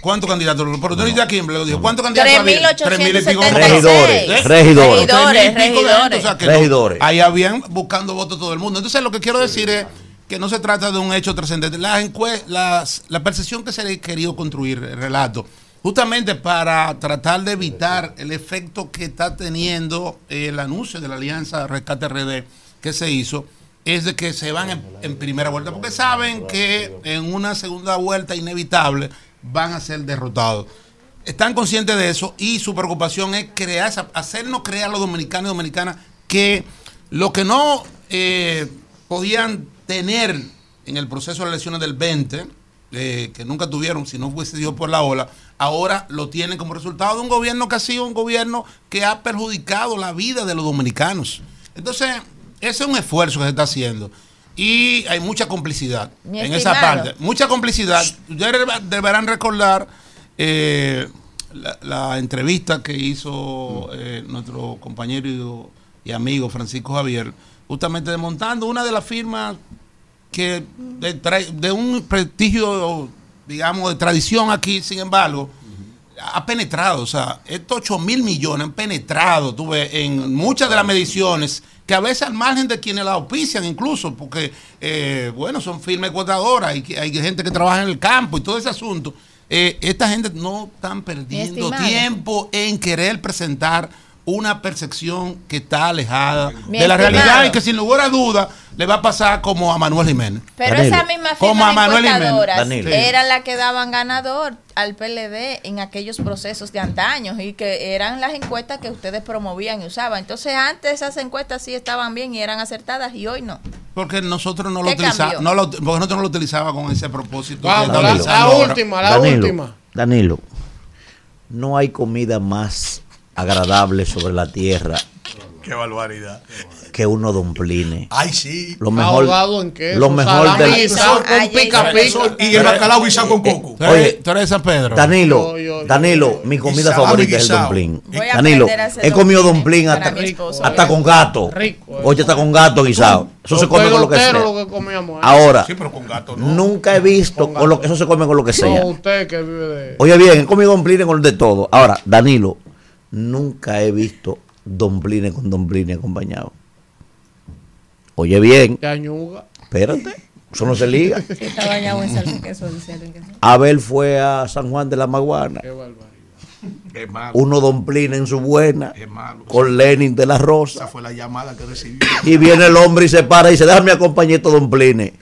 ¿Cuántos candidatos? Pero tú dices aquí, le dijo, ¿cuántos candidatos había?
3.876.
Regidores,
¿Eh?
regidores.
Regidores, regidores.
o sea que
Regidores.
no, ahí habían buscando votos todo el mundo. Entonces, lo que quiero decir es que no se trata de un hecho trascendente. Las la percepción que se le ha querido construir, el relato, justamente para tratar de evitar el efecto que está teniendo el anuncio de la Alianza Rescate RD que se hizo, es de que se van en, en primera vuelta, porque saben que en una segunda vuelta inevitable van a ser derrotados están conscientes de eso y su preocupación es crear, hacernos crear a los dominicanos y dominicanas que lo que no eh, podían tener en el proceso de elecciones del 20, eh, que nunca tuvieron si no fuese Dios por la ola, ahora lo tienen como resultado de un gobierno que ha sido un gobierno que ha perjudicado la vida de los dominicanos. Entonces, ese es un esfuerzo que se está haciendo. Y hay mucha complicidad
Mi
en esa parte. Mucha complicidad. Ustedes deberán recordar eh, la, la entrevista que hizo eh, nuestro compañero y, y amigo Francisco Javier, justamente desmontando una de las firmas que de, de un prestigio, digamos, de tradición aquí, sin embargo, ha penetrado, o sea, estos 8 mil millones han penetrado, tuve en muchas de las mediciones, que a veces al margen de quienes la auspician incluso, porque, eh, bueno, son firmes cuotadoras, y que hay gente que trabaja en el campo y todo ese asunto. Eh, esta gente no están perdiendo
estimado.
tiempo en querer presentar una percepción que está alejada
Mi
de la
estimado.
realidad y que sin lugar a duda le va a pasar como a Manuel Jiménez.
Pero
Danilo.
esa misma
Como a Manuel Jiménez.
eran las que daban ganador al PLD en aquellos procesos de antaño y que eran las encuestas que ustedes promovían y usaban. Entonces antes esas encuestas sí estaban bien y eran acertadas y hoy no.
Porque nosotros no lo
¿Qué
utilizamos,
cambió?
no lo, porque nosotros no lo utilizábamos con ese propósito. Que
la, la última, la
Danilo,
última.
Danilo, no hay comida más agradable sobre la tierra
Qué barbaridad.
que unos domplines.
Ay, sí.
Lo mejor,
Ahogado en queso,
lo mejor
guisado con pica pica.
Y el bacalao guisado con coco.
Tú eres,
Oye,
tú eres de San Pedro.
Danilo,
Yo, yo, yo,
Danilo, mi comida favorita es el domplín. Danilo, he comido domplín hasta, hasta con gato.
Rico, eh.
Oye, está con gato guisado. Eso se come con lo que sea.
peloteros lo que comíamos ahí.
Ahora,
Sí, pero con gato no.
nunca he visto con lo que eso se come con lo que sea.
No, usted que vive de...
Oye bien, he comido domplines con de todo. Ahora, Danilo, nunca he visto domplines con domplines acompañados. Oye bien,
de añuga.
espérate, eso no se liga. Abel fue a San Juan de la Maguana,
Qué.
Es malo.
uno domplines en su buena,
Es malo.
con Lenin de la
Esa
Rosa.
fue la llamada que recibí.
Y viene el hombre y se para y dice, déjame acompañar estos domplines.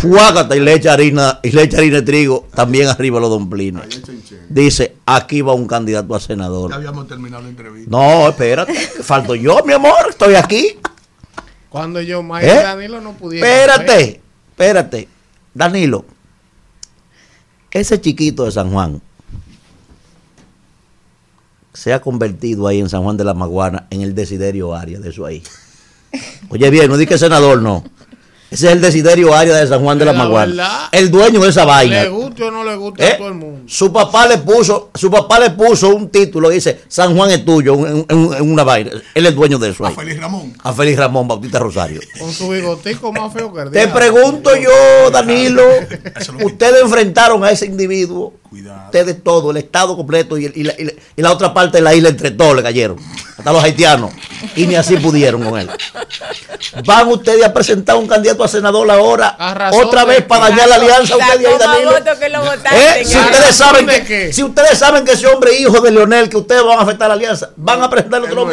Fuágata y le echa harina, y le echa harina de trigo también arriba los domplines. Dice, aquí va un candidato a
Ya
senador.
habíamos terminado la entrevista.
No, espérate, falto yo, mi amor, estoy aquí.
Cuando yo, más
¿Eh?
Danilo no pudiera.
Espérate, espérate. Danilo, ese chiquito de San Juan se ha convertido ahí en San Juan de la Maguana en el desiderio área de eso ahí. Oye bien, no di que senador, no. Ese es el desiderio área de San Juan de la,
La
Maguana. El dueño de esa vaina.
Le guste o no le guste
¿Eh?
a todo el mundo.
Su papá le puso, su papá le puso un título dice San Juan es tuyo en, en- en una vaina. Él es dueño de eso
A
ahí.
Félix Ramón.
A Félix Ramón Bautista Rosario.
Con su bigotico más feo que el
Te pregunto yo, Danilo, ustedes enfrentaron a ese individuo,
Cuidado.
ustedes todo, el Estado completo y, el- y la, y la- y la otra parte de la isla entre todos le cayeron, hasta los haitianos, y ni así pudieron con él. Van ustedes a presentar un candidato a senador ahora,
A razón
otra vez para dañar la alianza ustedes ahí,
Sacó más
Danilo.
votos que lo votaste.
¿Eh? Si
¿A
ustedes saben que, si ustedes saben que ese hombre es hijo de Leonel, que ustedes van a afectar la alianza, van a presentarle
Él
otro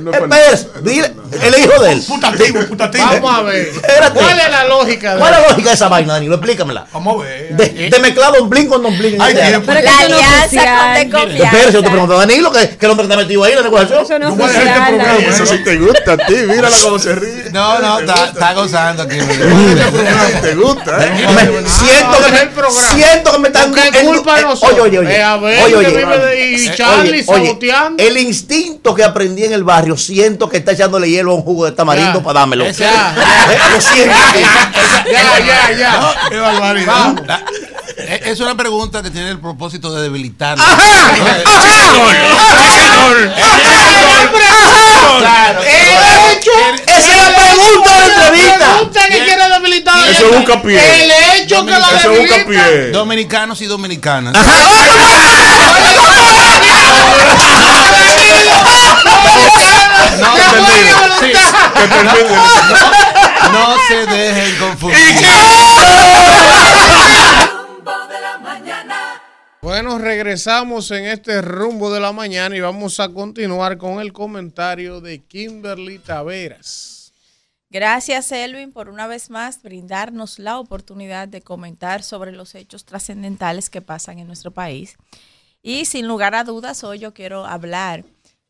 no no es no es
dile, es hijo de él.
Putativo, putativo.
Vamos a ver.
Espérate.
¿Cuál es la lógica de
¿Cuál es la lógica de esa vaina, Danilo? Explícamela.
Vamos a ver.
De, de mezclar Don Blin con Don Blin.
Ay.
Pero
La
no
alianza con de
Espérese, yo te pregunto, Danilo, que, que el hombre que está metido ahí en la negociación.
Eso no. Danilo.
Eso sí te gusta a ti, mírala cómo se ríe.
No, no, está gozando aquí.
te gusta, ¿eh?
Siento, que
es el
me,
programa.
siento que me están
culpa
eh. Oye, oye, oye. Oye, oye. Eh,
Charlie
oye, oye,
saboteando.
El instinto que aprendí en el barrio, siento que está echándole hielo a un jugo de tamarindo para dármelo.
Ese-
Lo siento.
Ya, ya, ya.
Eh, es una pregunta que tiene el propósito de debilitar.
El hecho.
Esa es la pregunta de la entrevista.
pregunta que quiere debilitar.
Eso es un capié.
El hecho que la debilita.
Dominicanos y dominicanas. No se dejen confundir.
Bueno, regresamos en este rumbo de la mañana y vamos a continuar con el comentario de Kimberly Taveras.
Gracias, Elvin, por una vez más brindarnos la oportunidad de comentar sobre los hechos trascendentales que pasan en nuestro país. Y sin lugar a dudas, hoy yo quiero hablar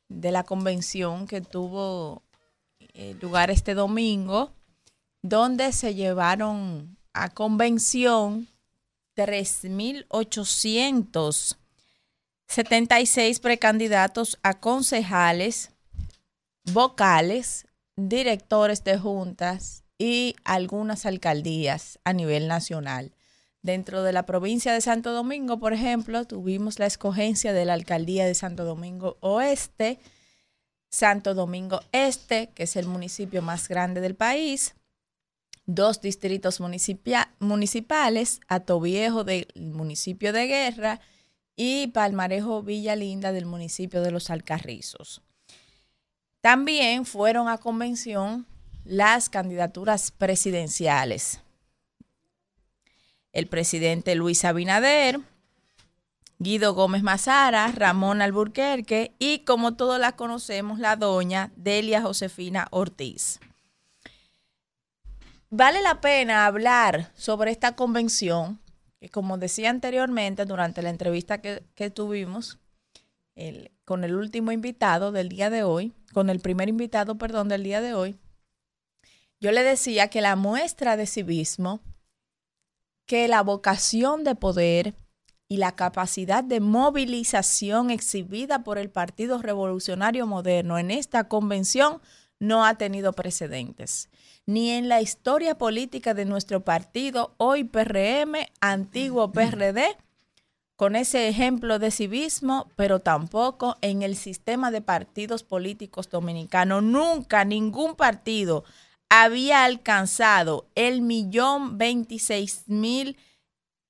de la convención que tuvo eh, lugar este domingo, donde se llevaron a convención 3.876 precandidatos a concejales, vocales, directores de juntas y algunas alcaldías a nivel nacional. Dentro de la provincia de Santo Domingo, por ejemplo, tuvimos la escogencia de la alcaldía de Santo Domingo Oeste, Santo Domingo Este, que es el municipio más grande del país, dos distritos municipales, Atoviejo del municipio de Guerra y Palmarejo Villa Linda del municipio de Los Alcarrizos. También fueron a convención las candidaturas presidenciales. El presidente Luis Abinader, Guido Gómez Mazara, Ramón Alburquerque y como todos la conocemos, la doña Delia Josefina Ortiz. Vale la pena hablar sobre esta convención, que como decía anteriormente durante la entrevista que, que tuvimos con el último invitado del día de hoy, con el primer invitado, perdón, del día de hoy, yo le decía que la muestra de civismo, que la vocación de poder y la capacidad de movilización exhibida por el Partido Revolucionario Moderno en esta convención no ha tenido precedentes, ni en la historia política de nuestro partido, hoy PRM, antiguo PRD, con ese ejemplo de civismo, pero tampoco en el sistema de partidos políticos dominicanos. Nunca ningún partido había alcanzado el millón veintiséis mil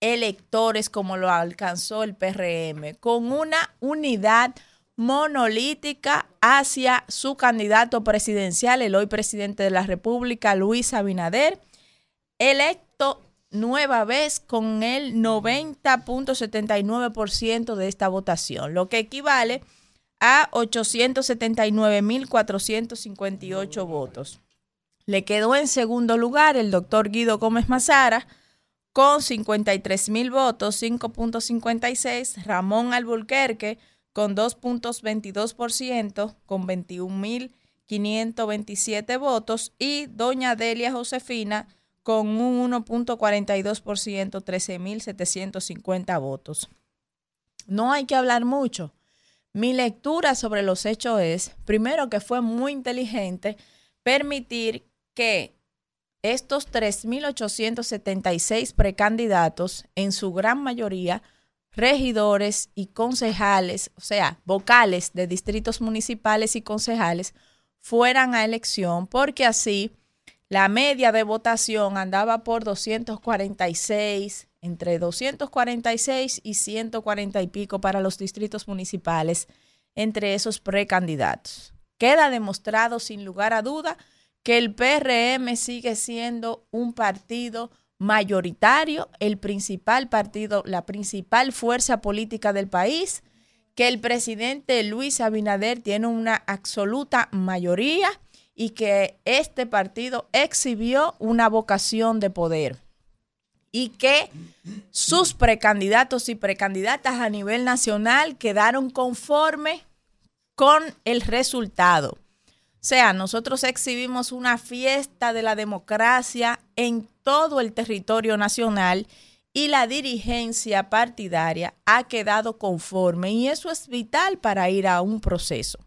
electores como lo alcanzó el PRM, con una unidad monolítica hacia su candidato presidencial, el hoy presidente de la República, Luis Abinader, electo nueva vez con el 90.79% de esta votación, lo que equivale a 879.458 votos. Le quedó en segundo lugar el doctor Guido Gómez Mazara con 53 mil votos, 5.56. Ramón Alburquerque con 2.22%, con 21.527 votos. Y doña Delia Josefina con un 1.42%, 13.750 votos. No hay que hablar mucho. Mi lectura sobre los hechos es, primero, que fue muy inteligente permitir que estos 3.876 precandidatos, en su gran mayoría, regidores y concejales, o sea, vocales de distritos municipales y concejales, fueran a elección, porque así la media de votación andaba por 246, entre 246 y 140 y pico para los distritos municipales, entre esos precandidatos. Queda demostrado sin lugar a duda que el PRM sigue siendo un partido mayoritario, el principal partido, la principal fuerza política del país, que el presidente Luis Abinader tiene una absoluta mayoría y que este partido exhibió una vocación de poder y que sus precandidatos y precandidatas a nivel nacional quedaron conformes con el resultado. O sea, nosotros exhibimos una fiesta de la democracia en todo el territorio nacional y la dirigencia partidaria ha quedado conforme y eso es vital para ir a un proceso.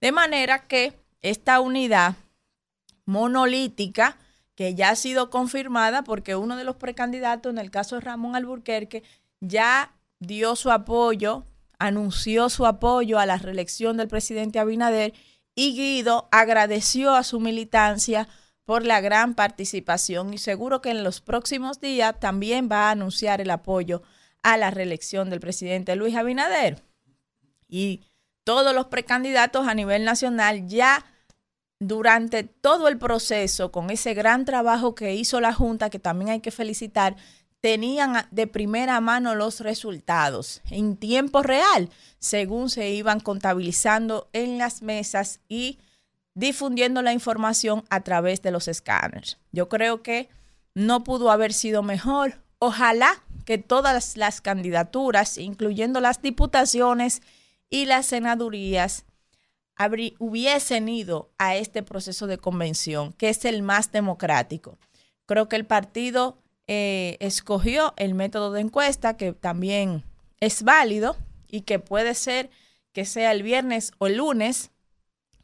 De manera que esta unidad monolítica, que ya ha sido confirmada porque uno de los precandidatos, en el caso de Ramón Alburquerque, ya dio su apoyo, anunció su apoyo a la reelección del presidente Abinader y Guido agradeció a su militancia por la gran participación y seguro que en los próximos días también va a anunciar el apoyo a la reelección del presidente Luis Abinader. Y todos los precandidatos a nivel nacional ya durante todo el proceso, con ese gran trabajo que hizo la Junta, que también hay que felicitar, tenían de primera mano los resultados en tiempo real, según se iban contabilizando en las mesas y difundiendo la información a través de los escáneres. Yo creo que no pudo haber sido mejor. Ojalá que todas las candidaturas, incluyendo las diputaciones y las senadurías, hubiesen ido a este proceso de convención, que es el más democrático. Creo que el partido eh, escogió el método de encuesta, que también es válido y que puede ser que sea el viernes o el lunes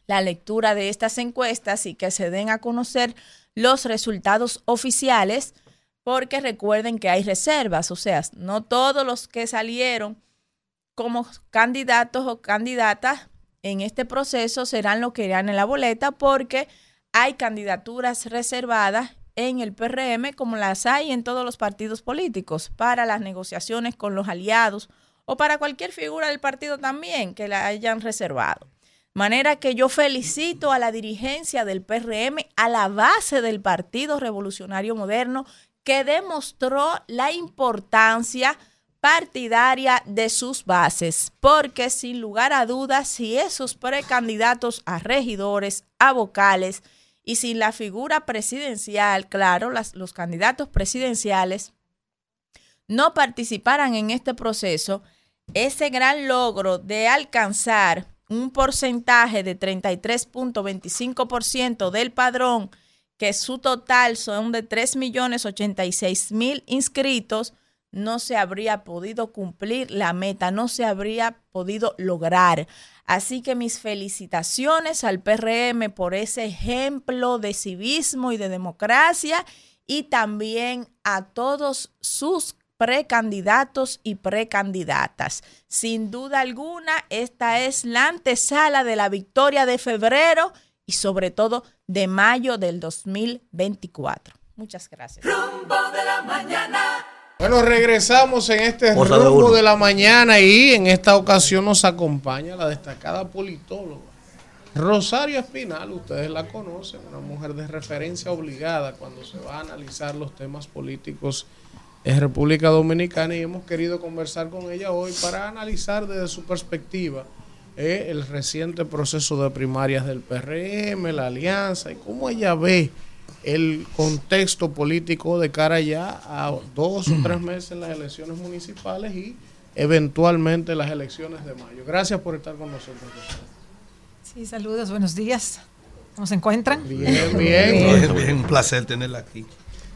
la lectura de estas encuestas y que se den a conocer los resultados oficiales, porque recuerden que hay reservas, o sea, no todos los que salieron como candidatos o candidatas en este proceso serán los que irán en la boleta, porque hay candidaturas reservadas en el PRM como las hay en todos los partidos políticos para las negociaciones con los aliados o para cualquier figura del partido también que la hayan reservado. Manera que yo felicito a la dirigencia del PRM, a la base del Partido Revolucionario Moderno, que demostró la importancia partidaria de sus bases, porque sin lugar a dudas, si esos precandidatos a regidores, a vocales y sin la figura presidencial, claro, los candidatos presidenciales no participaran en este proceso, ese gran logro de alcanzar un porcentaje de 33.25% del padrón, que su total son de 3.086.000 inscritos, no se habría podido cumplir la meta, no se habría podido lograr. Así que mis felicitaciones al PRM por ese ejemplo de civismo y de democracia y también a todos sus precandidatos y precandidatas. Sin duda alguna, esta es la antesala de la victoria de febrero y sobre todo de mayo del 2024. Muchas gracias.
Rumbo de la mañana.
Bueno, regresamos en este rumbo de la mañana y en esta ocasión nos acompaña la destacada politóloga Rosario Espinal. Ustedes la conocen, una mujer de referencia obligada cuando se va a analizar los temas políticos en República Dominicana y hemos querido conversar con ella hoy para analizar desde su perspectiva eh, el reciente proceso de primarias del PRM, la alianza y cómo ella ve el contexto político de cara ya a dos o tres meses en las elecciones municipales y eventualmente las elecciones de mayo. Gracias por estar con nosotros.
Sí, saludos, buenos días. ¿Cómo se encuentran?
Bien, bien.
Bien, bien, un placer tenerla aquí.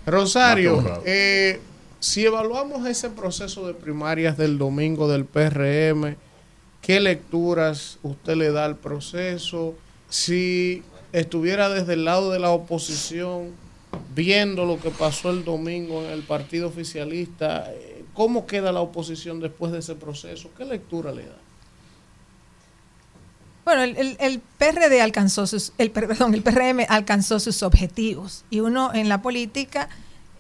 Rosario, eh, si evaluamos ese proceso de primarias del domingo del PRM, ¿qué lecturas usted le da al proceso? Si estuviera desde el lado de la oposición, viendo lo que pasó el domingo en el partido oficialista, ¿cómo queda la oposición después de ese proceso? ¿Qué lectura le da?
Bueno, el, PRD alcanzó sus, el, per- perdón, el PRM alcanzó sus objetivos y uno en la política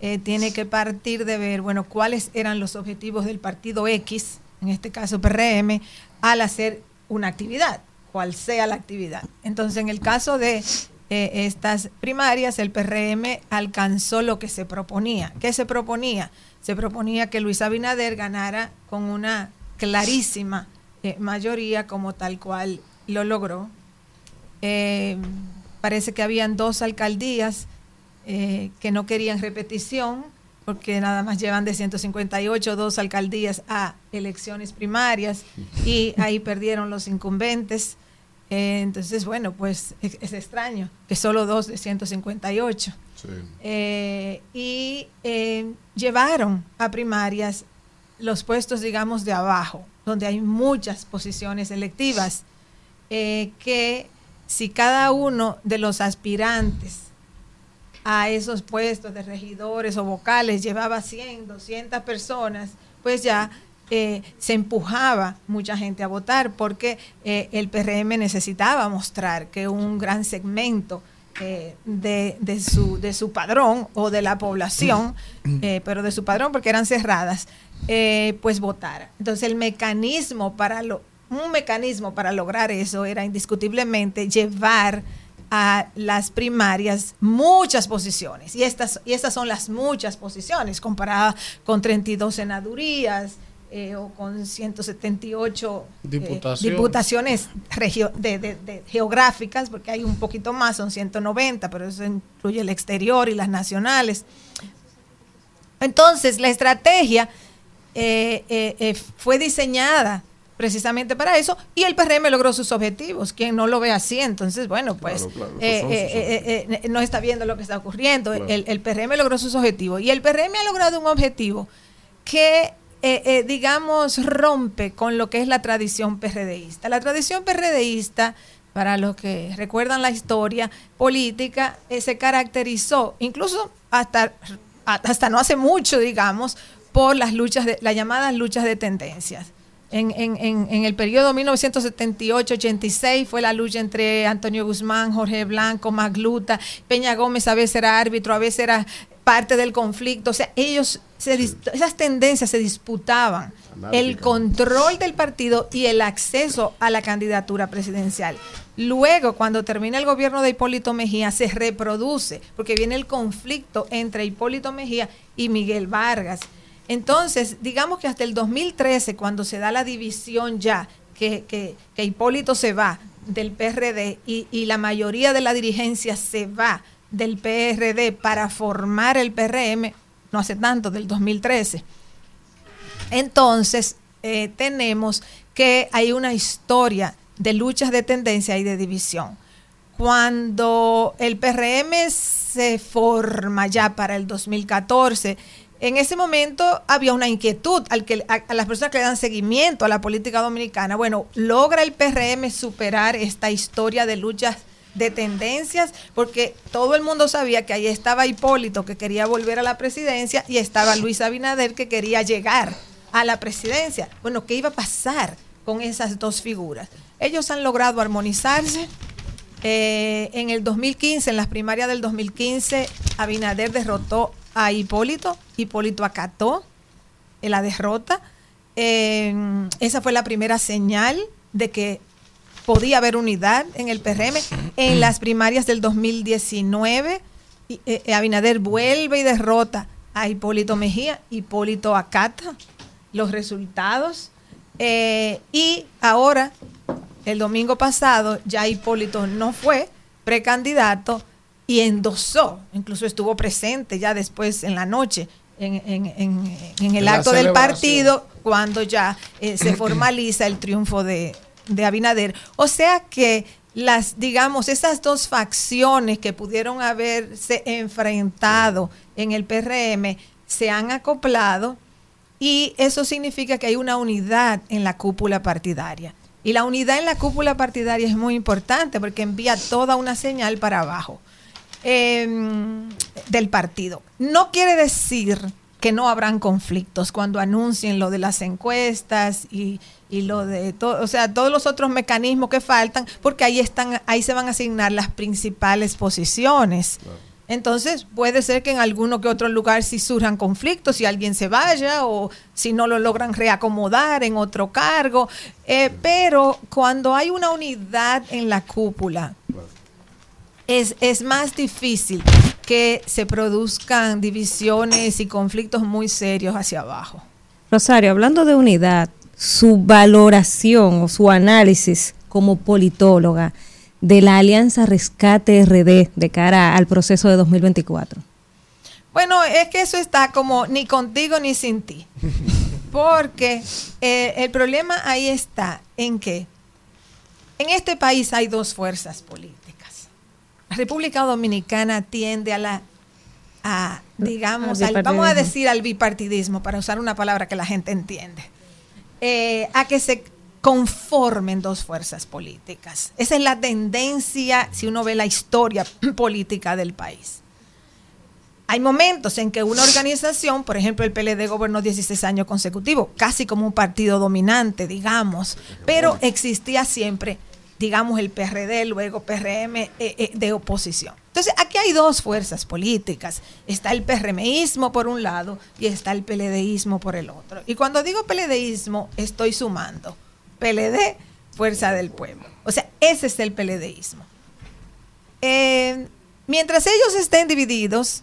eh, tiene que partir de ver, bueno, cuáles eran los objetivos del partido X, en este caso PRM, al hacer una actividad, cual sea la actividad. Entonces, en el caso de eh, estas primarias, el PRM alcanzó lo que se proponía. ¿Qué se proponía? Se proponía que Luis Abinader ganara con una clarísima eh, mayoría como tal cual lo logró. Parece que habían dos alcaldías eh, que no querían repetición, porque nada más llevan de 158 dos alcaldías a elecciones primarias y ahí perdieron los incumbentes. Eh, entonces, bueno, pues es, es extraño que solo dos de 158. Eh, y eh, llevaron a primarias los puestos, digamos, de abajo, donde hay muchas posiciones electivas, que si cada uno de los aspirantes a esos puestos de regidores o vocales llevaba 100, 200 personas, pues ya eh, se empujaba mucha gente a votar porque eh, el PRM necesitaba mostrar que un gran segmento eh, de, de su, de su padrón o de la población, pero de su padrón porque eran cerradas, pues votara. Entonces el mecanismo para lo, un mecanismo para lograr eso era indiscutiblemente llevar a las primarias muchas posiciones. Y estas, y estas son las muchas posiciones comparadas con 32 senadurías eh, o con 178 eh,
Diputaciones.
de, de- de geográficas, porque hay un poquito más, son 190, pero eso incluye el exterior y las nacionales. Entonces, la estrategia eh, eh, fue diseñada precisamente para eso y el PRM logró sus objetivos. Quien no lo ve así, entonces, bueno, pues
Claro, claro,
eh,
son
eh, eh, eh, no está viendo lo que está ocurriendo.
Claro.
El, el PRM logró sus objetivos y el PRM ha logrado un objetivo que, eh, eh, digamos, rompe con lo que es la tradición PRDista. La tradición PRDista, para los que recuerdan la historia política, eh, se caracterizó, incluso hasta, hasta no hace mucho, digamos, por las luchas, de, las llamadas luchas de tendencias. En, en, en, en el periodo 1978-86 fue la lucha entre Antonio Guzmán, Jorge Blanco, Magluta, Peña Gómez a veces era árbitro, a veces era parte del conflicto. O sea, ellos, se esas tendencias se disputaban. El control del partido y el acceso a la candidatura presidencial. Luego, cuando termina el gobierno de Hipólito Mejía, se reproduce, porque viene el conflicto entre Hipólito Mejía y Miguel Vargas. Entonces, digamos que hasta el 2013, cuando se da la división ya, que, que, que Hipólito se va del PRD y, y la mayoría de la dirigencia se va del PRD para formar el PRM, no hace tanto, del 2013. Entonces, eh, tenemos que hay una historia de luchas de tendencia y de división. Cuando el PRM se forma ya para el 2014, en ese momento había una inquietud al que, a, las personas que le dan seguimiento a la política dominicana. Bueno, logra el PRM superar esta historia de luchas de tendencias, porque todo el mundo sabía que ahí estaba Hipólito que quería volver a la presidencia y estaba Luis Abinader que quería llegar a la presidencia. Bueno, ¿qué iba a pasar con esas dos figuras? Ellos han logrado armonizarse. Eh, en el 2015, en las primarias del 2015, Abinader derrotó a Hipólito. Hipólito acató la derrota. Eh, esa fue la primera señal de que podía haber unidad en el PRM. En las primarias del 2019, y, eh, Abinader vuelve y derrota a Hipólito Mejía. Hipólito acata los resultados. Eh, y ahora, el domingo pasado, ya Hipólito no fue precandidato y endosó, incluso estuvo presente ya después en la noche en, en- en- en el acto del partido cuando ya eh, se formaliza el triunfo de, de Abinader. O sea que las, digamos, esas dos facciones que pudieron haberse enfrentado en el PRM se han acoplado y eso significa que hay una unidad en la cúpula partidaria. Y la unidad en la cúpula partidaria es muy importante porque envía toda una señal para abajo eh, del partido. No quiere decir que no habrán conflictos cuando anuncien lo de las encuestas y, y lo de todo, o sea, todos los otros mecanismos que faltan, porque ahí están, ahí se van a asignar las principales posiciones. Entonces, puede ser que en alguno que otro lugar sí surjan conflictos, si alguien se vaya o si no lo logran reacomodar en otro cargo. Eh, pero cuando hay una unidad en la cúpula, es, es más difícil que se produzcan divisiones y conflictos muy serios hacia abajo.
Rosario, hablando de unidad, su valoración o su análisis como politóloga de la Alianza Rescate RD de cara al proceso de 2024.
Bueno, es que eso está como ni contigo ni sin ti. Porque eh, el problema ahí está en que en este país hay dos fuerzas políticas. La República Dominicana tiende a la, a, digamos,
Al
al- vamos a decir al bipartidismo, para usar una palabra que la gente entiende, eh, a que se conformen dos fuerzas políticas. Esa es la tendencia si uno ve la historia política del país. Hay momentos en que una organización, por ejemplo, el PLD gobernó 16 años consecutivos, casi como un partido dominante, digamos, pero existía siempre, digamos, el PRD, luego PRM eh, eh, de oposición. Entonces, aquí hay dos fuerzas políticas. Está el PRMismo por un lado y está el PLDismo por el otro. Y cuando digo PLDismo, estoy sumando PLD, Fuerza del Pueblo. O sea, ese es el PLDismo. Eh, mientras ellos estén divididos,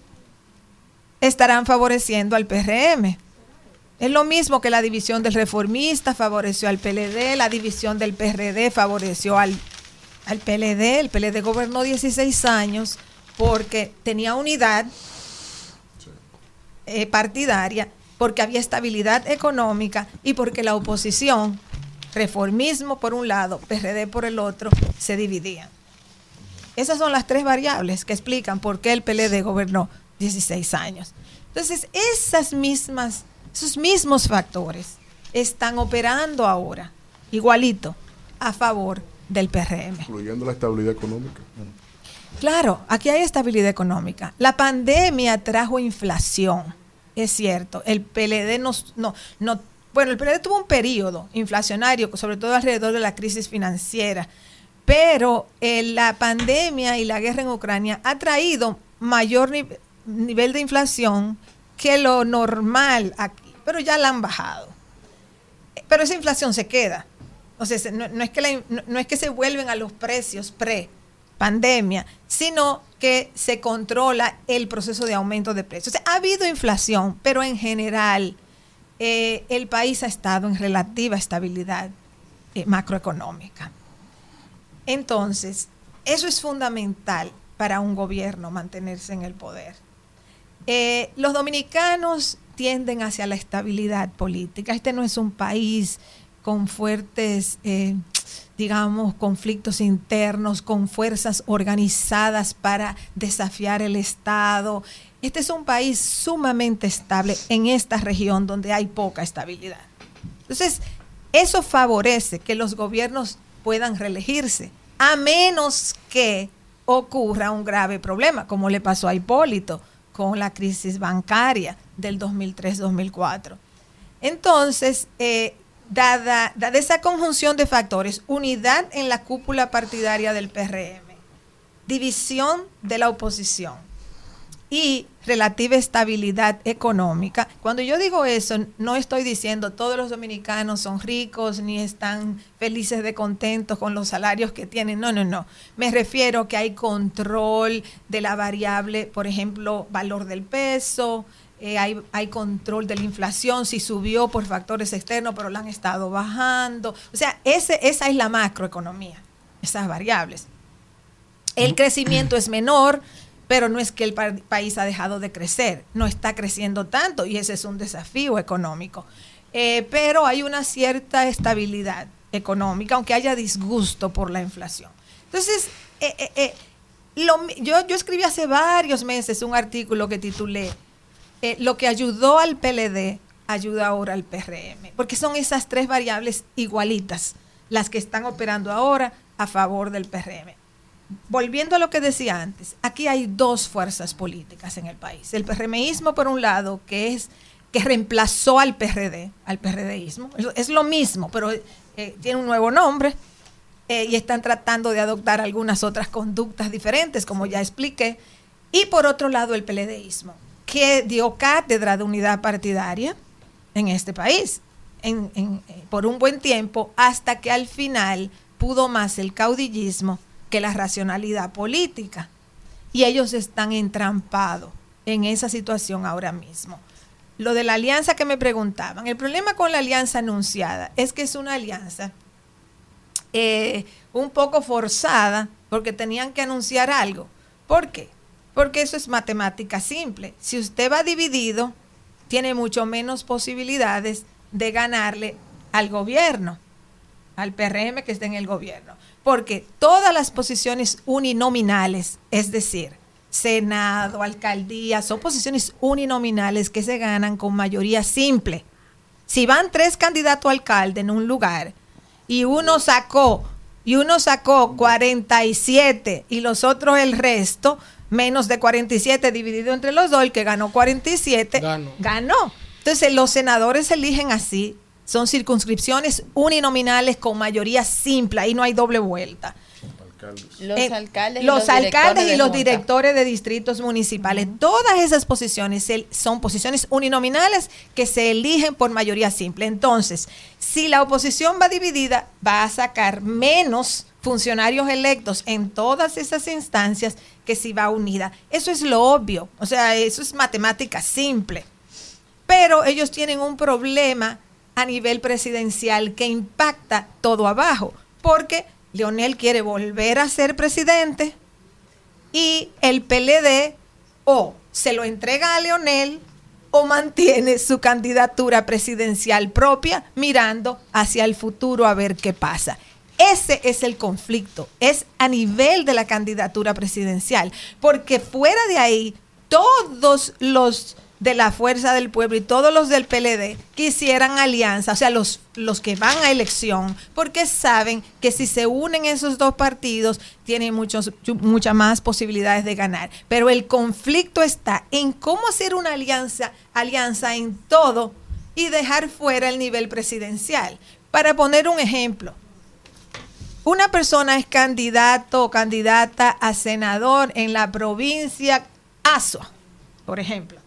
estarán favoreciendo al PRM. Es lo mismo que la división del reformista favoreció al PLD, la división del PRD favoreció al, al PLD. El PLD gobernó 16 años porque tenía unidad eh, partidaria, porque había estabilidad económica y porque la oposición, reformismo por un lado, PRD por el otro, se dividían. Esas son las tres variables que explican por qué el PLD gobernó 16 años. Entonces, esas mismas, esos mismos factores están operando ahora, igualito, a favor del PRM.
Incluyendo la estabilidad económica.
Claro, aquí hay estabilidad económica. La pandemia trajo inflación, es cierto. El PLD nos, no, no, bueno, el PLD tuvo un periodo inflacionario, sobre todo alrededor de la crisis financiera, pero eh, la pandemia y la guerra en Ucrania ha traído mayor ni- nivel de inflación que lo normal aquí, pero ya la han bajado. Pero esa inflación se queda. O sea, se- no, es que no es que se vuelven a los precios pre pandemia, sino que se controla el proceso de aumento de precios. O sea, ha habido inflación, pero en general eh, el país ha estado en relativa estabilidad eh, macroeconómica. Entonces, eso es fundamental para un gobierno mantenerse en el poder. Eh, los dominicanos tienden hacia la estabilidad política. Este no es un país con fuertes, eh, digamos, conflictos internos, con fuerzas organizadas para desafiar el Estado. Este es un país sumamente estable en esta región donde hay poca estabilidad. Entonces, eso favorece que los gobiernos puedan reelegirse, a menos que ocurra un grave problema, como le pasó a Hipólito con la crisis bancaria del 2003-2004. Entonces, eh, dada, dada esa conjunción de factores, unidad en la cúpula partidaria del PRM, división de la oposición y relativa estabilidad económica. Cuando yo digo eso, no estoy diciendo todos los dominicanos son ricos ni están felices de contentos con los salarios que tienen. No, no, no. Me refiero que hay control de la variable, por ejemplo, valor del peso, eh, hay, hay, control de la inflación, si subió por factores externos, pero la han estado bajando. O sea, ese, esa es la macroeconomía, esas variables. El crecimiento es menor, pero no es que el pa país ha dejado de crecer, no está creciendo tanto y ese es un desafío económico. Eh, pero hay una cierta estabilidad económica, aunque haya disgusto por la inflación. Entonces, eh, eh, yo, yo escribí hace varios meses un artículo que titulé Lo que ayudó al PLD ayuda ahora al PRM, porque son esas tres variables igualitas las que están operando ahora a favor del PRM volviendo a lo que decía antes, aquí hay dos fuerzas políticas en el país. El PRMismo, por un lado, que es que reemplazó al PRD, al PRDismo. Es lo mismo, pero eh, tiene un nuevo nombre eh, y están tratando de adoptar algunas otras conductas diferentes, como ya expliqué. Y por otro lado, el PLDismo, que dio cátedra de unidad partidaria en este país eh, por un buen tiempo, hasta que al final pudo más el caudillismo que la racionalidad política. Y ellos están entrampados en esa situación ahora mismo. Lo de la alianza que me preguntaban, el problema con la alianza anunciada es que es una alianza eh, un poco forzada porque tenían que anunciar algo. ¿Por qué? Porque eso es matemática simple. Si usted va dividido, tiene mucho menos posibilidades de ganarle al gobierno, al PRM que está en el gobierno porque todas las posiciones uninominales, es decir, Senado, alcaldía, son posiciones uninominales que se ganan con mayoría simple. Si van tres candidatos a alcalde en un lugar y uno sacó y uno sacó 47 y los otros el resto, menos de 47 dividido entre los dos, el que ganó 47 ganó. ganó. Entonces los senadores eligen así son circunscripciones uninominales con mayoría simple, ahí no hay doble vuelta.
Los
Eh,
alcaldes y
los,
los
alcaldes
directores
y
de
los directores de distritos municipales, todas esas posiciones son posiciones uninominales que se eligen por mayoría simple. Entonces, si la oposición va dividida, va a sacar menos funcionarios electos en todas esas instancias que si va unida. Eso es lo obvio, o sea, eso es matemática simple. Pero ellos tienen un problema a nivel presidencial que impacta todo abajo, porque Leonel quiere volver a ser presidente y el PLD o se lo entrega a Leonel o mantiene su candidatura presidencial propia mirando hacia el futuro a ver qué pasa. Ese es el conflicto, es a nivel de la candidatura presidencial, porque fuera de ahí todos los de la Fuerza del Pueblo y todos los del PLD quisieran alianza, o sea, los, los que van a elección, porque saben que si se unen esos dos partidos, tienen muchos, muchas más posibilidades de ganar. Pero el conflicto está en cómo hacer una alianza, alianza en todo y dejar fuera el nivel presidencial. Para poner un ejemplo, una persona es candidato o candidata a senador en la provincia Azua, por ejemplo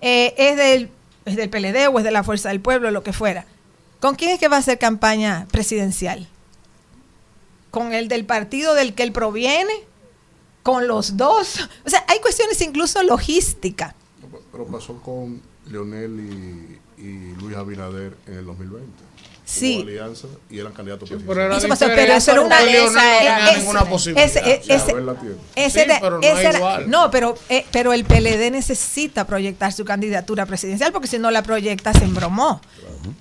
eh, es, del, es del PLD o es de la Fuerza del Pueblo, lo que fuera. ¿Con quién es que va a hacer campaña presidencial? ¿Con el del partido del que él proviene? ¿Con los dos? O sea, hay cuestiones incluso logísticas.
Pero pasó con Leonel y Luis Abinader en el 2020.
Sí.
Hubo alianza y eran candidatos
pero era
Eso pasó,
diferente,
pero eso era una
Leonel no tenía
ese-
ninguna posibilidad.
ese-
Ya,
ese-
Abel la tiene.
ese
Sí,
de-
pero no
ese era-
igual.
no, pero, eh, pero el PLD necesita proyectar su candidatura presidencial porque si no la proyecta se embromó.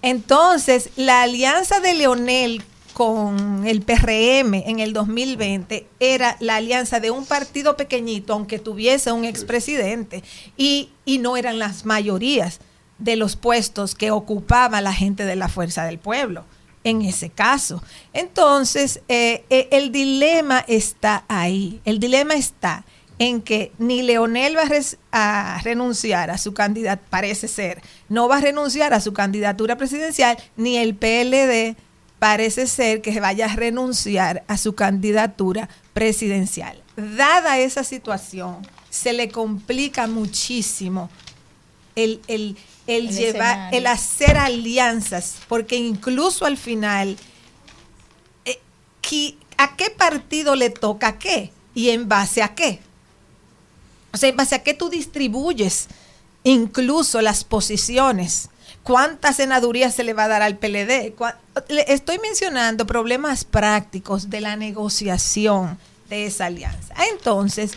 Entonces, la alianza de Leonel con el PRM en el 2020 era la alianza de un partido pequeñito, aunque tuviese un expresidente, y, y no eran las mayorías de los puestos que ocupaba la gente de la Fuerza del Pueblo en ese caso. Entonces, eh, eh, el dilema está ahí. El dilema está en que ni Leonel va a, renunciar a su candidatura, parece ser, no va a renunciar a su candidatura presidencial, ni el PLD parece ser que vaya a renunciar a su candidatura presidencial. Dada esa situación, se le complica muchísimo el, el, el
El
llevar,
escenario.
el hacer alianzas, porque incluso al final, eh, ¿a qué partido le toca qué? ¿Y en base a qué? O sea, en base a qué tú distribuyes incluso las posiciones. ¿Cuántas senadurías se le va a dar al PLD? Estoy mencionando problemas prácticos de la negociación de esa alianza. Entonces,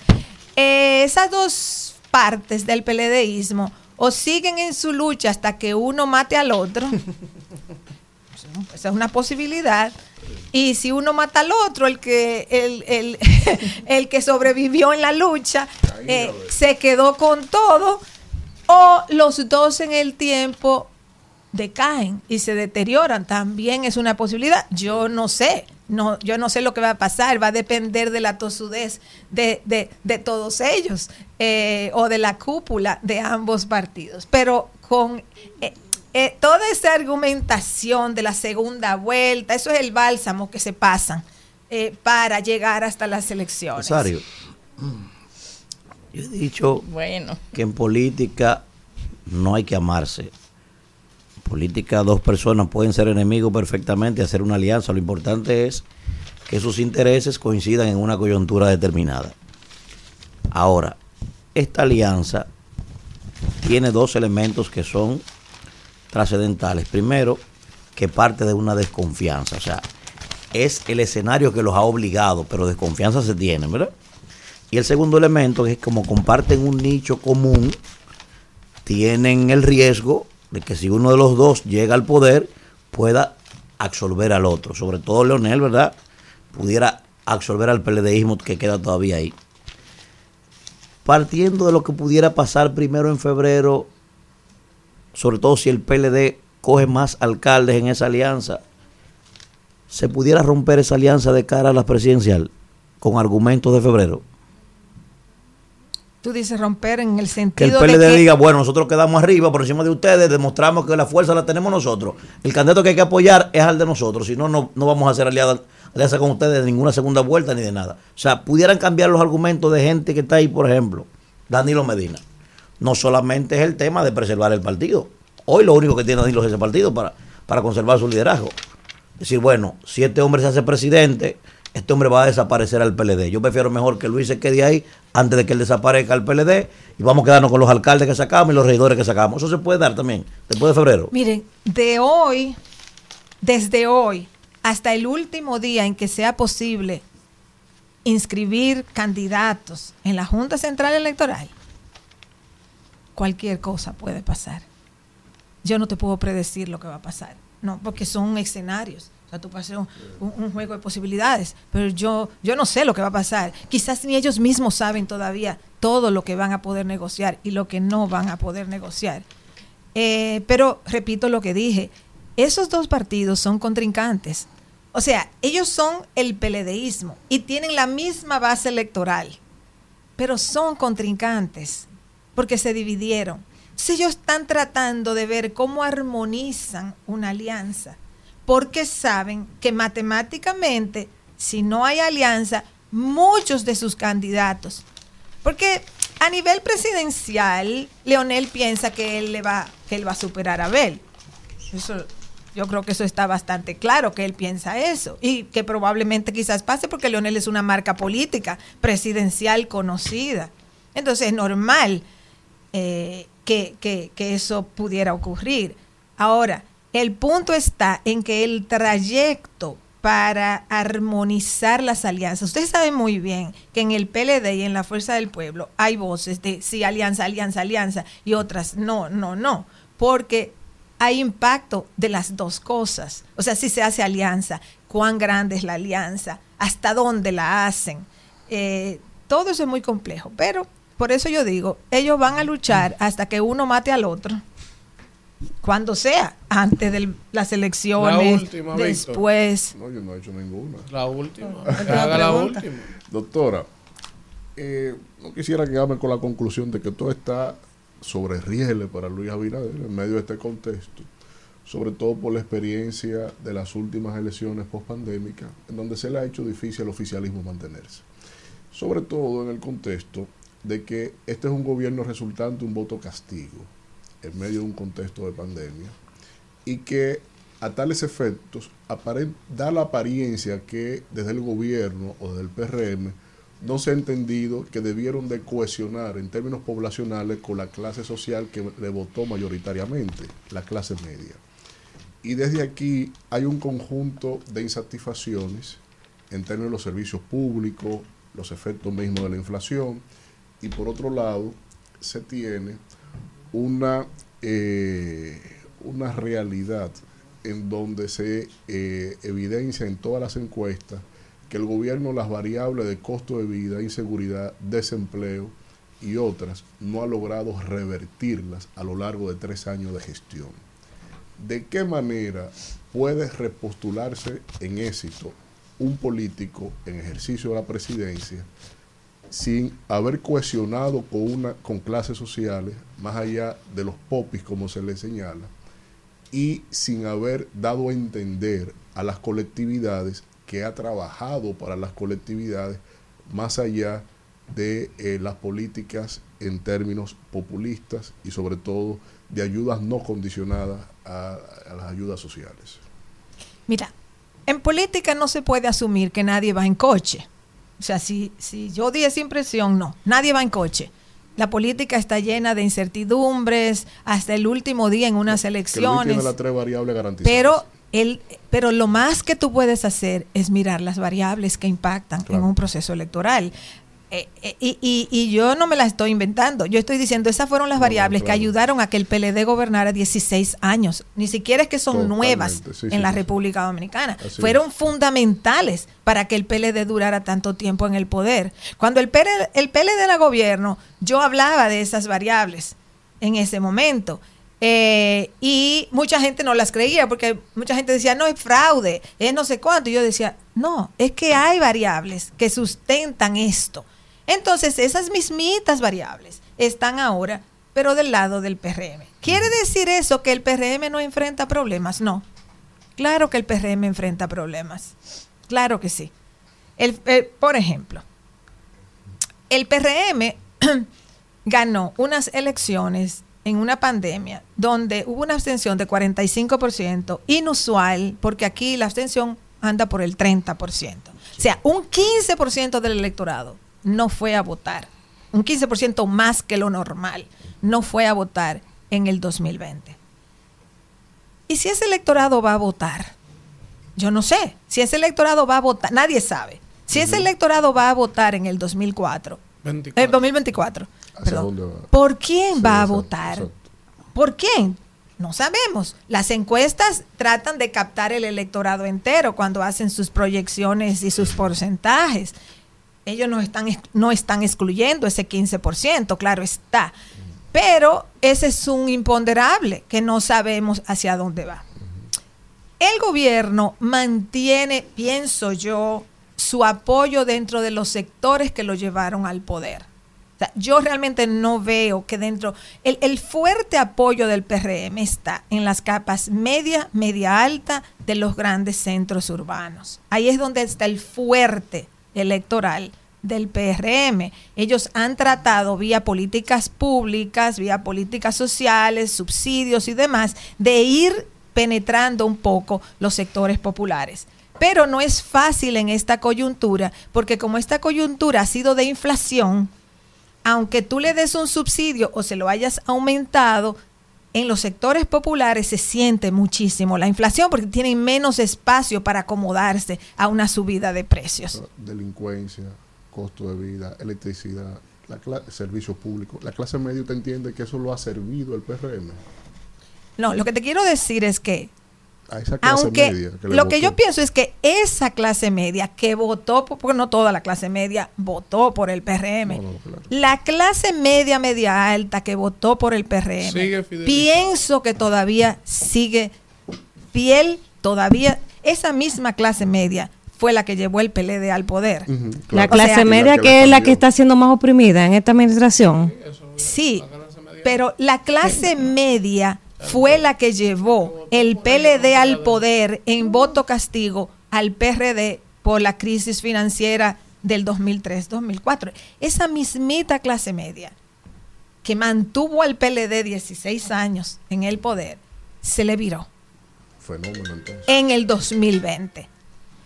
eh, esas dos partes del PLDismo o siguen en su lucha hasta que uno mate al otro, esa es una posibilidad. Y si uno mata al otro, el que, el, el- el que sobrevivió en la lucha, eh, se quedó con todo, o los dos en el tiempo decaen y se deterioran, también es una posibilidad. Yo no sé, no, yo no sé lo que va a pasar, va a depender de la tosudez de, de- de todos ellos eh, o de la cúpula de ambos partidos. Pero con eh, eh, toda esa argumentación de la segunda vuelta, eso es el bálsamo que se pasan para llegar hasta las elecciones.
Rosario, yo he dicho
Bueno.
que en política no hay que amarse. Política dos personas pueden ser enemigos perfectamente y hacer una alianza. Lo importante es que sus intereses coincidan en una coyuntura determinada. Ahora, esta alianza tiene dos elementos que son trascendentales. Primero, que parte de una desconfianza. O sea, es el escenario que los ha obligado, pero desconfianza se tiene, ¿verdad? Y el segundo elemento es como comparten un nicho común, tienen el riesgo de que si uno de los dos llega al poder, pueda absorber al otro. Sobre todo Leonel, ¿verdad? Pudiera absorber al PLDismo que queda todavía ahí. Partiendo de lo que pudiera pasar primero en febrero, sobre todo si el PLD coge más alcaldes en esa alianza, se pudiera romper esa alianza de cara a la presidencial con argumentos de febrero.
Tú dices romper en el
Que el
sentido
PLD
de que
diga, bueno, nosotros quedamos arriba por encima de ustedes, demostramos que la fuerza la tenemos nosotros. El candidato que hay que apoyar es al de nosotros, si no, no, no vamos a hacer alianza, alianza con ustedes de ninguna segunda vuelta ni de nada. O sea, pudieran cambiar los argumentos de gente que está ahí, por ejemplo, Danilo Medina. No solamente es el tema de preservar el partido. Hoy lo único que tiene Danilo es ese partido para, para conservar su liderazgo. Es decir, bueno, si este hombre se hace presidente, este hombre va a desaparecer al PLD. Yo prefiero mejor que Luis se quede ahí antes de que él desaparezca al PLD y vamos a quedarnos con los alcaldes que sacamos y los regidores que sacamos. Eso se puede dar también, después de febrero.
Miren, de hoy, desde hoy hasta el último día en que sea posible inscribir candidatos en la Junta Central Electoral, cualquier cosa puede pasar. Yo no te puedo predecir lo que va a pasar, no, porque son escenarios. Sea, tú puedes un, juego de posibilidades, pero yo, yo no sé lo que va a pasar. Quizás ni ellos mismos saben todavía todo lo que van a poder negociar y lo que no van a poder negociar. Eh, pero repito lo que dije, esos dos partidos son contrincantes. O sea, ellos son el peledeísmo y tienen la misma base electoral, pero son contrincantes porque se dividieron. Entonces ellos están tratando de ver cómo armonizan una alianza, porque saben que matemáticamente, si no hay alianza, muchos de sus candidatos, porque a nivel presidencial, Leonel piensa que él le va, que él va a superar a Abel. Eso, yo creo que eso está bastante claro, que él piensa eso. Y que probablemente quizás pase porque Leonel es una marca política, presidencial conocida. Entonces es normal eh, que, que- que eso pudiera ocurrir. Ahora, el punto está en que el trayecto para armonizar las alianzas. Ustedes saben muy bien que en el PLD y en la Fuerza del Pueblo hay voces de sí, alianza, alianza, alianza, y otras no, no, no, porque hay impacto de las dos cosas. O sea, si se hace alianza, cuán grande es la alianza, hasta dónde la hacen. Eh, todo eso es muy complejo, pero por eso yo digo, ellos van a luchar hasta que uno mate al otro cuando sea, antes de las elecciones,
La última,
después.
No, yo no he hecho ninguna.
La última. Haga la última.
Doctora, eh, no quisiera quedarme con la conclusión de que todo está sobre rieles para Luis Abinader en medio de este contexto, sobre todo por la experiencia de las últimas elecciones post-pandémicas, en donde se le ha hecho difícil al oficialismo mantenerse. Sobre todo en el contexto de que este es un gobierno resultante de un voto castigo en medio de un contexto de pandemia y que a tales efectos da la apariencia que desde el gobierno o desde el PRM no se ha entendido que debieron de cohesionar en términos poblacionales con la clase social que le votó mayoritariamente, la clase media. Y desde aquí hay un conjunto de insatisfacciones en términos de los servicios públicos, los efectos mismos de la inflación, y por otro lado se tiene una, eh, una realidad en donde se eh, evidencia en todas las encuestas que el gobierno las variables de costo de vida, inseguridad, desempleo y otras no ha logrado revertirlas a lo largo de tres años de gestión. ¿De qué manera puede repostularse en éxito un político en ejercicio de la presidencia sin haber cohesionado con una con clases sociales más allá de los popis como se le señala y sin haber dado a entender a las colectividades que ha trabajado para las colectividades más allá de eh, las políticas en términos populistas y sobre todo de ayudas no condicionadas a las ayudas sociales.
Mira, en política no se puede asumir que nadie va en coche. O sea, si, si yo di esa impresión, no, nadie va en coche. La política está llena de incertidumbres hasta el último día en unas elecciones.
tiene las tres variables garantizadas.
Pero, el, pero lo más que tú puedes hacer es mirar las variables que impactan en un proceso electoral. Eh, eh, y, y- yo no me las estoy inventando. Yo estoy diciendo, esas fueron las
No,
variables que ayudaron a que el PLD gobernara 16 años. Ni siquiera es que son
Totalmente,
nuevas
sí,
en
sí,
la
sí.
República Dominicana.
Así
fueron
es.
fundamentales para que el PLD durara tanto tiempo en el poder. Cuando el PLD, el PLD era gobierno, yo hablaba de esas variables en ese momento. Eh, y mucha gente no las creía porque mucha gente decía, no, es fraude, es no sé cuánto. Y yo decía, no, es que hay variables que sustentan esto. Entonces, esas mismitas variables están ahora, pero del lado del PRM. ¿Quiere decir eso que el PRM no enfrenta problemas? No. Claro que el PRM enfrenta problemas. Claro que sí. El, eh, por ejemplo, el PRM ganó unas elecciones en una pandemia donde hubo una abstención de 45%, inusual, porque aquí la abstención anda por el 30%. O sea, un 15% del electorado no fue a votar, un 15% más que lo normal, no fue a votar en el 2020. ¿Y si ese electorado va a votar? Yo no sé. Si ese electorado va a votar, nadie sabe. Si ese electorado va a votar en el 2004,
24.
el 2024,
¿Hacia
perdón? ¿por quién
Sí,
va a votar?
exacto.
¿Por quién? No sabemos. Las encuestas tratan de captar el electorado entero cuando hacen sus proyecciones y sus porcentajes. Ellos no están, no están excluyendo ese 15%, claro está. Pero ese es un imponderable que no sabemos hacia dónde va. El gobierno mantiene, pienso yo, su apoyo dentro de los sectores que lo llevaron al poder. Yo realmente no veo que dentro, el, el fuerte apoyo del PRM está en las capas media, media alta de los grandes centros urbanos. Ahí es donde está el fuerte electoral del PRM. Ellos han tratado vía políticas públicas, vía políticas sociales, subsidios y demás, de ir penetrando un poco los sectores populares. Pero no es fácil en esta coyuntura, porque como esta coyuntura ha sido de inflación, aunque tú le des un subsidio o se lo hayas aumentado, en los sectores populares se siente muchísimo la inflación porque tienen menos espacio para acomodarse a una subida de precios.
Delincuencia, costo de vida, electricidad, la servicios públicos. La clase media, ¿usted entiende que eso lo ha servido el PRM?
No, lo que te quiero decir es que
A esa clase
aunque
media. que le
lo que yo pienso es que esa clase media que votó, por- porque no toda la clase media votó por el PRM, la clase media, media alta que votó por el PRM,
Sigue
pienso que todavía sigue fiel, todavía esa misma clase media fue la que llevó el PLD al poder.
La
O
clase
sea,
media que es la que está siendo más oprimida en esta administración.
Sí, pero la clase media fue la que llevó el PLD al poder en voto castigo al PRD por la crisis financiera del 2003-2004. Esa mismita clase media que mantuvo al PLD 16 años en el poder, se le viró
Fenómeno entonces.
en el 2020.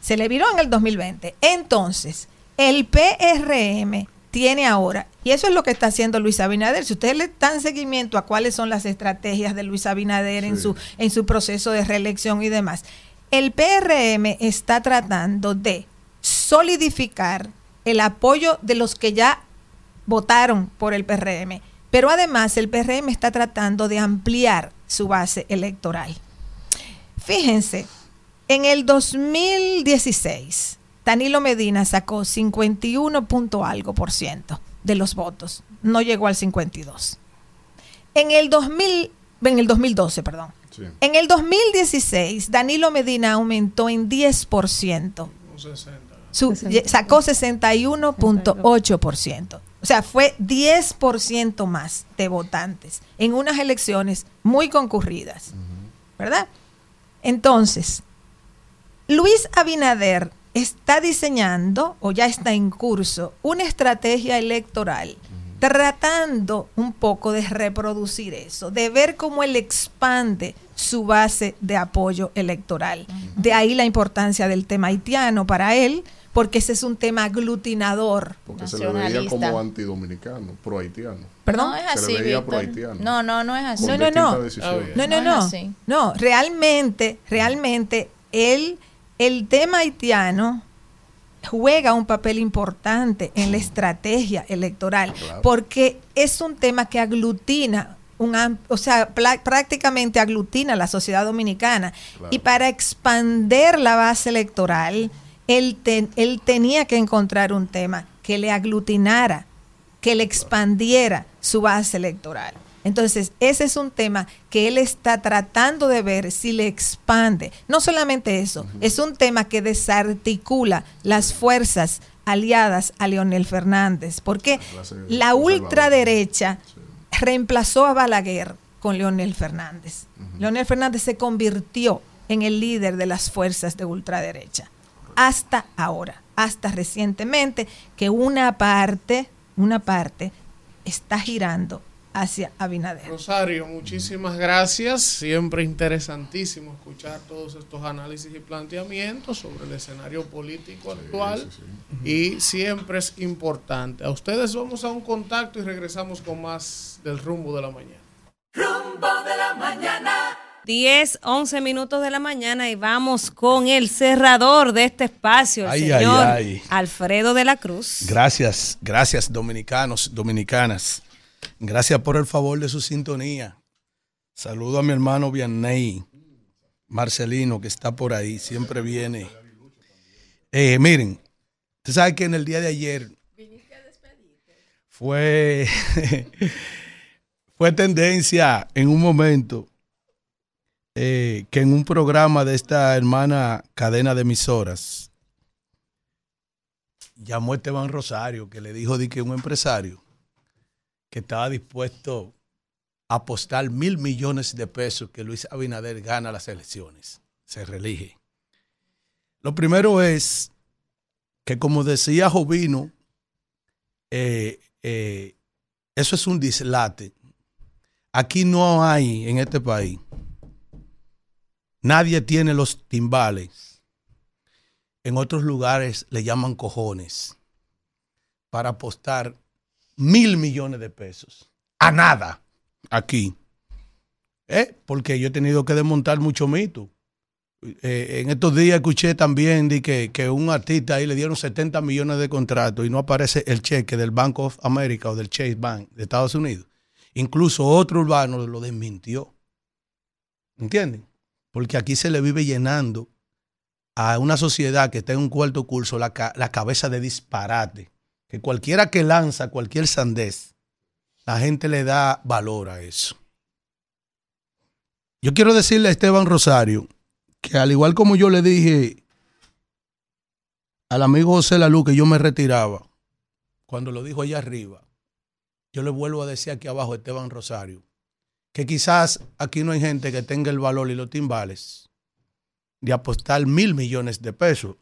Se le viró en el 2020. Entonces, el PRM tiene ahora, y eso es lo que está haciendo Luis Abinader, si ustedes le dan seguimiento a cuáles son las estrategias de Luis Abinader en, su, en su proceso de reelección y demás, el PRM está tratando de solidificar el apoyo de los que ya votaron por el PRM, pero además el PRM está tratando de ampliar su base electoral. Fíjense, en el 2016, Danilo Medina sacó 51 punto algo por ciento de los votos. No llegó al 52. En el 2000, en el 2012, perdón. En el 2016, Danilo Medina aumentó en 10%. Su- sacó 61.8%. O sea, fue 10% más de votantes en unas elecciones muy concurridas. ¿Verdad? Entonces, Luis Abinader está diseñando, o ya está en curso, una estrategia electoral tratando un poco de reproducir eso, de ver cómo él expande su base de apoyo electoral. De ahí la importancia del tema haitiano para él, porque ese es un tema aglutinador.
Porque se le veía como antidominicano, pro haitiano.
Perdón.
No es
Se
así,
le veía
Víctor.
pro-haitiano.
No, no, no es así.
No, no, no. No, no,
No
no. realmente, realmente, el, el tema haitiano juega un papel importante en la estrategia electoral, porque es un tema que aglutina, un, o sea, prácticamente aglutina a la sociedad dominicana. Y para expander la base electoral, él, él tenía que encontrar un tema que le aglutinara, que le expandiera su base electoral. Entonces, ese es un tema que él está tratando de ver si le expande. No solamente eso, es un tema que desarticula las fuerzas aliadas a Leonel Fernández, porque la ultraderecha reemplazó a Balaguer con Leonel Fernández. Leonel Fernández se convirtió en el líder de las fuerzas de ultraderecha. Hasta ahora, hasta recientemente, que una parte, una parte está girando hacia Abinader.
Rosario, muchísimas gracias. Siempre interesantísimo escuchar todos estos análisis y planteamientos sobre el escenario político actual. Y siempre es importante. A ustedes vamos a un contacto y regresamos con más del rumbo de la mañana.
Rumbo de la mañana.
10, 11 minutos de la mañana y vamos con el cerrador de este espacio, el
Ay, ay,
señor
ay.
Alfredo de la Cruz.
Gracias, gracias dominicanos, dominicanas. Gracias por el favor de su sintonía. Saludo a mi hermano Vianney, Marcelino, que está por ahí, siempre viene. Eh, miren, usted sabe que en el día de ayer fue, fue tendencia en un momento eh, que en un programa de esta hermana cadena de emisoras llamó Esteban Rosario, que le dijo de que un empresario estaba dispuesto a apostar mil millones de pesos que Luis Abinader gana las elecciones, se reelige. Lo primero es que, como decía Jovino, eh, eh, eso es un dislate. Aquí no hay en este país, nadie tiene los timbales. En otros lugares le llaman cojones para apostar mil millones de pesos a nada aquí. ¿eh? porque yo he tenido que desmontar mucho mito. Eh, en estos días escuché también de que, que un artista ahí le dieron 70 millones de contratos y no aparece el cheque del Bank of America o del Chase Bank de Estados Unidos. Incluso otro urbano lo desmintió. ¿Entienden? Porque aquí se le vive llenando a una sociedad que está en un cuarto curso la, la cabeza de disparate. Que cualquiera que lanza cualquier sandez, la gente le da valor a eso. Yo quiero decirle a Esteban Rosario que al igual como yo le dije al amigo José Lalu que yo me retiraba, cuando lo dijo allá arriba, yo le vuelvo a decir aquí abajo Esteban Rosario, que quizás aquí no hay gente que tenga el valor y los timbales de apostar mil millones de pesos,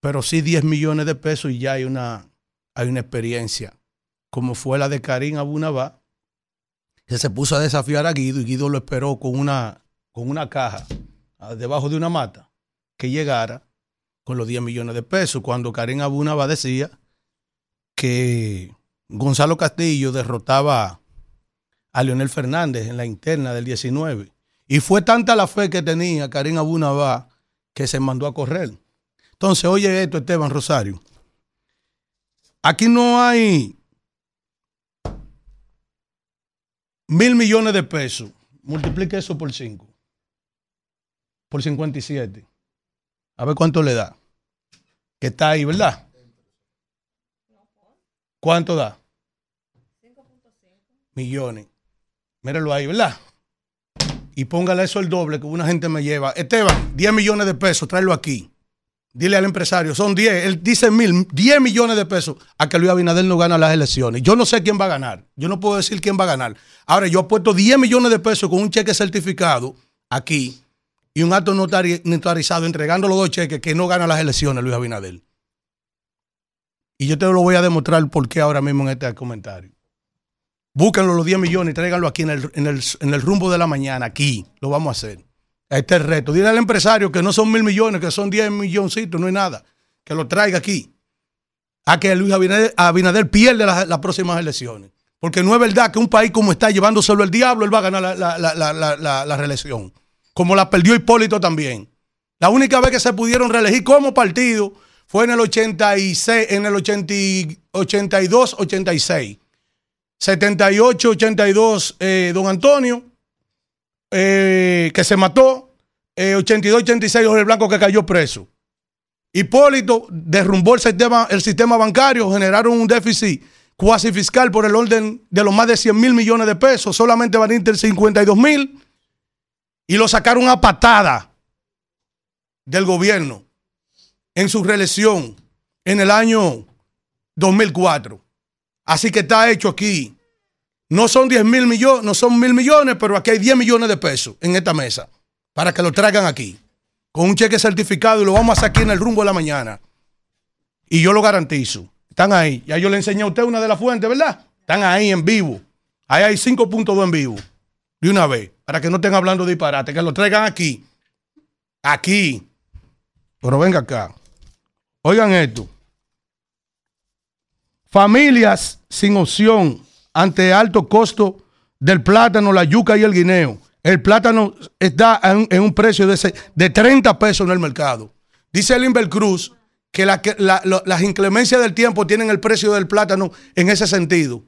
pero sí 10 millones de pesos y ya hay una, hay una experiencia, como fue la de Karim Abunabá, que se puso a desafiar a Guido y Guido lo esperó con una, con una caja ah, debajo de una mata que llegara con los 10 millones de pesos, cuando Karim Abunabá decía que Gonzalo Castillo derrotaba a Leonel Fernández en la interna del 19. Y fue tanta la fe que tenía Karim Abunabá que se mandó a correr. Entonces, oye esto, Esteban Rosario. Aquí no hay mil millones de pesos. Multiplique eso por 5. Por 57. A ver cuánto le da. Que está ahí, ¿verdad? ¿Cuánto da? Millones. Míralo ahí, ¿verdad? Y póngale eso el doble que una gente me lleva. Esteban, 10 millones de pesos, tráelo aquí. Dile al empresario, son 10. Él dice mil, 10 millones de pesos a que Luis Abinader no gana las elecciones. Yo no sé quién va a ganar. Yo no puedo decir quién va a ganar. Ahora, yo apuesto 10 millones de pesos con un cheque certificado aquí y un acto notari- notarizado entregando los dos cheques que no gana las elecciones Luis Abinader. Y yo te lo voy a demostrar por qué ahora mismo en este comentario. Búsquenlo los 10 millones y tráiganlo aquí en el, en, el, en el rumbo de la mañana. Aquí lo vamos a hacer. Este es reto. Dile al empresario que no son mil millones, que son 10 milloncitos, no hay nada. Que lo traiga aquí. A que Luis Abinader, Abinader pierda las, próximas elecciones. Porque no es verdad que un país como está llevándoselo el diablo, él va a ganar la, reelección. Como la perdió Hipólito también. La única vez que se pudieron reelegir como partido fue en el 86, en el 80 y- 82, 86. 78, 82, eh, don Antonio, eh, que se mató. Eh, 82, 86, Jorge Blanco, que cayó preso. Hipólito derrumbó el sistema, el sistema bancario, generaron un déficit cuasi fiscal por el orden de los más de 100 mil millones de pesos, solamente van a ir 52 mil, y lo sacaron a patada del gobierno en su reelección en el año 2004. Así que está hecho aquí. No son 10 mil millones, no son mil millones, pero aquí hay 10 millones de pesos en esta mesa para que lo traigan aquí con un cheque certificado y lo vamos a hacer aquí en el rumbo de la mañana. Y yo lo garantizo. Están ahí. Ya yo le enseñé a usted una de las fuentes, ¿verdad? Están ahí en vivo. Ahí hay 5.2 en vivo. De una vez. Para que no estén hablando de disparate. Que lo traigan aquí. Aquí. Pero venga acá. Oigan esto. Familias sin opción ante alto costo del plátano, la yuca y el guineo. El plátano está en, un precio de, de 30 pesos en el mercado. Dice el Inver Cruz que, que la- las inclemencias del tiempo tienen el precio del plátano en ese sentido,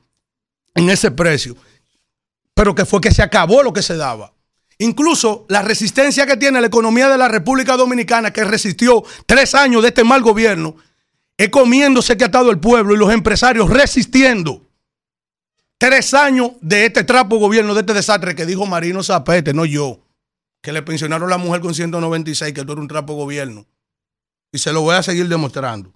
en ese precio. Pero que fue que se acabó lo que se daba. Incluso la resistencia que tiene la economía de la República Dominicana, que resistió tres años de este mal gobierno, es comiéndose que ha estado el pueblo y los empresarios resistiendo. Tres años de este trapo gobierno, de este desastre que dijo Marino Zapete, no yo, que le pensionaron a la mujer con 196, que esto era un trapo gobierno. Y se lo voy a seguir demostrando.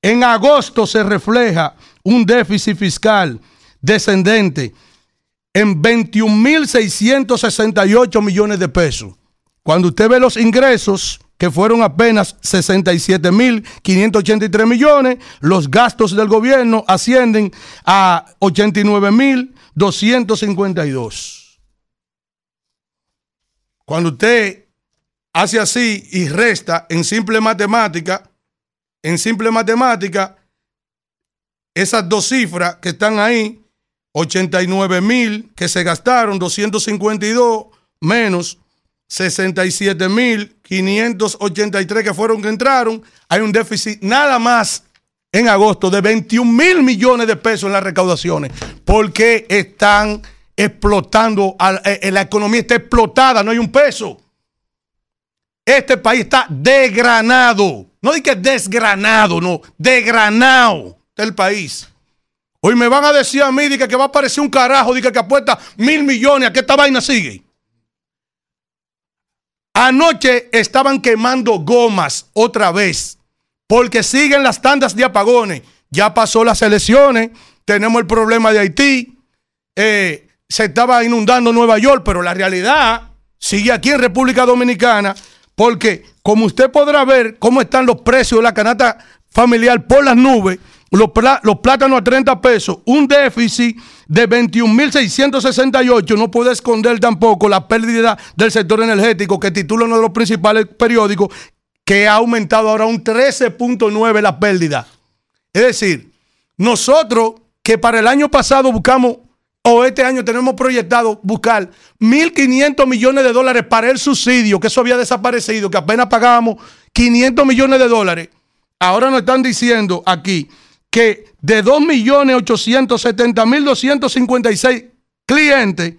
En agosto se refleja un déficit fiscal descendente en 21.668 millones de pesos. Cuando usted ve los ingresos, que fueron apenas 67.583 millones, los gastos del gobierno ascienden a 89.252. Cuando usted hace así y resta en simple matemática, en simple matemática, esas dos cifras que están ahí, 89 mil que se gastaron, 252 menos 67.583 que fueron que entraron. Hay un déficit nada más en agosto de 21 mil millones de pesos en las recaudaciones porque están explotando, eh, eh, la economía está explotada, no hay un peso. Este país está desgranado. No di que desgranado, no, desgranado está el país. Hoy me van a decir a mí que, va a aparecer un carajo, di que, que apuesta mil millones a que esta vaina sigue. Anoche estaban quemando gomas otra vez porque siguen las tandas de apagones. Ya pasó las elecciones, tenemos el problema de Haití, eh, se estaba inundando Nueva York, pero la realidad sigue aquí en República Dominicana porque como usted podrá ver cómo están los precios de la canasta familiar por las nubes, los, plá- los plátanos a 30 pesos, un déficit de 21.668, no puede esconder tampoco la pérdida del sector energético que titula uno de los principales periódicos que ha aumentado ahora un 13.9 la pérdida. Es decir, nosotros que para el año pasado buscamos, o este año tenemos proyectado buscar 1.500 millones de dólares para el subsidio, que eso había desaparecido, que apenas pagábamos 500 millones de dólares. Ahora nos están diciendo aquí que de 2.870.256 clientes,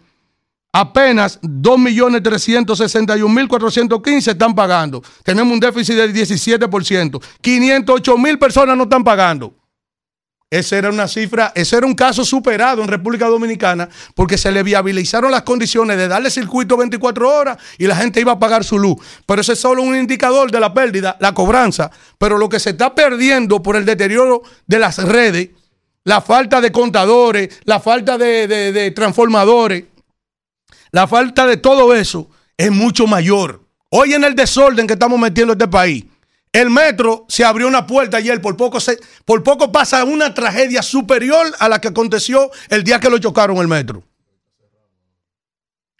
apenas 2.361.415 están pagando. Tenemos un déficit del 17%. 508.000 personas no están pagando. Esa era una cifra, ese era un caso superado en República Dominicana porque se le viabilizaron las condiciones de darle circuito 24 horas y la gente iba a pagar su luz. Pero ese es solo un indicador de la pérdida, la cobranza. Pero lo que se está perdiendo por el deterioro de las redes, la falta de contadores, la falta de, transformadores, la falta de todo eso es mucho mayor. Hoy en el desorden que estamos metiendo este país, el metro se abrió una puerta ayer, por poco, se, por poco pasa una tragedia superior a la que aconteció el día que lo chocaron el metro.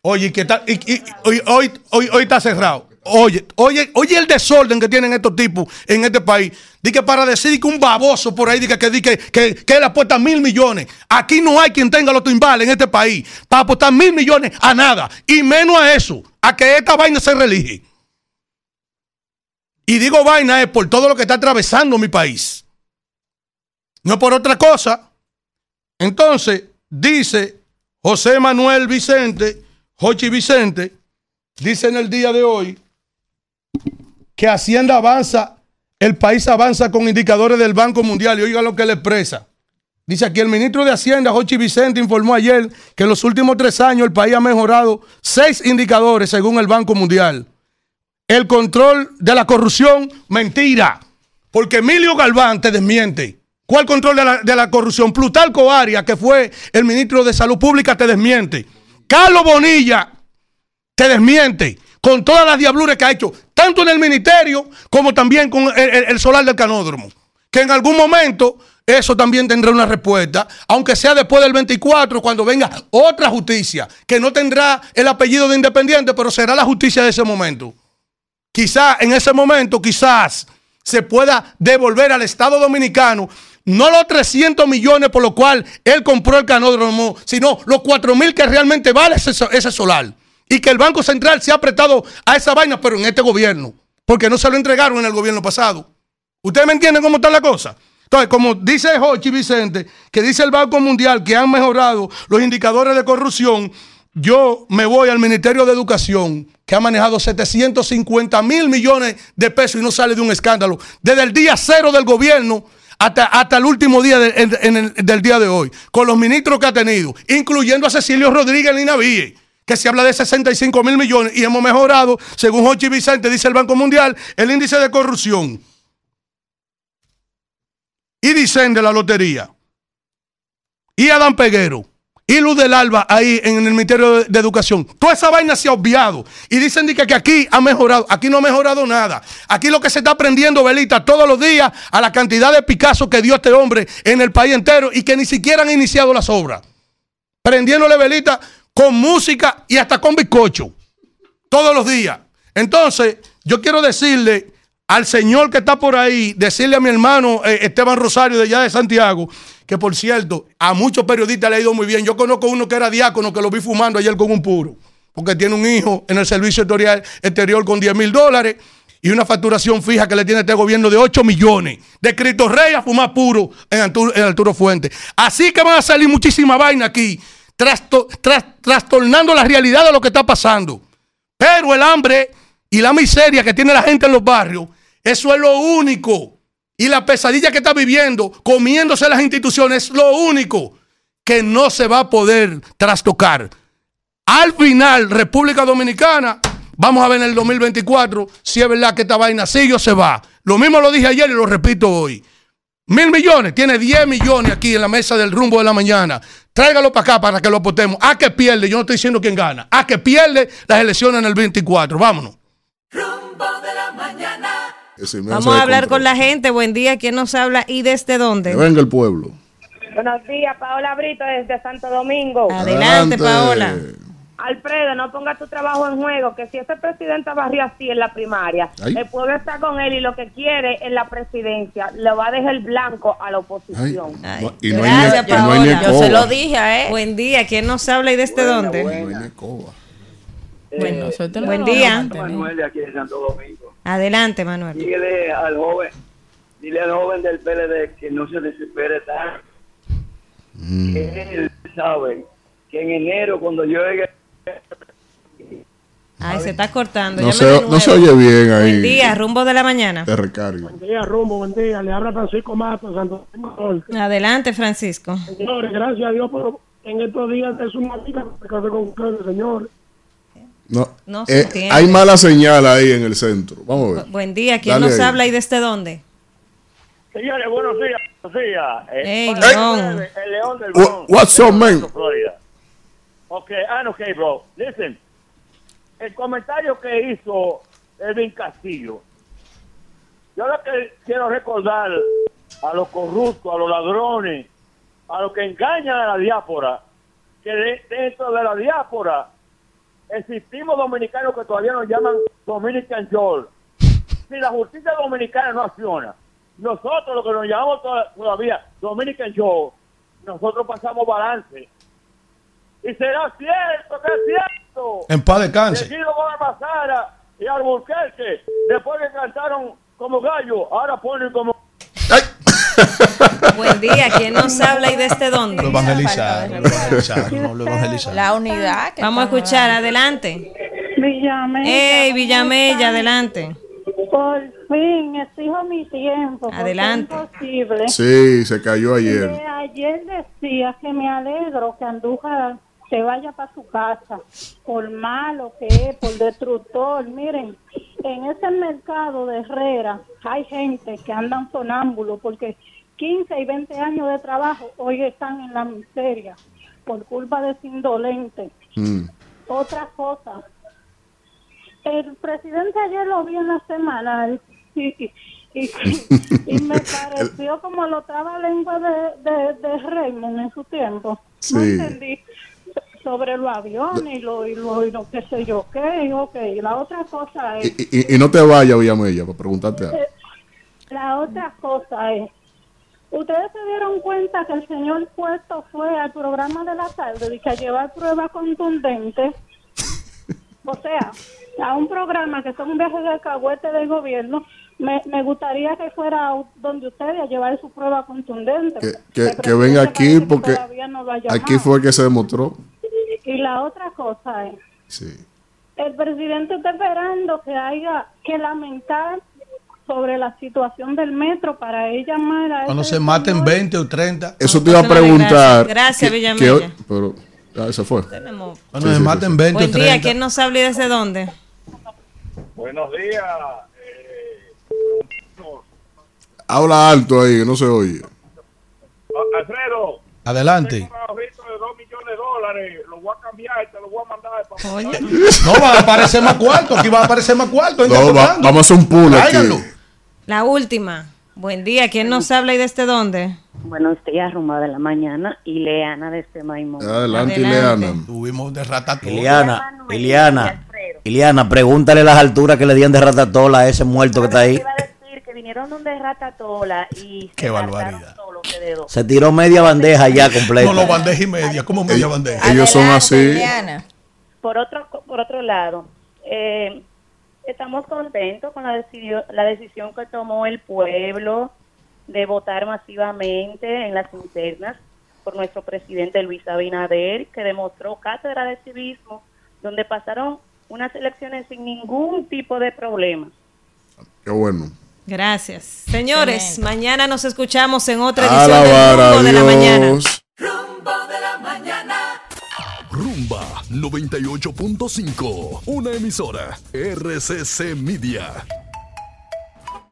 Oye, ¿qué tal? Y- y- hoy, hoy, hoy, hoy está cerrado. Oye, oye, oye el desorden que tienen estos tipos en este país. Di que para decir que un baboso por ahí diga que, di que, que, que él apuesta mil millones. Aquí no hay quien tenga los timbales en este país para apostar mil millones a nada. Y menos a eso, a que esta vaina se relige. Y digo vaina es por todo lo que está atravesando mi país. No por otra cosa. Entonces, dice José Manuel Vicente, Jochi Vicente, dice en el día de hoy que Hacienda avanza, el país avanza con indicadores del Banco Mundial. Y oiga lo que le expresa. Dice aquí el ministro de Hacienda, Jochi Vicente, informó ayer que en los últimos tres años el país ha mejorado seis indicadores según el Banco Mundial. El control de la corrupción, mentira. Porque Emilio Galván te desmiente. ¿Cuál control de la, de la corrupción? Plutarco Arias, que fue el ministro de Salud Pública, te desmiente. Carlos Bonilla te desmiente con todas las diabluras que ha hecho, tanto en el ministerio como también con el, solar del canódromo. Que en algún momento eso también tendrá una respuesta, aunque sea después del 24, cuando venga otra justicia, que no tendrá el apellido de independiente, pero será la justicia de ese momento. Quizás en ese momento, quizás se pueda devolver al Estado Dominicano no los 300 millones por lo cual él compró el canódromo, sino los 4 mil que realmente vale ese solar. Y que el Banco Central se ha apretado a esa vaina, pero en este gobierno, porque no se lo entregaron en el gobierno pasado. ¿Ustedes me entienden cómo está la cosa? Entonces, como dice Jochi Vicente, que dice el Banco Mundial que han mejorado los indicadores de corrupción, yo me voy al Ministerio de Educación, que ha manejado 750 mil millones de pesos y no sale de un escándalo, desde el día cero del gobierno hasta, hasta el último día del día de hoy, con los ministros que ha tenido, incluyendo a Cecilio Rodríguez Linaville, que se habla de 65 mil millones y hemos mejorado, según Jochi Vicente, dice el Banco Mundial, el índice de corrupción. Y dicen de la lotería, y Adán Peguero, y Luz del Alba ahí en el Ministerio de, Educación. Toda esa vaina se ha obviado. Y dicen que, que aquí ha mejorado. Aquí no ha mejorado nada. Aquí lo que se está prendiendo velita todos los días a la cantidad de Picasso que dio este hombre en el país entero y que ni siquiera han iniciado las obras. Prendiéndole velita con música y hasta con bizcocho. Todos los días. Entonces, yo quiero decirle al señor que está por ahí, decirle a mi hermano eh, Esteban Rosario de allá de Santiago, que por cierto, a muchos periodistas le ha ido muy bien. Yo conozco uno que era diácono que lo vi fumando ayer con un puro. porque tiene un hijo en el servicio exterior, con 10 mil dólares y una facturación fija que le tiene este gobierno de 8 millones. De Cristo Rey a fumar puro en Arturo, en Fuente. Así que van a salir muchísima vaina aquí, trasto- tras- trastornando la realidad de lo que está pasando. Pero el hambre y la miseria que tiene la gente en los barrios, eso es lo único. Y la pesadilla que está viviendo, comiéndose las instituciones, es lo único que no se va a poder trastocar. Al final, República Dominicana, vamos a ver en el 2024 si es verdad que esta vaina sigue o se va. Lo mismo lo dije ayer y lo repito hoy. Mil millones, tiene 10 millones aquí en la mesa del rumbo de la mañana. Tráigalo para acá para que lo apostemos. A que pierde, yo no estoy diciendo quién gana. A que pierde las elecciones en el 24. Vámonos.
Vamos a hablar con la gente. Buen día. ¿Quién nos habla y desde dónde?
Que venga el pueblo.
Buenos días, Paola Brito desde Santo Domingo.
Adelante, Paola.
Alfredo, no ponga tu trabajo en juego, que si ese presidente barrió así en la primaria,
Ay.
el pueblo está con él y lo que quiere en la presidencia le va a dejar blanco a la oposición.
No- y no hay
Gracias,
ni- y no hay ni
Paola.
escoba.
dije a él.
Buen día. ¿Quién nos habla y desde dónde?
No hay ni escoba.
Bueno, nosotros
Buen día.
Manuel de aquí de Santo Domingo.
Adelante, Manuel.
Dile al joven, dile al joven del PLD que no se desespere tanto.
Mm.
Que él sabe que en enero cuando llegue
Ay, se está cortando.
No se, no se oye bien ahí.
Buen día, rumbo de la mañana.
Te recargo.
Buen día, Rumbo, buen día. Le habla Francisco Mato, Santo Domingo.
Adelante, Francisco.
Señores, gracias a Dios por en estos días es una vida que con ustedes, señores.
No,
No se
eh,
entiende.
hay mala señal ahí en el centro. Vamos a ver.
Buen día. ¿Quién
Dale
nos
ahí.
habla y desde dónde?
Señores, buenos días, buenos días. Eh,
Hey,
para
León.
ustedes, El León del Bronx.
what's up, man?
Florida. Ok, ah, ok, bro. Listen, el comentario que hizo Edwin Castillo, yo lo que quiero recordar a los corruptos, a los ladrones, a los que engañan a la diáspora, que de- dentro de la diáspora existimos dominicanos que todavía nos llaman Dominican George. Si la justicia dominicana no acciona, nosotros lo que nos llamamos to- todavía Dominican George, nosotros pasamos balance. Y será cierto que es cierto.
En paz descanse.
Que Guido Gómez Mazara y Alburquerque, después que cantaron como gallo, ahora ponen como...
Buen día. ¿Quién nos habla y desde dónde?
Lo evangelizaron.
La unidad. que
Vamos a escuchar. Adelante.
Villamella.
Ey, Villamella, adelante.
Por fin, exijo mi tiempo.
Adelante.
Imposible.
Sí, se cayó ayer.
Eh, ayer decía que me alegro que Andújar se vaya para su casa, por malo que es, por destructor. Miren, en ese mercado de Herrera hay gente que andan sonámbulos porque 15 y 20 años de trabajo hoy están en la miseria por culpa de ese indolente.
Mm.
Otra cosa, el presidente ayer lo vi en la semana y, y, y- y me pareció como lo traba lengua de, de, de Raymond en su tiempo.
Sí.
No entendí sobre los aviones y lo, y lo, y lo que sé yo qué. Ok, la otra cosa es...
Y, y- y no te vayas, Villamella, para preguntarte algo.
Eh, La otra cosa es, ustedes se dieron cuenta que el señor Puesto fue al programa de la tarde y que a llevar pruebas contundentes, o sea, a un programa que son un viaje de alcahuete del gobierno, me, me gustaría que fuera donde ustedes a llevar su prueba contundente.
Que, que, venga aquí porque
no
aquí fue que se demostró.
Y la otra cosa es,
Sí.
el presidente está esperando que haya que lamentar sobre la situación del metro para ella llamar a
Cuando se maten 20 o 30.
Eso te iba a preguntar.
gracias. Villamella.
que- pero ah, se fue.
Tenemos-
Cuando
Sí,
se
sí,
maten
sí.
20 o
Buen
30.
día. ¿Quién nos habla y desde dónde?
Buenos días.
Habla alto ahí, que no se oye.
Alfredo,
Adelante.
tengo un ahorrito de 2 millones de dólares. Lo voy a cambiar y te lo voy a mandar para
Oye.
No, van a aparecer más cuarto. Aquí va a aparecer más cuarto.
No, va- vamos a hacer un pool aquí.
La última. Buen día. ¿Quién nos habla y desde dónde?
Buenos días, rumbo de la mañana. Y Leana desde Maimón.
Adelante,
Adelante.
Ileana.
Tuvimos de ratatouille.
Iliana, Iliana, Iliana, pregúntale las alturas que le dieron de ratatola a ese muerto que está ahí.
Iba a decir que vinieron donde Ratatola y
Qué barbaridad.
Se tiró media bandeja ya completa.
No, lo bandeja y media. como media bandeja?
Ellos son así.
Por otro, por otro lado, eh, estamos contentos con la, decidio- la decisión que tomó el pueblo de votar masivamente en las internas por nuestro presidente Luis Abinader, que demostró cátedra de civismo, donde pasaron unas elecciones sin ningún tipo de problema.
Qué bueno.
Gracias. Señores, mañana nos escuchamos en otra edición
Alabar a
Rumbo de la Mañana.
Rumbo de la mañana.
Rumba 98.5, una emisora RCC Media.